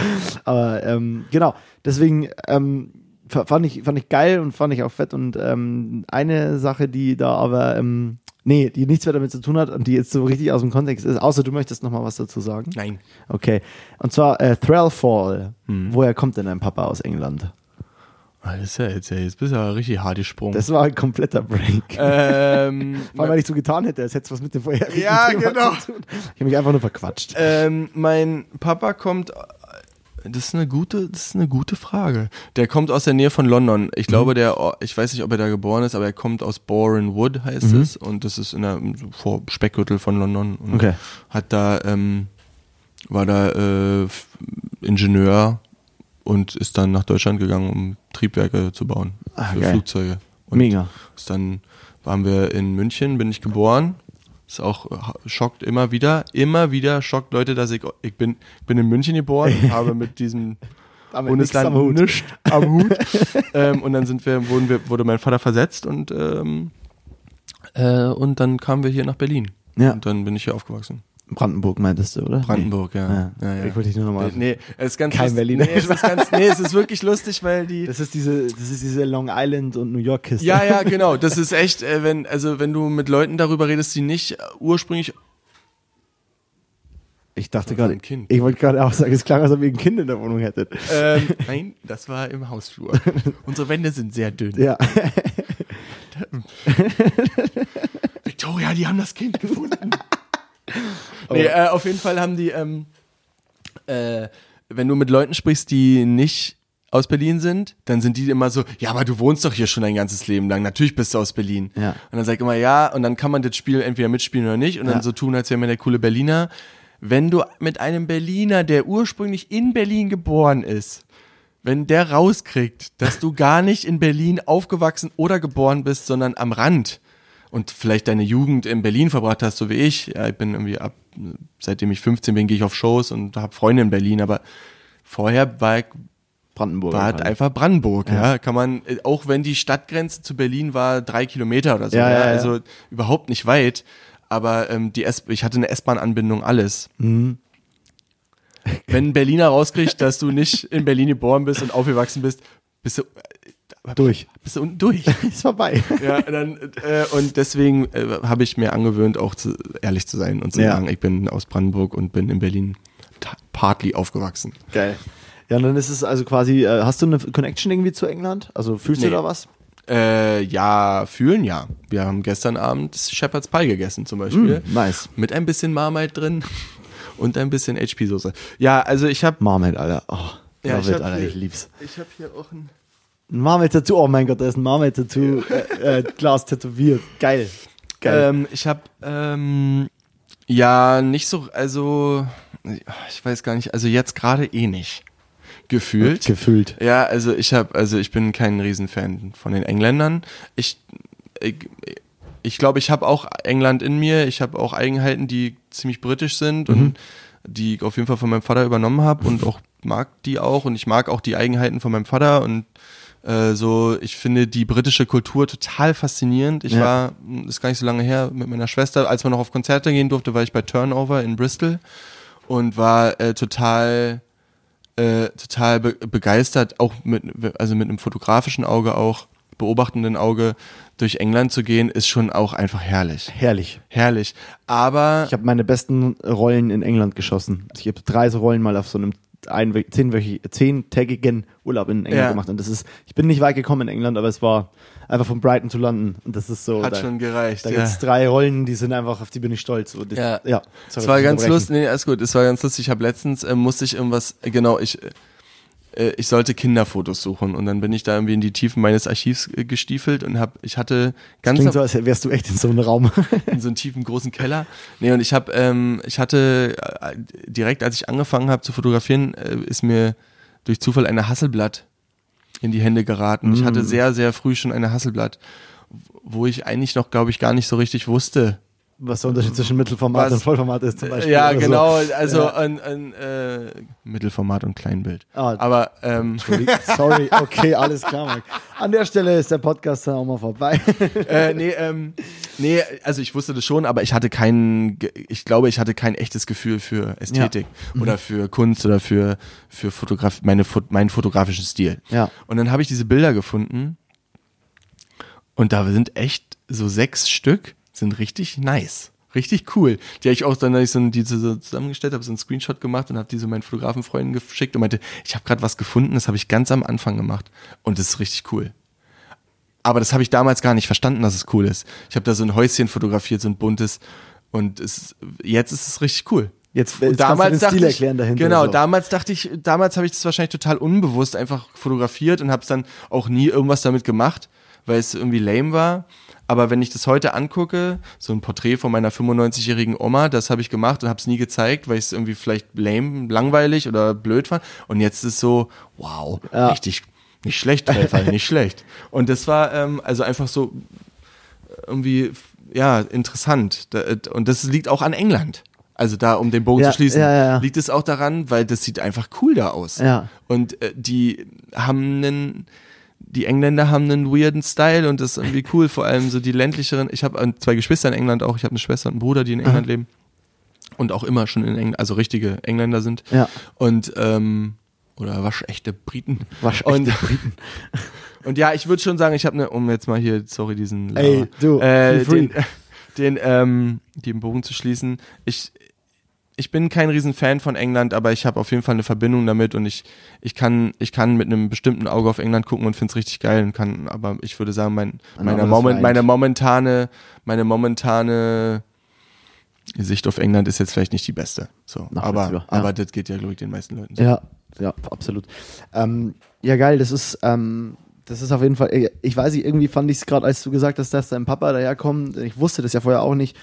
Aber ähm, genau, deswegen ähm, fa- fand, ich, fand ich geil und fand ich auch fett. Und ähm, eine Sache, die da aber, ähm, nee, die nichts mehr damit zu tun hat und die jetzt so richtig aus dem Kontext ist, außer du möchtest noch mal was dazu sagen. Nein. Okay. Und zwar äh, Thrallfall. Hm. Woher kommt denn dein Papa aus England? Ah, Das ist ja jetzt, jetzt bist du ja richtig hart gesprungen. Das war ein kompletter Break. ähm, Vor allem, weil ich so getan hätte, als hätte es was mit dem vorherigen Ja, Thema genau. zu tun. Ich habe mich einfach nur verquatscht. Ähm, mein Papa kommt Das ist eine gute, das ist eine gute Frage. Der kommt aus der Nähe von London. Ich glaube, der, ich weiß nicht, ob er da geboren ist, aber er kommt aus Boreham Wood, heißt es, und das ist in der vor Speckgürtel von London. Und Okay. Hat da, ähm, war da äh, Ingenieur und ist dann nach Deutschland gegangen, um Triebwerke zu bauen Ah, für geil. Flugzeuge. Und Mega. ist dann waren wir in München, bin ich geboren. Ist auch äh, schockt immer wieder, immer wieder schockt Leute, dass ich ich bin bin in München geboren, habe mit diesem Bundesland am Hut. am Hut. ähm, und dann sind wir, wurden wir, wurde mein Vater versetzt und ähm, äh, und dann kamen wir hier nach Berlin. Ja. Und dann bin ich hier aufgewachsen. Brandenburg meintest du, oder? Brandenburg, Nee. ja. Ja. Ja. Ich wollte dich nur nochmal. Nee, es ist ganz Kein Berliner. Nee, es ist ganz, nee, es ist wirklich lustig, weil die Das ist diese, das ist diese Long Island und New York Kiste. Ja, ja, genau. Das ist echt, äh, wenn, also wenn du mit Leuten darüber redest, die nicht äh, ursprünglich. Ich dachte gerade, ein Kind. ich wollte gerade auch sagen, es klang, als ob ihr ein Kind in der Wohnung hättet. Ähm, nein, das war im Hausflur. Unsere Wände sind sehr dünn. Ja. Victoria, die haben das Kind gefunden. nee, äh, auf jeden Fall haben die, ähm, äh, wenn du mit Leuten sprichst, die nicht aus Berlin sind, dann sind die immer so, ja, aber du wohnst doch hier schon dein ganzes Leben lang. Natürlich bist du aus Berlin. Ja. Und dann sag ich immer, ja, und dann kann man das Spiel entweder mitspielen oder nicht und dann Ja. so tun, als wäre man der coole Berliner. Wenn du mit einem Berliner, der ursprünglich in Berlin geboren ist, wenn der rauskriegt, dass du gar nicht in Berlin aufgewachsen oder geboren bist, sondern am Rand und vielleicht deine Jugend in Berlin verbracht hast, so wie ich. Ja, ich bin irgendwie ab, seitdem ich 15 bin, gehe ich auf Shows und habe Freunde in Berlin, aber vorher war ich Brandenburg. war halt einfach Brandenburg, ja. Kann man, äh, auch wenn die Stadtgrenze zu Berlin war, drei Kilometer oder so, Ja, ja, ja, ja. also überhaupt nicht weit. Aber ähm, die S ich hatte eine S-Bahn-Anbindung, alles. Mhm. Wenn ein Berliner rauskriegt, dass du nicht in Berlin geboren bist und aufgewachsen bist, bist du, durch. bist du unten durch. Ist vorbei. ja, dann, äh, und deswegen äh, habe ich mir angewöhnt, auch zu, ehrlich zu sein und zu Ja. sagen, ich bin aus Brandenburg und bin in Berlin partly aufgewachsen. Geil. Ja, und dann ist es also quasi, äh, hast du eine Connection irgendwie zu England? Also fühlst du Nee. da was? Äh, ja, fühlen ja. Wir haben gestern Abend Shepherd's Pie gegessen zum Beispiel. Mm, nice. Mit ein bisschen Marmite drin und ein bisschen HP-Soße. Ja, also ich habe Marmite, Alter. Oh, Ja, Marmite, ich Alter, hier- ich lieb's. ich hab hier auch ein Ein Marmite-Tattoo, oh mein Gott, da ist ein Marmite-Tattoo, äh, äh, Glas tätowiert. Geil. Geil. Ähm, ich habe ähm, ja nicht so, also ich weiß gar nicht, also jetzt gerade eh nicht gefühlt. Gefühlt. Ja, also ich habe, also ich bin kein Riesenfan von den Engländern. Ich, ich, ich glaube, ich habe auch England in mir. Ich habe auch Eigenheiten, die ziemlich britisch sind und die ich auf jeden Fall von meinem Vater übernommen habe und auch mag die auch und ich mag auch die Eigenheiten von meinem Vater und äh, so, ich finde die britische Kultur total faszinierend. Ich Ja. war, das ist gar nicht so lange her, mit meiner Schwester, als man noch auf Konzerte gehen durfte, war ich bei Turnover in Bristol und war äh, total äh, total be begeistert, auch mit, also mit einem fotografischen Auge auch, beobachtenden Auge durch England zu gehen, ist schon auch einfach herrlich. Herrlich. Herrlich. Aber Ich habe meine besten Rollen in England geschossen. Ich habe drei Rollen mal auf so einem zehnwöchig- zehntägigen Urlaub in England Ja. gemacht. Und das ist, ich bin nicht weit gekommen in England, aber es war einfach von Brighton zu London. Und das ist so. hat da, schon gereicht. da ja. gibt's drei Rollen, die sind einfach, auf die bin ich stolz. Und ich, Ja. ja. Es sorry, war fürs ganz lustig, nee, alles gut, es war ganz lustig. Ich habe letztens, äh, musste ich irgendwas, äh, genau, ich, äh, ich sollte Kinderfotos suchen und dann bin ich da irgendwie in die Tiefen meines Archivs äh, gestiefelt und habe, ich hatte ganz Klingt so, als wärst du echt in so einem Raum. in so einen tiefen großen Keller. Nee, und ich habe, ähm, ich hatte äh, direkt, als ich angefangen habe zu fotografieren, äh, ist mir durch Zufall eine Hasselblatt in die Hände geraten. Ich hatte sehr, sehr früh schon eine Hasselblatt, wo ich eigentlich noch, glaube ich, gar nicht so richtig wusste. Was der Unterschied zwischen Mittelformat Was- und Vollformat ist zum Beispiel. Ja, oder so. genau. Also Ja. ein, ein äh, Mittelformat und Kleinbild. Ah. Aber ähm, Sorry, okay, alles klar, Marc. An der Stelle ist der Podcast dann auch mal vorbei. äh, nee, ähm, nee, also ich wusste das schon, aber ich hatte kein, ge- ich glaube, ich hatte kein echtes Gefühl für Ästhetik oder für Kunst oder für für Fotograf, meine meinen fotografischen Stil. Ja. Und dann habe ich diese Bilder gefunden und da sind echt so sechs Stück, sind richtig nice. Richtig cool. Die habe ich auch dann, als ich so diese so zusammengestellt habe, so einen Screenshot gemacht und habe die so meinen Fotografenfreunden geschickt und meinte, ich habe gerade was gefunden, das habe ich ganz am Anfang gemacht und das ist richtig cool. Aber das habe ich damals gar nicht verstanden, dass es cool ist. Ich habe da so ein Häuschen fotografiert, so ein buntes und es, jetzt ist es richtig cool. Jetzt, jetzt damals dachte ich, erklären dahinter. genau, so. damals dachte ich, damals habe ich das wahrscheinlich total unbewusst einfach fotografiert und habe es dann auch nie irgendwas damit gemacht, weil es irgendwie lame war. Aber wenn ich das heute angucke, so ein Porträt von meiner 95-jährigen Oma, das habe ich gemacht und habe es nie gezeigt, weil ich es irgendwie vielleicht lame, langweilig oder blöd fand. Und jetzt ist so, wow, Ja. richtig, nicht schlecht, Treffer, nicht schlecht. Und das war ähm, also einfach so irgendwie, ja, interessant. Äh, Und das liegt auch an England. Also da, um den Bogen Ja, zu schließen, ja, liegt es auch daran, weil das sieht einfach cool da aus. Und äh, die haben einen, die Engländer haben einen weirden Style und das ist irgendwie cool. Vor allem so die ländlicheren. Ich habe zwei Geschwister in England auch. Ich habe eine Schwester und einen Bruder, die in England leben und auch immer schon in England, also richtige Engländer sind. Ja. Und ähm, oder waschechte Briten. Waschechte und, Briten. Und ja, ich würde schon sagen, ich habe eine, um jetzt mal hier, sorry, diesen Ey, Laber, du, äh, den, den, ähm, den Bogen zu schließen. Ich, ich bin kein Riesenfan von England, aber ich habe auf jeden Fall eine Verbindung damit und ich, ich kann, ich kann mit einem bestimmten Auge auf England gucken und finde es richtig geil und kann, aber ich würde sagen, mein, Ein meine, Moment, meine momentane, meine momentane Sicht auf England ist jetzt vielleicht nicht die beste. So, aber, ja. aber das geht ja, glaube ich, den meisten Leuten so. Ja, ja, absolut. Ähm, ja, geil, das ist, ähm, das ist auf jeden Fall, ey, ich weiß nicht, irgendwie fand ich es gerade, als du gesagt hast, dass dein Papa daherkommt, ich wusste das ja vorher auch nicht.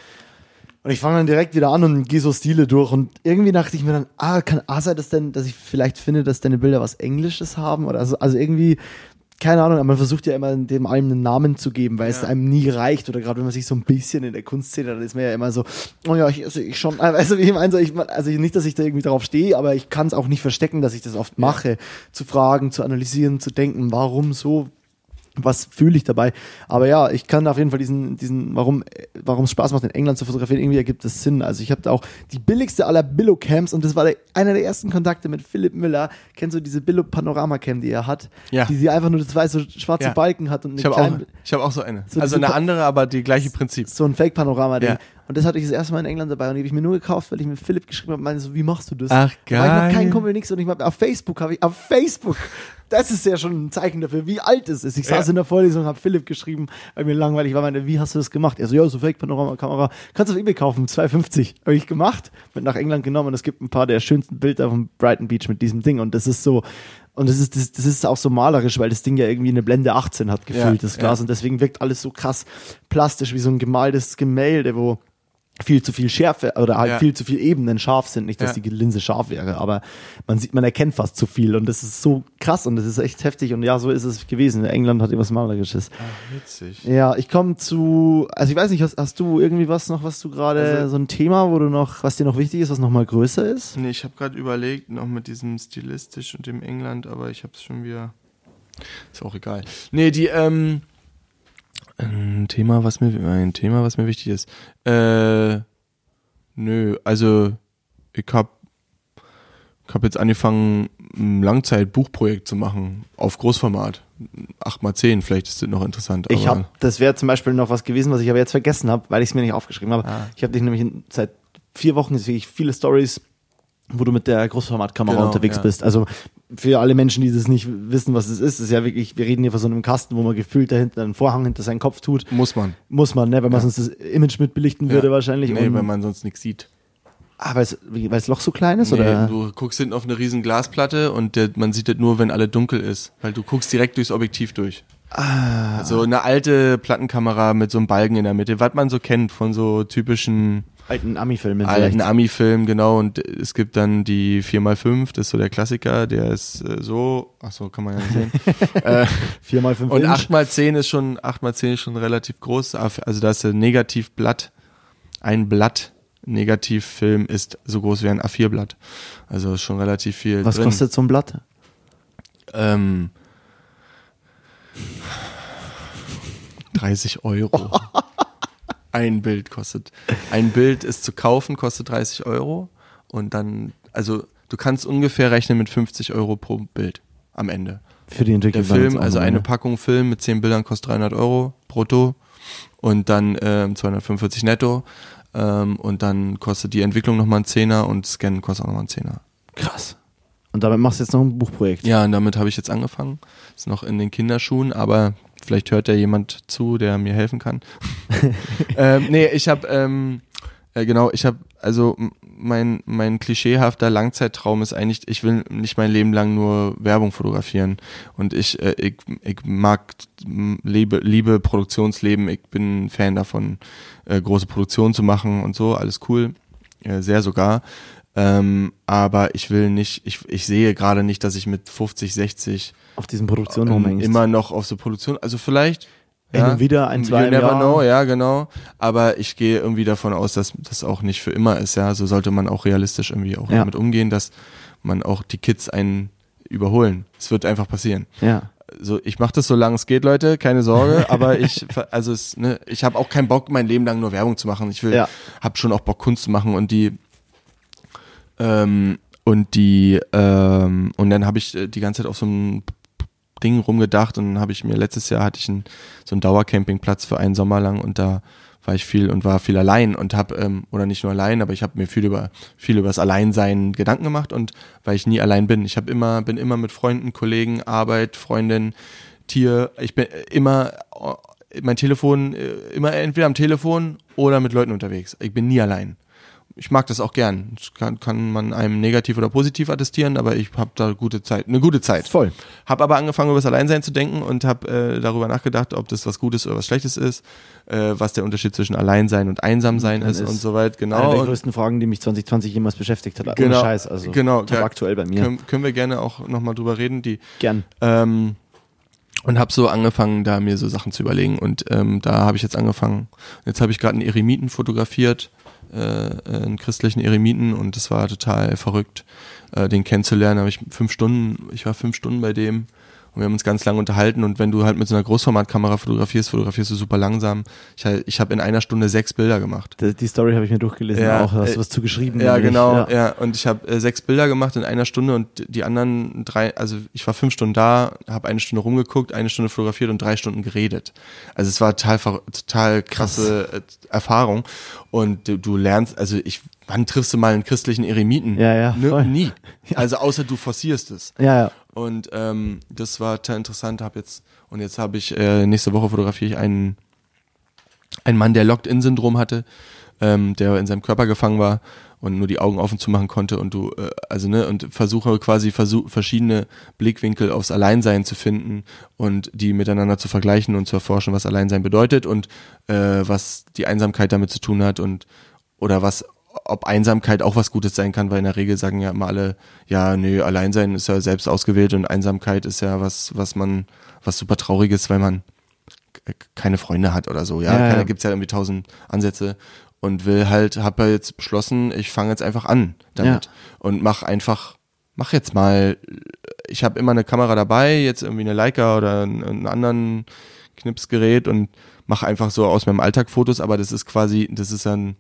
Und ich fange dann direkt wieder an und gehe so Stile durch. Und irgendwie dachte ich mir dann, ah, kann A sein, dass denn, dass ich vielleicht finde, dass deine Bilder was Englisches haben oder so, also irgendwie, keine Ahnung, aber man versucht ja immer dem allem einen Namen zu geben, weil es Ja. einem nie reicht. Oder gerade wenn man sich so ein bisschen in der Kunstszene, dann ist man ja immer so, oh ja, ich sehe ich schon, also wie ich meine, so, ich, also nicht, dass ich da irgendwie drauf stehe, aber ich kann es auch nicht verstecken, dass ich das oft mache, zu fragen, zu analysieren, zu denken, warum so, was fühle ich dabei. Aber ja, ich kann auf jeden Fall diesen, diesen, warum, warum es Spaß macht, in England zu fotografieren, irgendwie ergibt es Sinn. Also ich habe da auch die billigste aller Billo-Cams und das war der, einer der ersten Kontakte mit Philipp Müller. Kennst du diese Billo-Panorama-Cam, die er hat? Ja. Die sie einfach nur zwei so schwarze Ja. Balken hat und eine Ich habe auch, kleine- ich hab auch so eine. So also eine andere, aber die gleiche Prinzip. so ein Fake-Panorama-Ding. Ja. Und das hatte ich das erste Mal in England dabei und die habe ich mir nur gekauft, weil ich mit Philipp geschrieben habe, meinte so, wie machst du das? Ach, Da war ich noch geil. kein Kumpel, nix und ich hab, auf Facebook habe ich, auf Facebook, das ist ja schon ein Zeichen dafür, wie alt es ist. Ich saß Ja. in der Vorlesung, habe Philipp geschrieben, weil mir langweilig war, meinte, wie hast du das gemacht? Er so, ja, so Fake-Panorama-Kamera, kannst du auf Ebay kaufen, 2,50. Habe ich gemacht, mit nach England genommen und es gibt ein paar der schönsten Bilder vom Brighton Beach mit diesem Ding und das ist so, und das ist, das, das ist auch so malerisch, weil das Ding ja irgendwie eine Blende 18 hat gefühlt, Ja, das Glas. ja. Und deswegen wirkt alles so krass plastisch, wie so ein gemaltes Gemälde, wo viel zu viel Schärfe oder halt Ja. viel zu viel Ebenen scharf sind. Nicht, dass Ja. die Linse scharf wäre, aber man sieht, man erkennt fast zu viel. Und das ist so krass und das ist echt heftig. Und ja, so ist es gewesen. England hat etwas Malerisches. Ach, witzig. Ja, ich komme zu, also ich weiß nicht, hast, hast du irgendwie was noch, was du gerade, Also- so ein Thema, wo du noch, was dir noch wichtig ist, was noch mal größer ist? Nee, ich habe gerade überlegt, noch mit diesem stilistisch und dem England, aber ich habe es schon wieder. Ist auch egal. Nee, die, ähm, ein Thema, was mir, ein Thema, was mir wichtig ist. Äh, nö, also, ich hab, ich hab jetzt angefangen, ein Langzeit-Buchprojekt zu machen, auf Großformat. 8x10, vielleicht ist das noch interessant. Ich habe, das wäre zum Beispiel noch was gewesen, was ich aber jetzt vergessen habe, weil ich es mir nicht aufgeschrieben habe. Ah. Ich habe dich nämlich seit vier Wochen ich viele Stories, wo du mit der Großformatkamera Genau, unterwegs ja. bist. Also für alle Menschen, die das nicht wissen, was es ist, ist ja wirklich, wir reden hier von so einem Kasten, wo man gefühlt dahinter einen Vorhang hinter seinen Kopf tut. Muss man. Muss man, ne? Wenn man Ja. sonst das Image mitbelichten würde Ja. wahrscheinlich. Nee, weil man sonst nichts sieht. ah, weil weil das Loch so klein ist? Nee, oder? du guckst hinten auf eine riesen Glasplatte und der, man sieht das nur, wenn alle dunkel ist, weil du guckst direkt durchs Objektiv durch. Ah. So eine alte Plattenkamera mit so einem Balken in der Mitte, was man so kennt von so typischen Alten Ami-Filmen alten. Ami-Filmen, genau. Und es gibt dann die 4x5, das ist so der Klassiker, der ist äh, so, ach so, kann man ja nicht sehen. äh, 4 mal 5 und Inch. 8x10 ist schon, 8x10 ist schon relativ groß. Also da ist ein Negativblatt, ein Blatt Negativfilm ist so groß wie ein A4-Blatt. Also schon relativ viel Was drin. kostet so ein Blatt? Ähm, 30 Euro. Ein Bild kostet. Ein Bild ist zu kaufen, kostet 30 Euro. Und dann, also du kannst ungefähr rechnen mit 50 Euro pro Bild am Ende. Für die Entwicklung. Der Film, also eine Packung Film mit 10 Bildern kostet 300 Euro brutto und dann ähm, 245 netto. Ähm, und dann kostet die Entwicklung nochmal einen Zehner und Scannen kostet auch nochmal einen Zehner. Krass. Und damit machst du jetzt noch ein Buchprojekt. Ja, und damit habe ich jetzt angefangen. Ist noch in den Kinderschuhen, aber vielleicht hört ja jemand zu, der mir helfen kann. ähm, nee, ich habe ähm, Äh, genau, ich habe also mein mein klischeehafter Langzeittraum ist eigentlich, ich will nicht mein Leben lang nur Werbung fotografieren und ich äh, ich, ich mag m, liebe liebe Produktionsleben, ich bin ein Fan davon äh, große Produktionen zu machen und so, alles cool, äh, sehr sogar. Ähm, aber ich will nicht, ich, ich sehe gerade nicht, dass ich mit 50, 60 Auf diesen Produktionen ähm, immer noch auf so Produktion, also vielleicht Hin und wieder, ein, zwei You never Jahr. know, ja, genau. Aber ich gehe irgendwie davon aus, dass das auch nicht für immer ist, ja. So sollte man auch realistisch irgendwie auch Ja. damit umgehen, dass man auch die Kids einen überholen. Es wird einfach passieren. Ja. So, ich mache das so lange es geht, Leute, keine Sorge. aber ich, also es, ne, ich habe auch keinen Bock, mein Leben lang nur Werbung zu machen. Ich will, Ja. habe schon auch Bock, Kunst zu machen und die, ähm, und die, ähm, und dann habe ich äh, die ganze Zeit auf so einem Ding rumgedacht und dann habe ich mir letztes Jahr hatte ich einen, so einen Dauercampingplatz für einen Sommer lang und da war ich viel und war viel allein und habe ähm, oder nicht nur allein, aber ich habe mir viel über viel über das Alleinsein Gedanken gemacht und weil ich nie allein bin, ich habe immer bin immer mit Freunden, Kollegen, Arbeit, Freundin, Tier, ich bin immer äh, mein Telefon äh, immer entweder am Telefon oder mit Leuten unterwegs. Ich bin nie allein. Ich mag das auch gern. Das kann, kann man einem negativ oder positiv attestieren, aber ich habe da gute Zeit, eine gute Zeit. Voll. Hab aber angefangen, über das Alleinsein zu denken und habe äh, darüber nachgedacht, ob das was Gutes oder was Schlechtes ist, äh, was der Unterschied zwischen Alleinsein und Einsamsein ist, ist und so weit. Eine Genau. der Und größten Fragen, die mich 2020 jemals beschäftigt hat. Genau, Ohne Scheiß, also genau, ja. aktuell bei mir. können, können wir gerne auch nochmal drüber reden. Die Gern. ähm, und habe so angefangen, da mir so Sachen zu überlegen. Und ähm, da habe ich jetzt angefangen. Jetzt habe ich gerade einen Eremiten fotografiert, äh, einen christlichen Eremiten, und das war total verrückt, äh, den kennenzulernen. Habe ich fünf Stunden, ich war fünf Stunden bei dem. Und wir haben uns ganz lange unterhalten und wenn du halt mit so einer Großformatkamera fotografierst, fotografierst du super langsam. Ich, ich habe in einer Stunde sechs Bilder gemacht. Die, die Story habe ich mir durchgelesen, Ja, auch hast äh, du was zugeschrieben. Ja, nämlich. genau, ja. Ja. Und ich habe äh, sechs Bilder gemacht in einer Stunde und die anderen drei, also ich war fünf Stunden da, habe eine Stunde rumgeguckt, eine Stunde fotografiert und drei Stunden geredet. Also es war total, total krasse äh, Erfahrung. Und du, du lernst, also ich, wann triffst du mal einen christlichen Eremiten? Ja, ja, Ne? Nie. Also außer du forcierst es. Ja, ja. Und ähm, das war total interessant. Hab jetzt und jetzt habe ich äh, nächste Woche fotografiere ich einen einen Mann, der Locked-in-Syndrom hatte, ähm, der in seinem Körper gefangen war und nur die Augen offen zu machen konnte und du äh, also ne und versuche quasi versuch, verschiedene Blickwinkel aufs Alleinsein zu finden und die miteinander zu vergleichen und zu erforschen, was Alleinsein bedeutet und äh, was die Einsamkeit damit zu tun hat und oder was ob Einsamkeit auch was Gutes sein kann, weil in der Regel sagen ja immer alle, ja, nö, Alleinsein ist ja selbst ausgewählt und Einsamkeit ist ja was, was man, was super trauriges, weil man keine Freunde hat oder so, ja. Ja, ja. Da gibt's ja irgendwie tausend Ansätze und will halt, hab ja jetzt beschlossen, ich fange jetzt einfach an damit Ja. und mach einfach, mach jetzt mal, ich habe immer eine Kamera dabei, jetzt irgendwie eine Leica oder einen, einen anderen Knipsgerät und mache einfach so aus meinem Alltag Fotos, aber das ist quasi, das ist ein,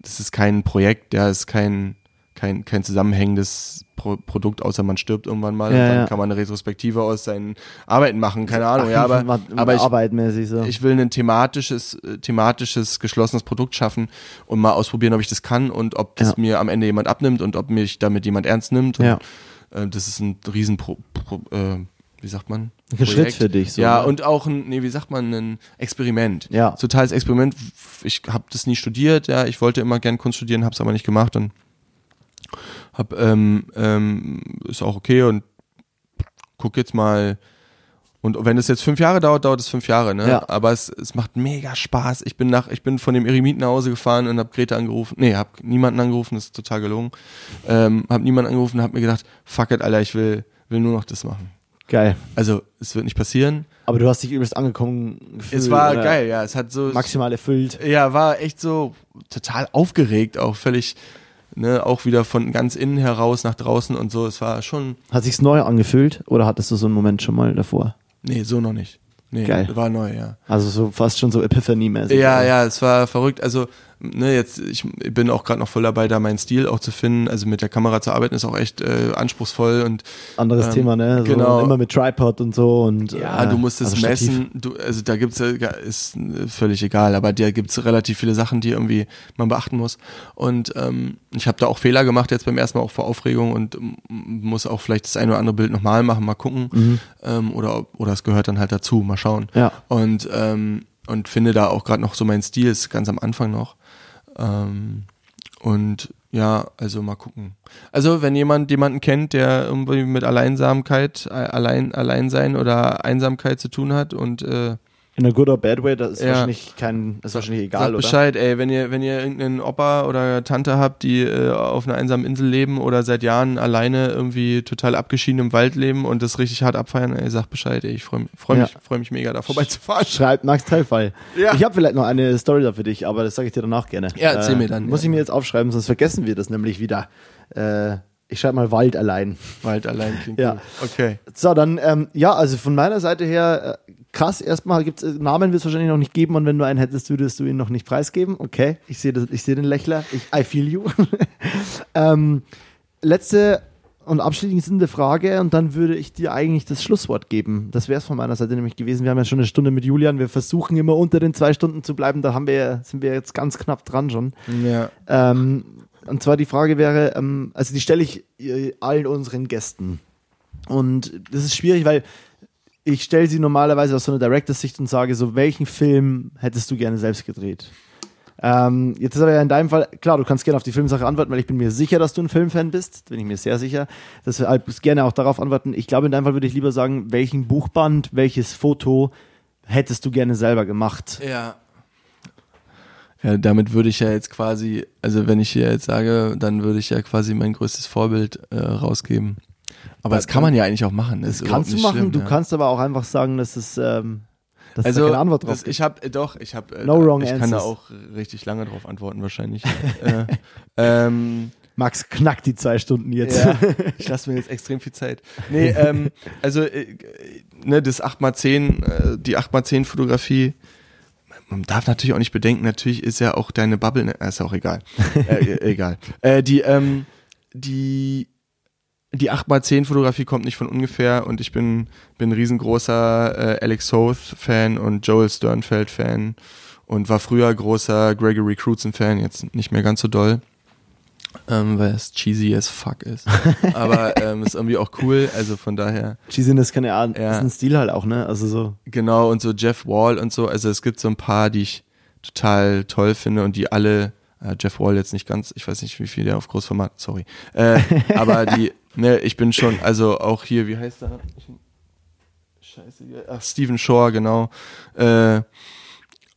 das ist kein Projekt, ja, ist kein, kein, kein zusammenhängendes Pro Produkt, außer man stirbt irgendwann mal Ja, und dann ja. kann man eine Retrospektive aus seinen Arbeiten machen, keine Ahnung, ja, aber, aber ich, arbeitmäßig so. ich will ein thematisches, äh, thematisches, geschlossenes Produkt schaffen und mal ausprobieren, ob ich das kann und ob das Ja. mir am Ende jemand abnimmt und ob mich damit jemand ernst nimmt. Und, äh, das ist ein riesen Pro, Pro, äh, wie sagt man? Ein Schritt für dich, so, ja, ne? und auch ein, nee, wie sagt man, ein Experiment. Ja. Totales Experiment. Ich habe das nie studiert, ja, ich wollte immer gern Kunst studieren, habe es aber nicht gemacht und hab, ähm, ähm, ist auch okay und guck jetzt mal. Und wenn es jetzt fünf Jahre dauert, dauert es fünf Jahre, ne? Ja. Aber es, es macht mega Spaß. Ich bin nach, ich bin von dem Eremiten nach Hause gefahren und hab Grete angerufen. Nee, hab niemanden angerufen, das ist total gelogen. Ähm, hab niemanden angerufen, hab mir gedacht, fuck it, Alter, ich will, will nur noch das machen. Geil. Also, es wird nicht passieren. Aber du hast dich übelst angekommen gefühlt. es war geil, ja. Es hat so. Maximal erfüllt. Ja, war echt so total aufgeregt, auch völlig, ne, auch wieder von ganz innen heraus nach draußen und so. Es war schon, Hat sich's neu angefühlt oder hattest du so einen Moment schon mal davor? nee, so noch nicht. Nee, Geil. war neu, ja. Also so fast schon so Epiphany-mäßig. Ja, ja, es war verrückt. Also, ne, jetzt, ich bin auch gerade noch voll dabei, da meinen Stil auch zu finden. Also mit der Kamera zu arbeiten ist auch echt äh, anspruchsvoll und Anderes Ähm, Thema, ne? So genau. Immer mit Tripod und so und ja, äh, du musst es also messen. Du, also da gibt's ja, ist äh, völlig egal, aber da gibt's relativ viele Sachen, die irgendwie man beachten muss. Und ähm, ich habe da auch Fehler gemacht jetzt beim ersten Mal auch vor Aufregung und muss auch vielleicht das ein oder andere Bild nochmal machen, mal gucken. Ähm, oder, oder es gehört dann halt dazu, mal schauen. Ja. Und, ähm, und finde da auch gerade noch so mein Stil, ist ganz am Anfang noch. Ähm, und ja, also mal gucken. Also wenn jemand jemanden kennt, der irgendwie mit Alleinsamkeit, allein Alleinsein oder Einsamkeit zu tun hat und äh, In a good or bad way, das ist Ja. wahrscheinlich kein, ist wahrscheinlich egal, Sagt oder? Bescheid, ey, wenn ihr, wenn ihr irgendeinen Opa oder Tante habt, die äh, auf einer einsamen Insel leben oder seit Jahren alleine irgendwie total abgeschieden im Wald leben und das richtig hart abfeiern, ey, sagt Bescheid, ey, ich freue freu mich, Ja. freu mich mega da vorbeizufahren. Schreibt Max Teilfall. Ja. Ich habe vielleicht noch eine Story da für dich, aber das sage ich dir danach gerne. Ja, erzähl mir dann, Muss ja. ich mir jetzt aufschreiben, sonst vergessen wir das nämlich wieder. Äh, ich schreibe mal Wald allein. Wald allein klingt Ja. gut. Okay. So, dann, ähm, ja, also von meiner Seite her, äh, krass, erstmal gibt's äh, Namen wird es wahrscheinlich noch nicht geben und wenn du einen hättest, würdest du ihn noch nicht preisgeben. Okay, ich sehe sehe den Lächler. Ich, I feel you. ähm, letzte und abschließende Frage und dann würde ich dir eigentlich das Schlusswort geben. Das wäre es von meiner Seite nämlich gewesen. Wir haben ja schon eine Stunde mit Julian. Wir versuchen immer unter den zwei Stunden zu bleiben. Da haben wir, sind wir jetzt ganz knapp dran schon. Ja. Ähm, und zwar die Frage wäre, ähm, also die stelle ich äh, allen unseren Gästen. Und das ist schwierig, weil ich stelle sie normalerweise aus so einer Directors-Sicht und sage so, welchen Film hättest du gerne selbst gedreht? Ähm, jetzt ist aber ja in deinem Fall, klar, du kannst gerne auf die Filmsache antworten, weil ich bin mir sicher, dass du ein Filmfan bist. Bin ich mir sehr sicher. Deshalb gerne auch darauf antworten. Ich glaube, in deinem Fall würde ich lieber sagen, welchen Buchband, welches Foto hättest du gerne selber gemacht? Ja. Ja, damit würde ich ja jetzt quasi, also wenn ich hier jetzt sage, dann würde ich ja quasi mein größtes Vorbild äh, rausgeben. Aber das kann man ja eigentlich auch machen. Das, ist überhaupt Kannst du machen, schlimm, du ja. kannst aber auch einfach sagen, dass es ähm, dass Also, da keine Antwort drauf das, gibt. ich habe doch, ich habe, äh, No wrong ich kann da answers. auch richtig lange drauf antworten wahrscheinlich. äh, ähm, Max knackt die zwei Stunden jetzt. Ja, ich lasse mir jetzt extrem viel Zeit. Nee, ähm, also äh, ne, das 8x10, äh, die 8x10 Fotografie, man darf natürlich auch nicht bedenken, natürlich ist ja auch deine Bubble, ne, ist ja auch egal. äh, äh, egal. Äh, die, ähm, die, die 8x10 Fotografie kommt nicht von ungefähr und ich bin, bin ein riesengroßer äh, Alex Soth Fan und Joel Sternfeld Fan und war früher großer Gregory Crutzen Fan, jetzt nicht mehr ganz so doll ähm, weil es cheesy as fuck ist. Aber ähm, ist irgendwie auch cool, also von daher, Cheesiness kann ja. Ja. ist ein Stil halt auch, ne? Also so. genau, und so Jeff Wall und so, also es gibt so ein paar, die ich total toll finde und die alle, äh, Jeff Wall jetzt nicht ganz, ich weiß nicht, wie viel der auf Großformat, sorry, äh, aber die, ne, ich bin schon, also auch hier, wie heißt er? Scheiße, ach, Steven Shore, genau, äh,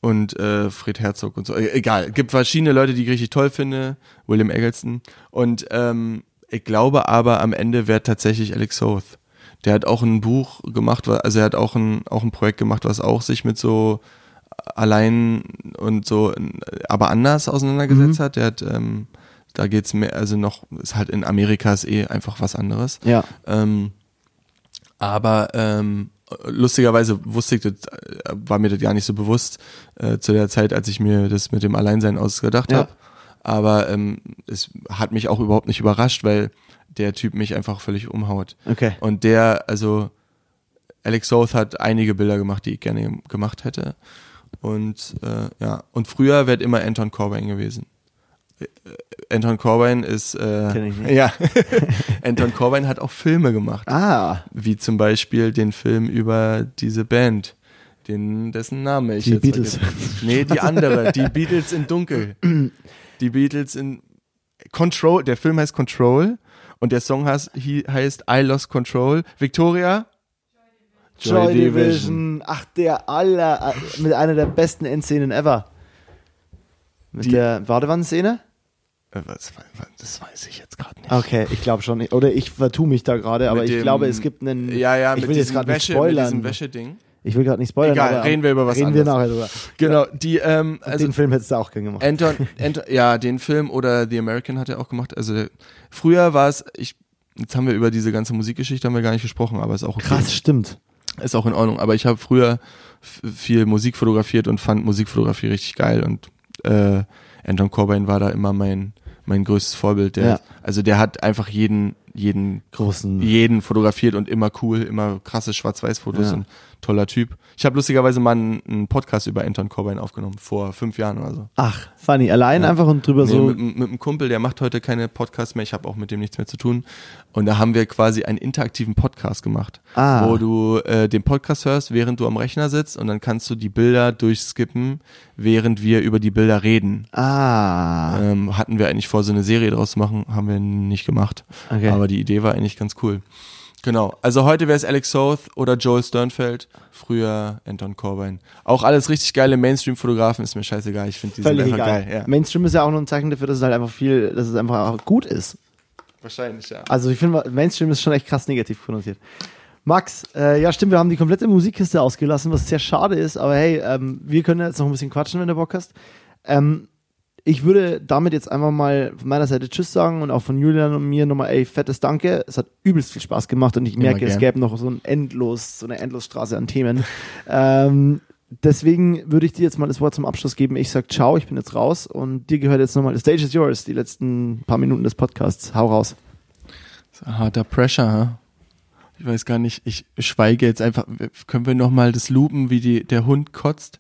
und äh, Fred Herzog und so. E- Egal, gibt verschiedene Leute, die ich richtig toll finde. William Eggleston. Und ähm, ich glaube aber am Ende wäre tatsächlich Alex Soth. Der hat auch ein Buch gemacht, also er hat auch ein, auch ein Projekt gemacht, was auch sich mit so allein und so, äh, aber anders auseinandergesetzt hat. Der hat, ähm, da geht's mehr, also noch, ist halt in Amerika ist eh einfach was anderes. Ja. Ähm, aber ähm, lustigerweise wusste ich das, äh, war mir das gar nicht so bewusst äh, zu der Zeit, als ich mir das mit dem Alleinsein ausgedacht Ja. habe. Aber ähm, es hat mich auch überhaupt nicht überrascht, weil der Typ mich einfach völlig umhaut. Okay. Und der, also Alex Soth hat einige Bilder gemacht, die ich gerne gemacht hätte. Und äh, ja, und früher wäre immer Anton Corbijn gewesen. Äh, Anton Corbijn ist äh, Kenn ich nicht. ja Anton Corbijn hat auch Filme gemacht, Ah, wie zum Beispiel den Film über diese Band, den dessen Name ich Die jetzt Beatles. vergessen- Nee, die andere, die Beatles in Dunkel. Die Beatles in Control, der Film heißt Control und der Song heißt, heißt I Lost Control. Victoria? Joy Division. Ach, der aller, mit einer der besten Endszenen ever. Mit Die- der Badewannenszene? Äh, was- was- Das weiß ich jetzt gerade nicht. Okay, ich glaube schon. nicht. Oder ich vertue mich da gerade, aber Mit ich dem- glaube, es gibt einen. Ja, ja, ich mit will jetzt diesem gerade nicht mit spoilern. diesem Wäscheding. Ich will gerade nicht spoilern. Egal, aber, reden wir über was Reden wir anderes. nachher drüber. Genau, die, ähm, Also, den Film hättest du auch gern gemacht. Anton, Anton, ja, den Film oder The American hat er auch gemacht. Also früher war es, ich, jetzt haben wir über diese ganze Musikgeschichte haben wir gar nicht gesprochen, aber ist auch okay. Krass, stimmt. Ist auch in Ordnung. Aber ich habe früher viel Musik fotografiert und fand Musikfotografie richtig geil und äh, Anton Corbijn war da immer mein mein größtes Vorbild. Der, Ja. Also der hat einfach jeden jeden Großen. jeden fotografiert und immer cool, immer krasse Schwarz-Weiß-Fotos Ja. und toller Typ. Ich habe lustigerweise mal einen, einen Podcast über Anton Corbijn aufgenommen, vor fünf Jahren oder so. Ach, funny. Allein Ja. einfach und drüber Nee, so. mit, mit einem Kumpel, der macht heute keine Podcasts mehr, ich habe auch mit dem nichts mehr zu tun. Und da haben wir quasi einen interaktiven Podcast gemacht, Ah. wo du äh, den Podcast hörst, während du am Rechner sitzt und dann kannst du die Bilder durchskippen, während wir über die Bilder reden. Ah. Ähm, hatten wir eigentlich vor, so eine Serie draus zu machen, haben wir nicht gemacht. Okay. Aber die Idee war eigentlich ganz cool. Genau. Also heute wäre es Alex Soth oder Joel Sternfeld, früher Anton Corbijn. Auch alles richtig geile Mainstream-Fotografen, ist mir scheißegal. Ich finde die sind Völlig einfach egal. geil. Ja. Mainstream ist ja auch nur ein Zeichen dafür, dass es halt einfach viel, dass es einfach auch gut ist. Wahrscheinlich, ja. Also ich finde, Mainstream ist schon echt krass negativ konnotiert. Max, äh, ja stimmt, wir haben die komplette Musikkiste ausgelassen, was sehr schade ist, aber hey, ähm, wir können jetzt noch ein bisschen quatschen, wenn du Bock hast. Ähm, ich würde damit jetzt einfach mal von meiner Seite Tschüss sagen und auch von Julian und mir nochmal, ey, fettes Danke. Es hat übelst viel Spaß gemacht und ich merke, es gäbe noch so ein endlos, so eine Endlosstraße an Themen. ähm, deswegen würde ich dir jetzt mal das Wort zum Abschluss geben. Ich sag ciao, ich bin jetzt raus und dir gehört jetzt nochmal, the stage is yours, die letzten paar Minuten des Podcasts. Hau raus. Harter Pressure, ha? Ich weiß gar nicht, ich schweige jetzt einfach. Können wir nochmal das Lupen, wie die, der Hund kotzt?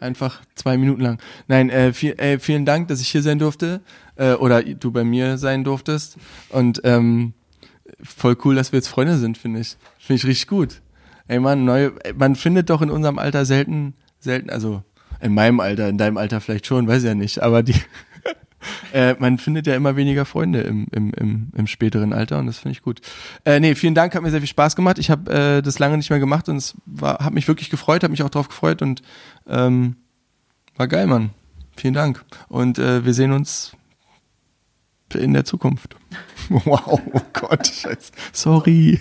Einfach zwei Minuten lang. Nein, äh, viel, äh, vielen Dank, dass ich hier sein durfte. Äh, oder du bei mir sein durftest. Und ähm, voll cool, dass wir jetzt Freunde sind, finde ich. Finde ich richtig gut. Ey man, neue, ey, man findet doch in unserem Alter selten, selten, also in meinem Alter, in deinem Alter vielleicht schon, weiß ja nicht, aber die, äh, man findet ja immer weniger Freunde im, im, im, im späteren Alter und das finde ich gut. Äh, nee, vielen Dank, hat mir sehr viel Spaß gemacht. Ich habe äh, das lange nicht mehr gemacht und es war, hat mich wirklich gefreut, hat mich auch drauf gefreut und ähm, war geil, Mann. Vielen Dank. Und äh, wir sehen uns in der Zukunft. Wow, oh Gott, scheiße. Sorry.